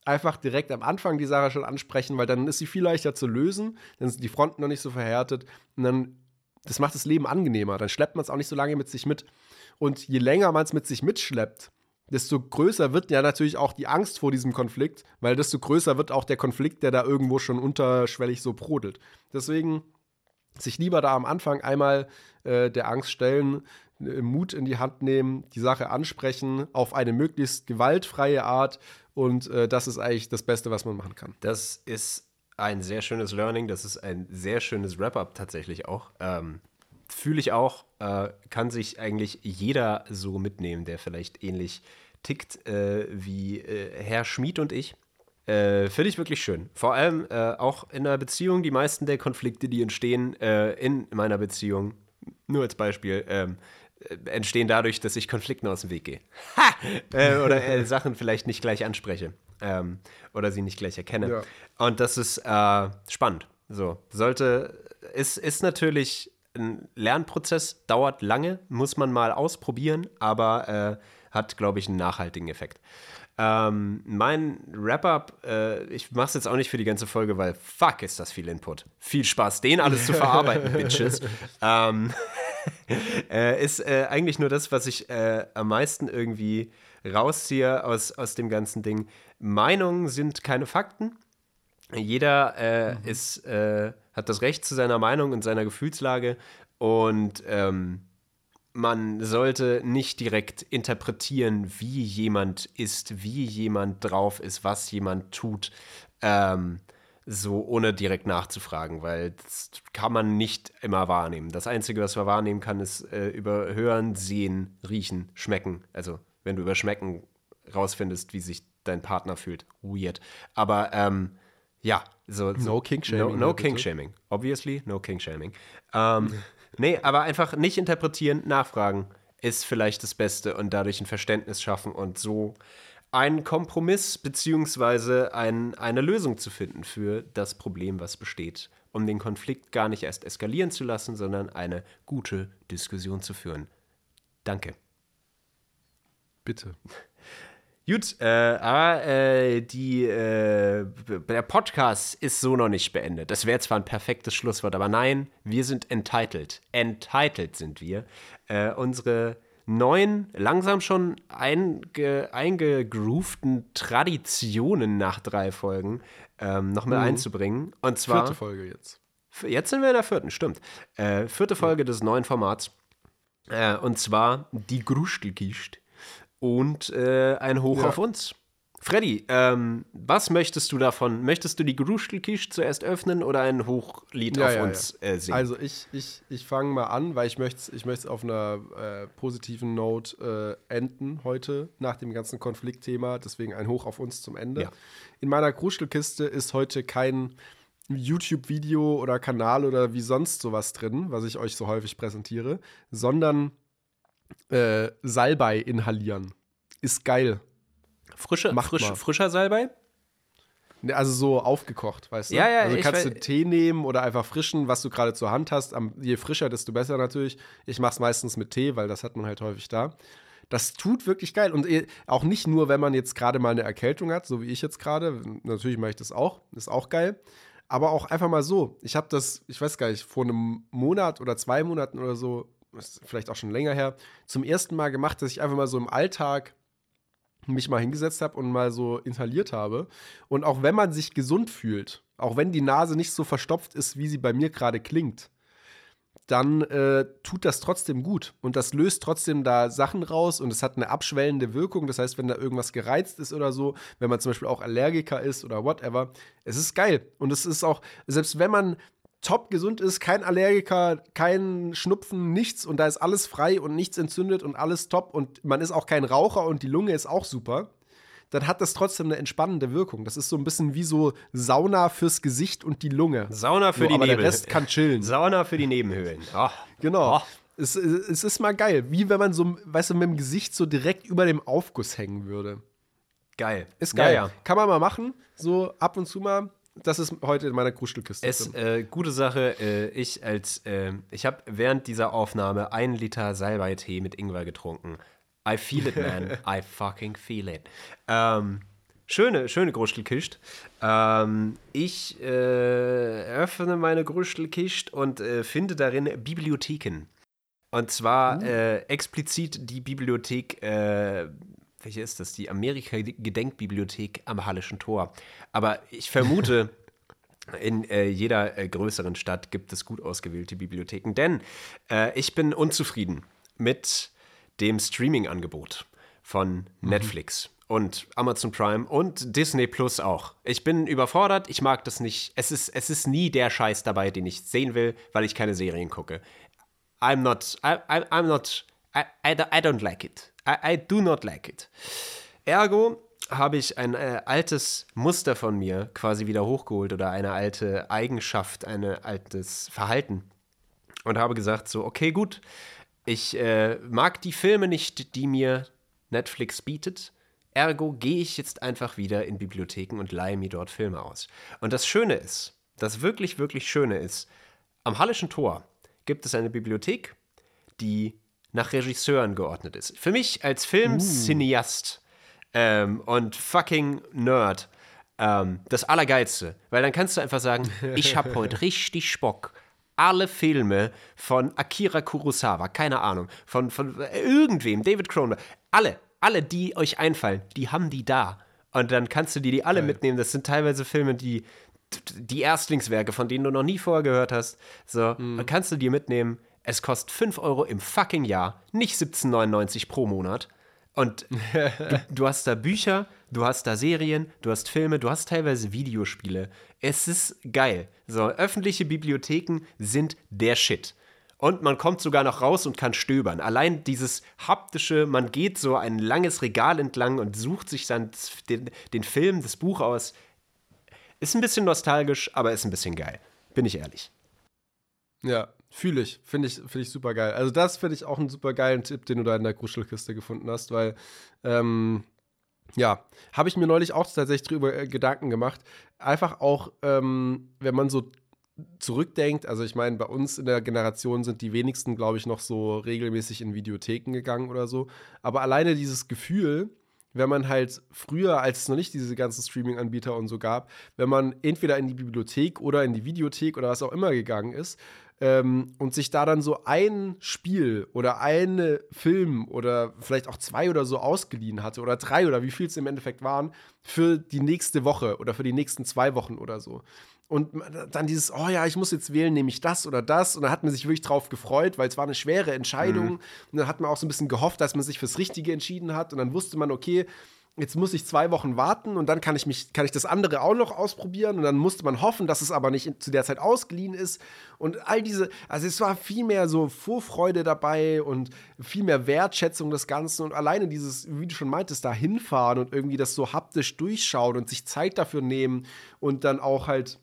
Einfach direkt am Anfang die Sache schon ansprechen, weil dann ist sie viel leichter zu lösen, dann sind die Fronten noch nicht so verhärtet und dann, das macht das Leben angenehmer, dann schleppt man es auch nicht so lange mit sich mit. Und je länger man es mit sich mitschleppt, desto größer wird ja natürlich auch die Angst vor diesem Konflikt, weil desto größer wird auch der Konflikt, der da irgendwo schon unterschwellig so brodelt. Deswegen sich lieber da am Anfang einmal äh, der Angst stellen, äh, Mut in die Hand nehmen, die Sache ansprechen, auf eine möglichst gewaltfreie Art. Und äh, das ist eigentlich das Beste, was man machen kann. Das ist ein sehr schönes Learning. Das ist ein sehr schönes Wrap-up tatsächlich auch. Ähm, Fühle ich auch. Äh, kann sich eigentlich jeder so mitnehmen, der vielleicht ähnlich tickt äh, wie äh, Herr Schmid und ich. Äh, Finde ich wirklich schön. Vor allem äh, auch in einer Beziehung, die meisten der Konflikte, die entstehen äh, in meiner Beziehung, nur als Beispiel, ähm, äh, entstehen dadurch, dass ich Konflikten aus dem Weg gehe. Ha! Oder (laughs) Sachen vielleicht nicht gleich anspreche. Ähm, oder sie nicht gleich erkenne. Ja. Und das ist spannend. So, sollte, ist, ist natürlich ein Lernprozess, dauert lange, muss man mal ausprobieren, aber äh, hat, glaube ich, einen nachhaltigen Effekt. Ähm, mein Wrap-up, äh, ich mache es jetzt auch nicht für die ganze Folge, weil fuck, ist das viel Input. Viel Spaß, den alles zu verarbeiten, (laughs) Bitches. Ähm, (laughs) äh, ist äh, eigentlich nur das, was ich äh, am meisten irgendwie rausziehe aus, aus dem ganzen Ding. Meinungen sind keine Fakten. Jeder äh, ist, äh, hat das Recht zu seiner Meinung und seiner Gefühlslage und ähm, man sollte nicht direkt interpretieren, wie jemand ist, wie jemand drauf ist, was jemand tut, ähm, so ohne direkt nachzufragen, weil das kann man nicht immer wahrnehmen. Das Einzige, was man wahrnehmen kann, ist äh, über Hören, Sehen, Riechen, Schmecken. Also wenn du über Schmecken rausfindest, wie sich dein Partner fühlt. Weird. Aber ähm, ja, so. so No King-Shaming, No, no ne. King-Shaming. Obviously, no King-Shaming. Ähm, (laughs) nee, aber einfach nicht interpretieren, nachfragen ist vielleicht das Beste und dadurch ein Verständnis schaffen und so einen Kompromiss beziehungsweise ein, eine Lösung zu finden für das Problem, was besteht, um den Konflikt gar nicht erst eskalieren zu lassen, sondern eine gute Diskussion zu führen. Danke. Bitte. Gut, äh, aber äh, die, äh, der Podcast ist so noch nicht beendet. Das wäre zwar ein perfektes Schlusswort, aber nein, wir sind entitled. Entitled sind wir. Äh, unsere neuen, langsam schon einge, eingegroovten Traditionen nach drei Folgen ähm, noch mal einzubringen. Und zwar. Vierte Folge jetzt. Jetzt sind wir in der vierten, stimmt. Äh, vierte Folge des neuen Formats. Äh, und zwar die Grustelkist und äh, ein Hoch Ja. auf uns. Freddy, ähm, was möchtest du davon? Möchtest du die Grustelkist zuerst öffnen oder ein Hochlied auf uns Äh, singen? Also ich, ich, ich fange mal an, weil ich möchte ich es auf einer äh, positiven Note äh, enden heute nach dem ganzen Konfliktthema. Deswegen ein Hoch auf uns zum Ende. Ja. In meiner Kruschelkiste ist heute kein YouTube-Video oder Kanal oder wie sonst sowas drin, was ich euch so häufig präsentiere, sondern äh, Salbei inhalieren. Ist geil. Frische, frisch, frischer Salbei? Ne, Also so aufgekocht, weißt du? Ja, ja, Also kannst du Tee nehmen oder einfach frischen, was du gerade zur Hand hast. Am, je frischer, desto besser natürlich. Ich mache es meistens mit Tee, weil das hat man halt häufig da. Das tut wirklich geil. Und eh, auch nicht nur, wenn man jetzt gerade mal eine Erkältung hat, so wie ich jetzt gerade. Natürlich mache ich das auch. Ist auch geil. Aber auch einfach mal so. Ich habe das, ich weiß gar nicht, vor einem Monat oder zwei Monaten oder so, ist vielleicht auch schon länger her, zum ersten Mal gemacht, dass ich einfach mal so im Alltag mich mal hingesetzt habe und mal so inhaliert habe. Und auch wenn man sich gesund fühlt, auch wenn die Nase nicht so verstopft ist, wie sie bei mir gerade klingt, dann äh, tut das trotzdem gut. Und das löst trotzdem da Sachen raus und es hat eine abschwellende Wirkung. Das heißt, wenn da irgendwas gereizt ist oder so, wenn man zum Beispiel auch Allergiker ist oder whatever, es ist geil. Und es ist auch, selbst wenn man top gesund ist, kein Allergiker, kein Schnupfen, nichts und da ist alles frei und nichts entzündet und alles top und man ist auch kein Raucher und die Lunge ist auch super, dann hat das trotzdem eine entspannende Wirkung. Das ist so ein bisschen wie so Sauna fürs Gesicht und die Lunge. Sauna für So, die aber Nebel. der Rest kann chillen. Sauna für die Nebenhöhlen. Ach, Genau. Oh. Es, es ist mal geil. Wie wenn man so, weißt du, mit dem Gesicht so direkt über dem Aufguss hängen würde. geil. Ist geil. Ja, ja. Kann man mal machen. So ab und zu mal. Das ist heute in meiner Kruschelkiste. Es, äh, gute Sache, äh, ich als, äh, ich habe während dieser Aufnahme einen Liter Salbei-Tee mit Ingwer getrunken. I feel it, man. (laughs) I fucking feel it. Ähm, schöne, schöne Gruschelkist. Ähm, ich äh, öffne meine Gruschelkist und äh, finde darin Bibliotheken. Und zwar äh, explizit die Bibliothek, welche ist das? Die Amerika-Gedenkbibliothek am Hallischen Tor. Aber ich vermute, (laughs) in äh, jeder äh, größeren Stadt gibt es gut ausgewählte Bibliotheken, denn äh, ich bin unzufrieden mit dem Streaming-Angebot von Netflix und Amazon Prime und Disney Plus auch. Ich bin überfordert, ich mag das nicht. Es ist, es ist nie der Scheiß dabei, den ich sehen will, weil ich keine Serien gucke. I'm not, I, I'm not, I, I, I don't like it. I, I do not like it. Ergo habe ich ein äh, altes Muster von mir quasi wieder hochgeholt oder eine alte Eigenschaft, ein altes Verhalten und habe gesagt so, okay, gut, ich äh, mag die Filme nicht, die mir Netflix bietet. Ergo gehe ich jetzt einfach wieder in Bibliotheken und leihe mir dort Filme aus. Und das Schöne ist, das wirklich, wirklich Schöne ist, am Hallischen Tor gibt es eine Bibliothek, die nach Regisseuren geordnet ist. Für mich als Filmcineast ähm, und fucking Nerd ähm, das Allergeilste. Weil dann kannst du einfach sagen, (laughs) ich habe heute richtig Spock. Alle Filme von Akira Kurosawa, keine Ahnung, von, von irgendwem, David Cronenberg, alle, alle, die euch einfallen, die haben die da. Und dann kannst du dir die alle Geil. mitnehmen. Das sind teilweise Filme, die die Erstlingswerke, von denen du noch nie vorher gehört hast. So, dann kannst du dir mitnehmen. Es kostet 5 Euro im fucking Jahr, nicht 17,99 pro Monat. Und (laughs) du, du hast da Bücher, du hast da Serien, du hast Filme, du hast teilweise Videospiele. Es ist geil. So, öffentliche Bibliotheken sind der Shit. Und man kommt sogar noch raus und kann stöbern. Allein dieses haptische, man geht so ein langes Regal entlang und sucht sich dann den, den Film, das Buch aus. Ist ein bisschen nostalgisch, aber ist ein bisschen geil. Bin ich ehrlich. Ja, fühle ich. Finde ich, find ich super geil. Also, das finde ich auch einen super geilen Tipp, den du da in der Kruschelkiste gefunden hast, weil, ähm, ja, habe ich mir neulich auch tatsächlich drüber äh, Gedanken gemacht. Einfach auch, ähm, wenn man so zurückdenkt, also ich meine, bei uns in der Generation sind die wenigsten, glaube ich, noch so regelmäßig in Videotheken gegangen oder so. Aber alleine dieses Gefühl, wenn man halt früher, als es noch nicht diese ganzen Streaming-Anbieter und so gab, wenn man entweder in die Bibliothek oder in die Videothek oder was auch immer gegangen ist ähm, und sich da dann so ein Spiel oder einen Film oder vielleicht auch zwei oder so ausgeliehen hatte oder drei oder wie viel es im Endeffekt waren für die nächste Woche oder für die nächsten zwei Wochen oder so. Und dann dieses, oh ja, ich muss jetzt wählen, nehme ich das oder das. Und dann hat man sich wirklich drauf gefreut, weil es war eine schwere Entscheidung. Und dann hat man auch so ein bisschen gehofft, dass man sich fürs Richtige entschieden hat. Und dann wusste man, okay, jetzt muss ich zwei Wochen warten und dann kann ich mich, kann ich das andere auch noch ausprobieren. Und dann musste man hoffen, dass es aber nicht zu der Zeit ausgeliehen ist. Und all diese, also es war viel mehr so Vorfreude dabei und viel mehr Wertschätzung des Ganzen. Und alleine dieses, wie du schon meintest, da hinfahren und irgendwie das so haptisch durchschauen und sich Zeit dafür nehmen und dann auch halt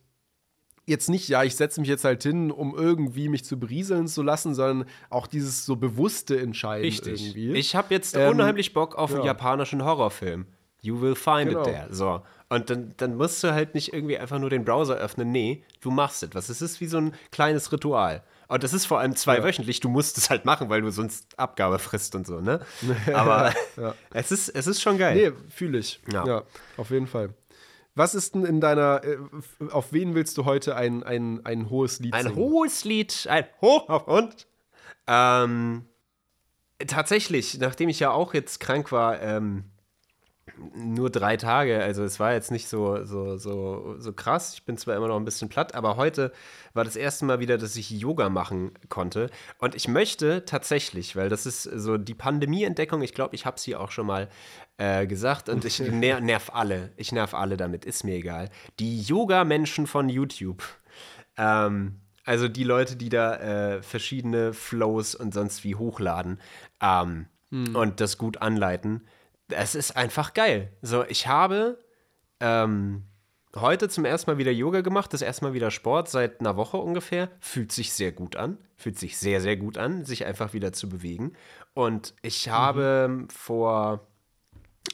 jetzt nicht, ja, ich setze mich jetzt halt hin, um irgendwie mich zu berieseln zu lassen, sondern auch dieses so bewusste Entscheiden irgendwie. Ich habe jetzt Ähm, unheimlich Bock auf einen ja. japanischen Horrorfilm. You will find Genau. it there. So. Und dann, dann musst du halt nicht irgendwie einfach nur den Browser öffnen. Nee, du machst etwas. Es ist wie so ein kleines Ritual. Und das ist vor allem zweiwöchentlich. Du musst es halt machen, weil du sonst Abgabe frisst und so, ne? (laughs) Aber (laughs) es, ist, es ist schon geil. Nee, fühle ich. Ja. Ja. auf jeden Fall. Was ist denn in deiner, äh, auf wen willst du heute ein, ein, ein hohes Lied Ein singen? hohes Lied, ein Hoch auf und. Ähm, tatsächlich, nachdem ich ja auch jetzt krank war, ähm, nur drei Tage, also es war jetzt nicht so, so, so, so krass. Ich bin zwar immer noch ein bisschen platt, aber heute war das erste Mal wieder, dass ich Yoga machen konnte. Und ich möchte tatsächlich, weil das ist so die Pandemie-Entdeckung, ich glaube, ich habe sie auch schon mal äh, gesagt und ich ner nerv alle. Ich nerv alle damit, ist mir egal. Die Yoga-Menschen von YouTube. Ähm, also die Leute, die da äh, verschiedene Flows und sonst wie hochladen ähm, und das gut anleiten. Es ist einfach geil. So, ich habe ähm, heute zum ersten Mal wieder Yoga gemacht, das erste Mal wieder Sport seit einer Woche ungefähr. Fühlt sich sehr gut an. Fühlt sich sehr, sehr gut an, sich einfach wieder zu bewegen. Und ich habe vor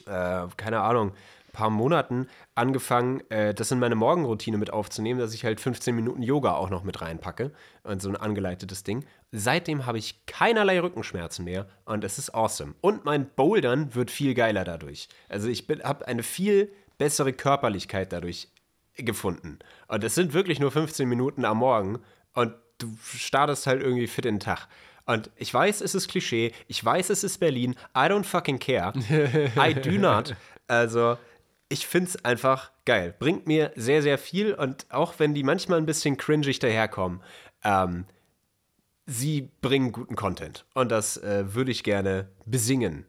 äh, keine Ahnung, paar Monaten angefangen, äh, das in meine Morgenroutine mit aufzunehmen, dass ich halt 15 Minuten Yoga auch noch mit reinpacke und so ein angeleitetes Ding. Seitdem habe ich keinerlei Rückenschmerzen mehr und es ist awesome. Und mein Bouldern wird viel geiler dadurch. Also ich habe eine viel bessere Körperlichkeit dadurch gefunden. Und es sind wirklich nur 15 Minuten am Morgen und du startest halt irgendwie fit in den Tag. Und ich weiß, es ist Klischee, ich weiß, es ist Berlin, I don't fucking care. (laughs) I do not. Also, ich finde es einfach geil. Bringt mir sehr, sehr viel und auch wenn die manchmal ein bisschen cringig daherkommen, ähm, sie bringen guten Content. Und das äh, würde ich gerne besingen.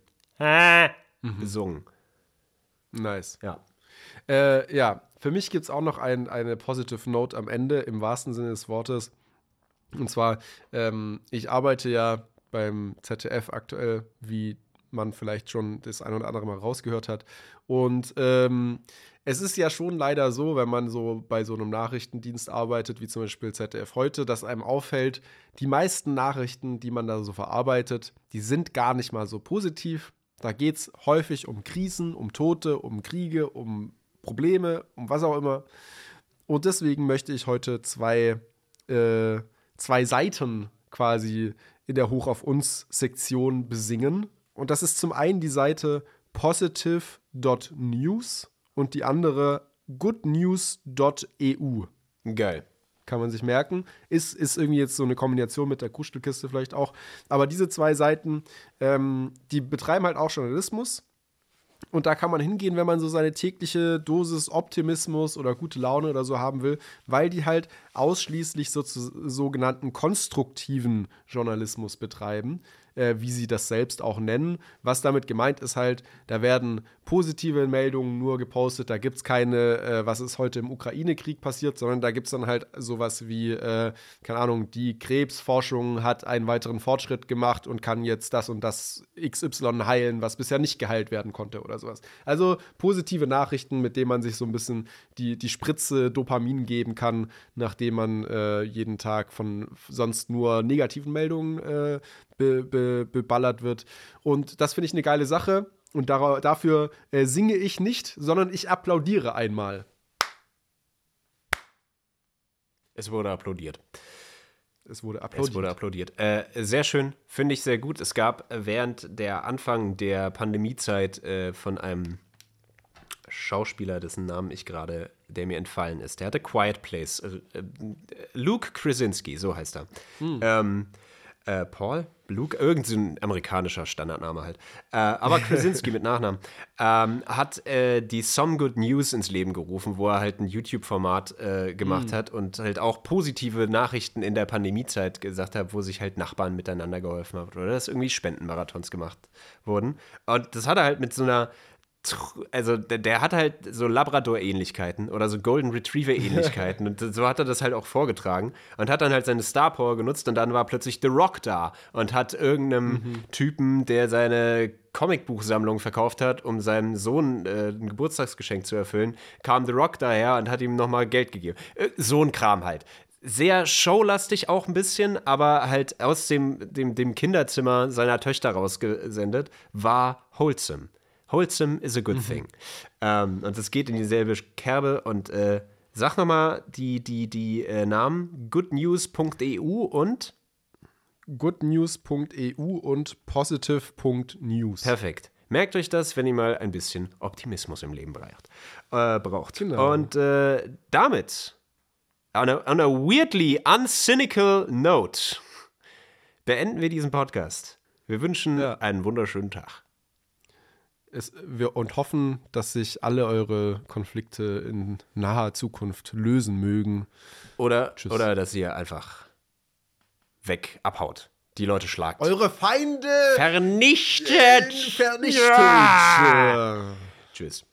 Besungen. Nice. Ja. Äh, ja, für mich gibt es auch noch ein, eine Positive Note am Ende, im wahrsten Sinne des Wortes. Und zwar, ähm, ich arbeite ja beim ZDF aktuell, wie man vielleicht schon das ein oder andere Mal rausgehört hat. Und ähm, es ist ja schon leider so, wenn man so bei so einem Nachrichtendienst arbeitet, wie zum Beispiel ZDF heute, dass einem auffällt, die meisten Nachrichten, die man da so verarbeitet, die sind gar nicht mal so positiv. Da geht es häufig um Krisen, um Tote, um Kriege, um Probleme, um was auch immer. Und deswegen möchte ich heute zwei, äh, zwei Seiten quasi in der Hoch auf uns Sektion besingen. Und das ist zum einen die Seite positive.news und die andere goodnews.eu. Geil. Kann man sich merken. Ist, ist irgendwie jetzt so eine Kombination mit der Kuschelkiste vielleicht auch. Aber diese zwei Seiten, ähm, die betreiben halt auch Journalismus. Und da kann man hingehen, wenn man so seine tägliche Dosis Optimismus oder gute Laune oder so haben will, weil die halt ausschließlich so, sogenannten konstruktiven Journalismus betreiben äh, wie sie das selbst auch nennen. Was damit gemeint ist halt, da werden positive Meldungen nur gepostet, da gibt es keine, äh, was ist heute im Ukraine-Krieg passiert, sondern da gibt es dann halt sowas wie, äh, keine Ahnung, die Krebsforschung hat einen weiteren Fortschritt gemacht und kann jetzt das und das XY heilen, was bisher nicht geheilt werden konnte oder sowas. Also positive Nachrichten, mit denen man sich so ein bisschen die, die Spritze Dopamin geben kann, nachdem man äh, jeden Tag von sonst nur negativen Meldungen äh, be, be, beballert wird. Und das finde ich eine geile Sache. Und da, dafür äh, singe ich nicht, sondern ich applaudiere einmal. Es wurde applaudiert. Es wurde applaudiert. Es wurde applaudiert. Äh, sehr schön, finde ich sehr gut. Es gab während der Anfang der Pandemiezeit äh, von einem Schauspieler, dessen Namen ich gerade, der mir entfallen ist. Der hatte Quiet Place. Äh, äh Luke Krasinski, so heißt er. Hm. Ähm, äh, Paul? Luke? Irgend so ein amerikanischer Standardname halt. Äh, aber Krasinski mit Nachnamen. Ähm, hat äh, die Some Good News ins Leben gerufen, wo er halt ein YouTube-Format äh, gemacht mm. hat und halt auch positive Nachrichten in der Pandemiezeit gesagt hat, wo sich halt Nachbarn miteinander geholfen haben oder dass irgendwie Spendenmarathons gemacht wurden. Und das hat er halt mit so einer also der, der, hat halt so Labrador-Ähnlichkeiten oder so Golden Retriever-Ähnlichkeiten (laughs) und so hat er das halt auch vorgetragen und hat dann halt seine Star Power genutzt und dann war plötzlich The Rock da und hat irgendeinem mhm. Typen, der seine Comicbuchsammlung verkauft hat, um seinem Sohn äh, ein Geburtstagsgeschenk zu erfüllen, kam The Rock daher und hat ihm nochmal Geld gegeben. Äh, so ein Kram halt sehr showlastig auch ein bisschen, aber halt aus dem, dem, dem Kinderzimmer seiner Töchter rausgesendet, war wholesome. Wholesome is a good mhm. thing. Ähm, und es geht in dieselbe Kerbe und äh, sag nochmal die, die, die äh, Namen goodnews.eu und goodnews.eu und positive.news. Perfekt. Merkt euch das, wenn ihr mal ein bisschen Optimismus im Leben braucht. Äh, braucht. Genau. Und äh, damit, on a, on a weirdly uncynical note, beenden wir diesen Podcast. Wir wünschen ja. einen wunderschönen Tag es, wir, und hoffen, dass sich alle eure Konflikte in naher Zukunft lösen mögen. Oder, oder dass ihr einfach weg abhaut. Die Leute schlagt. Eure Feinde vernichtet. Vernichtet. Ja. Tschüss.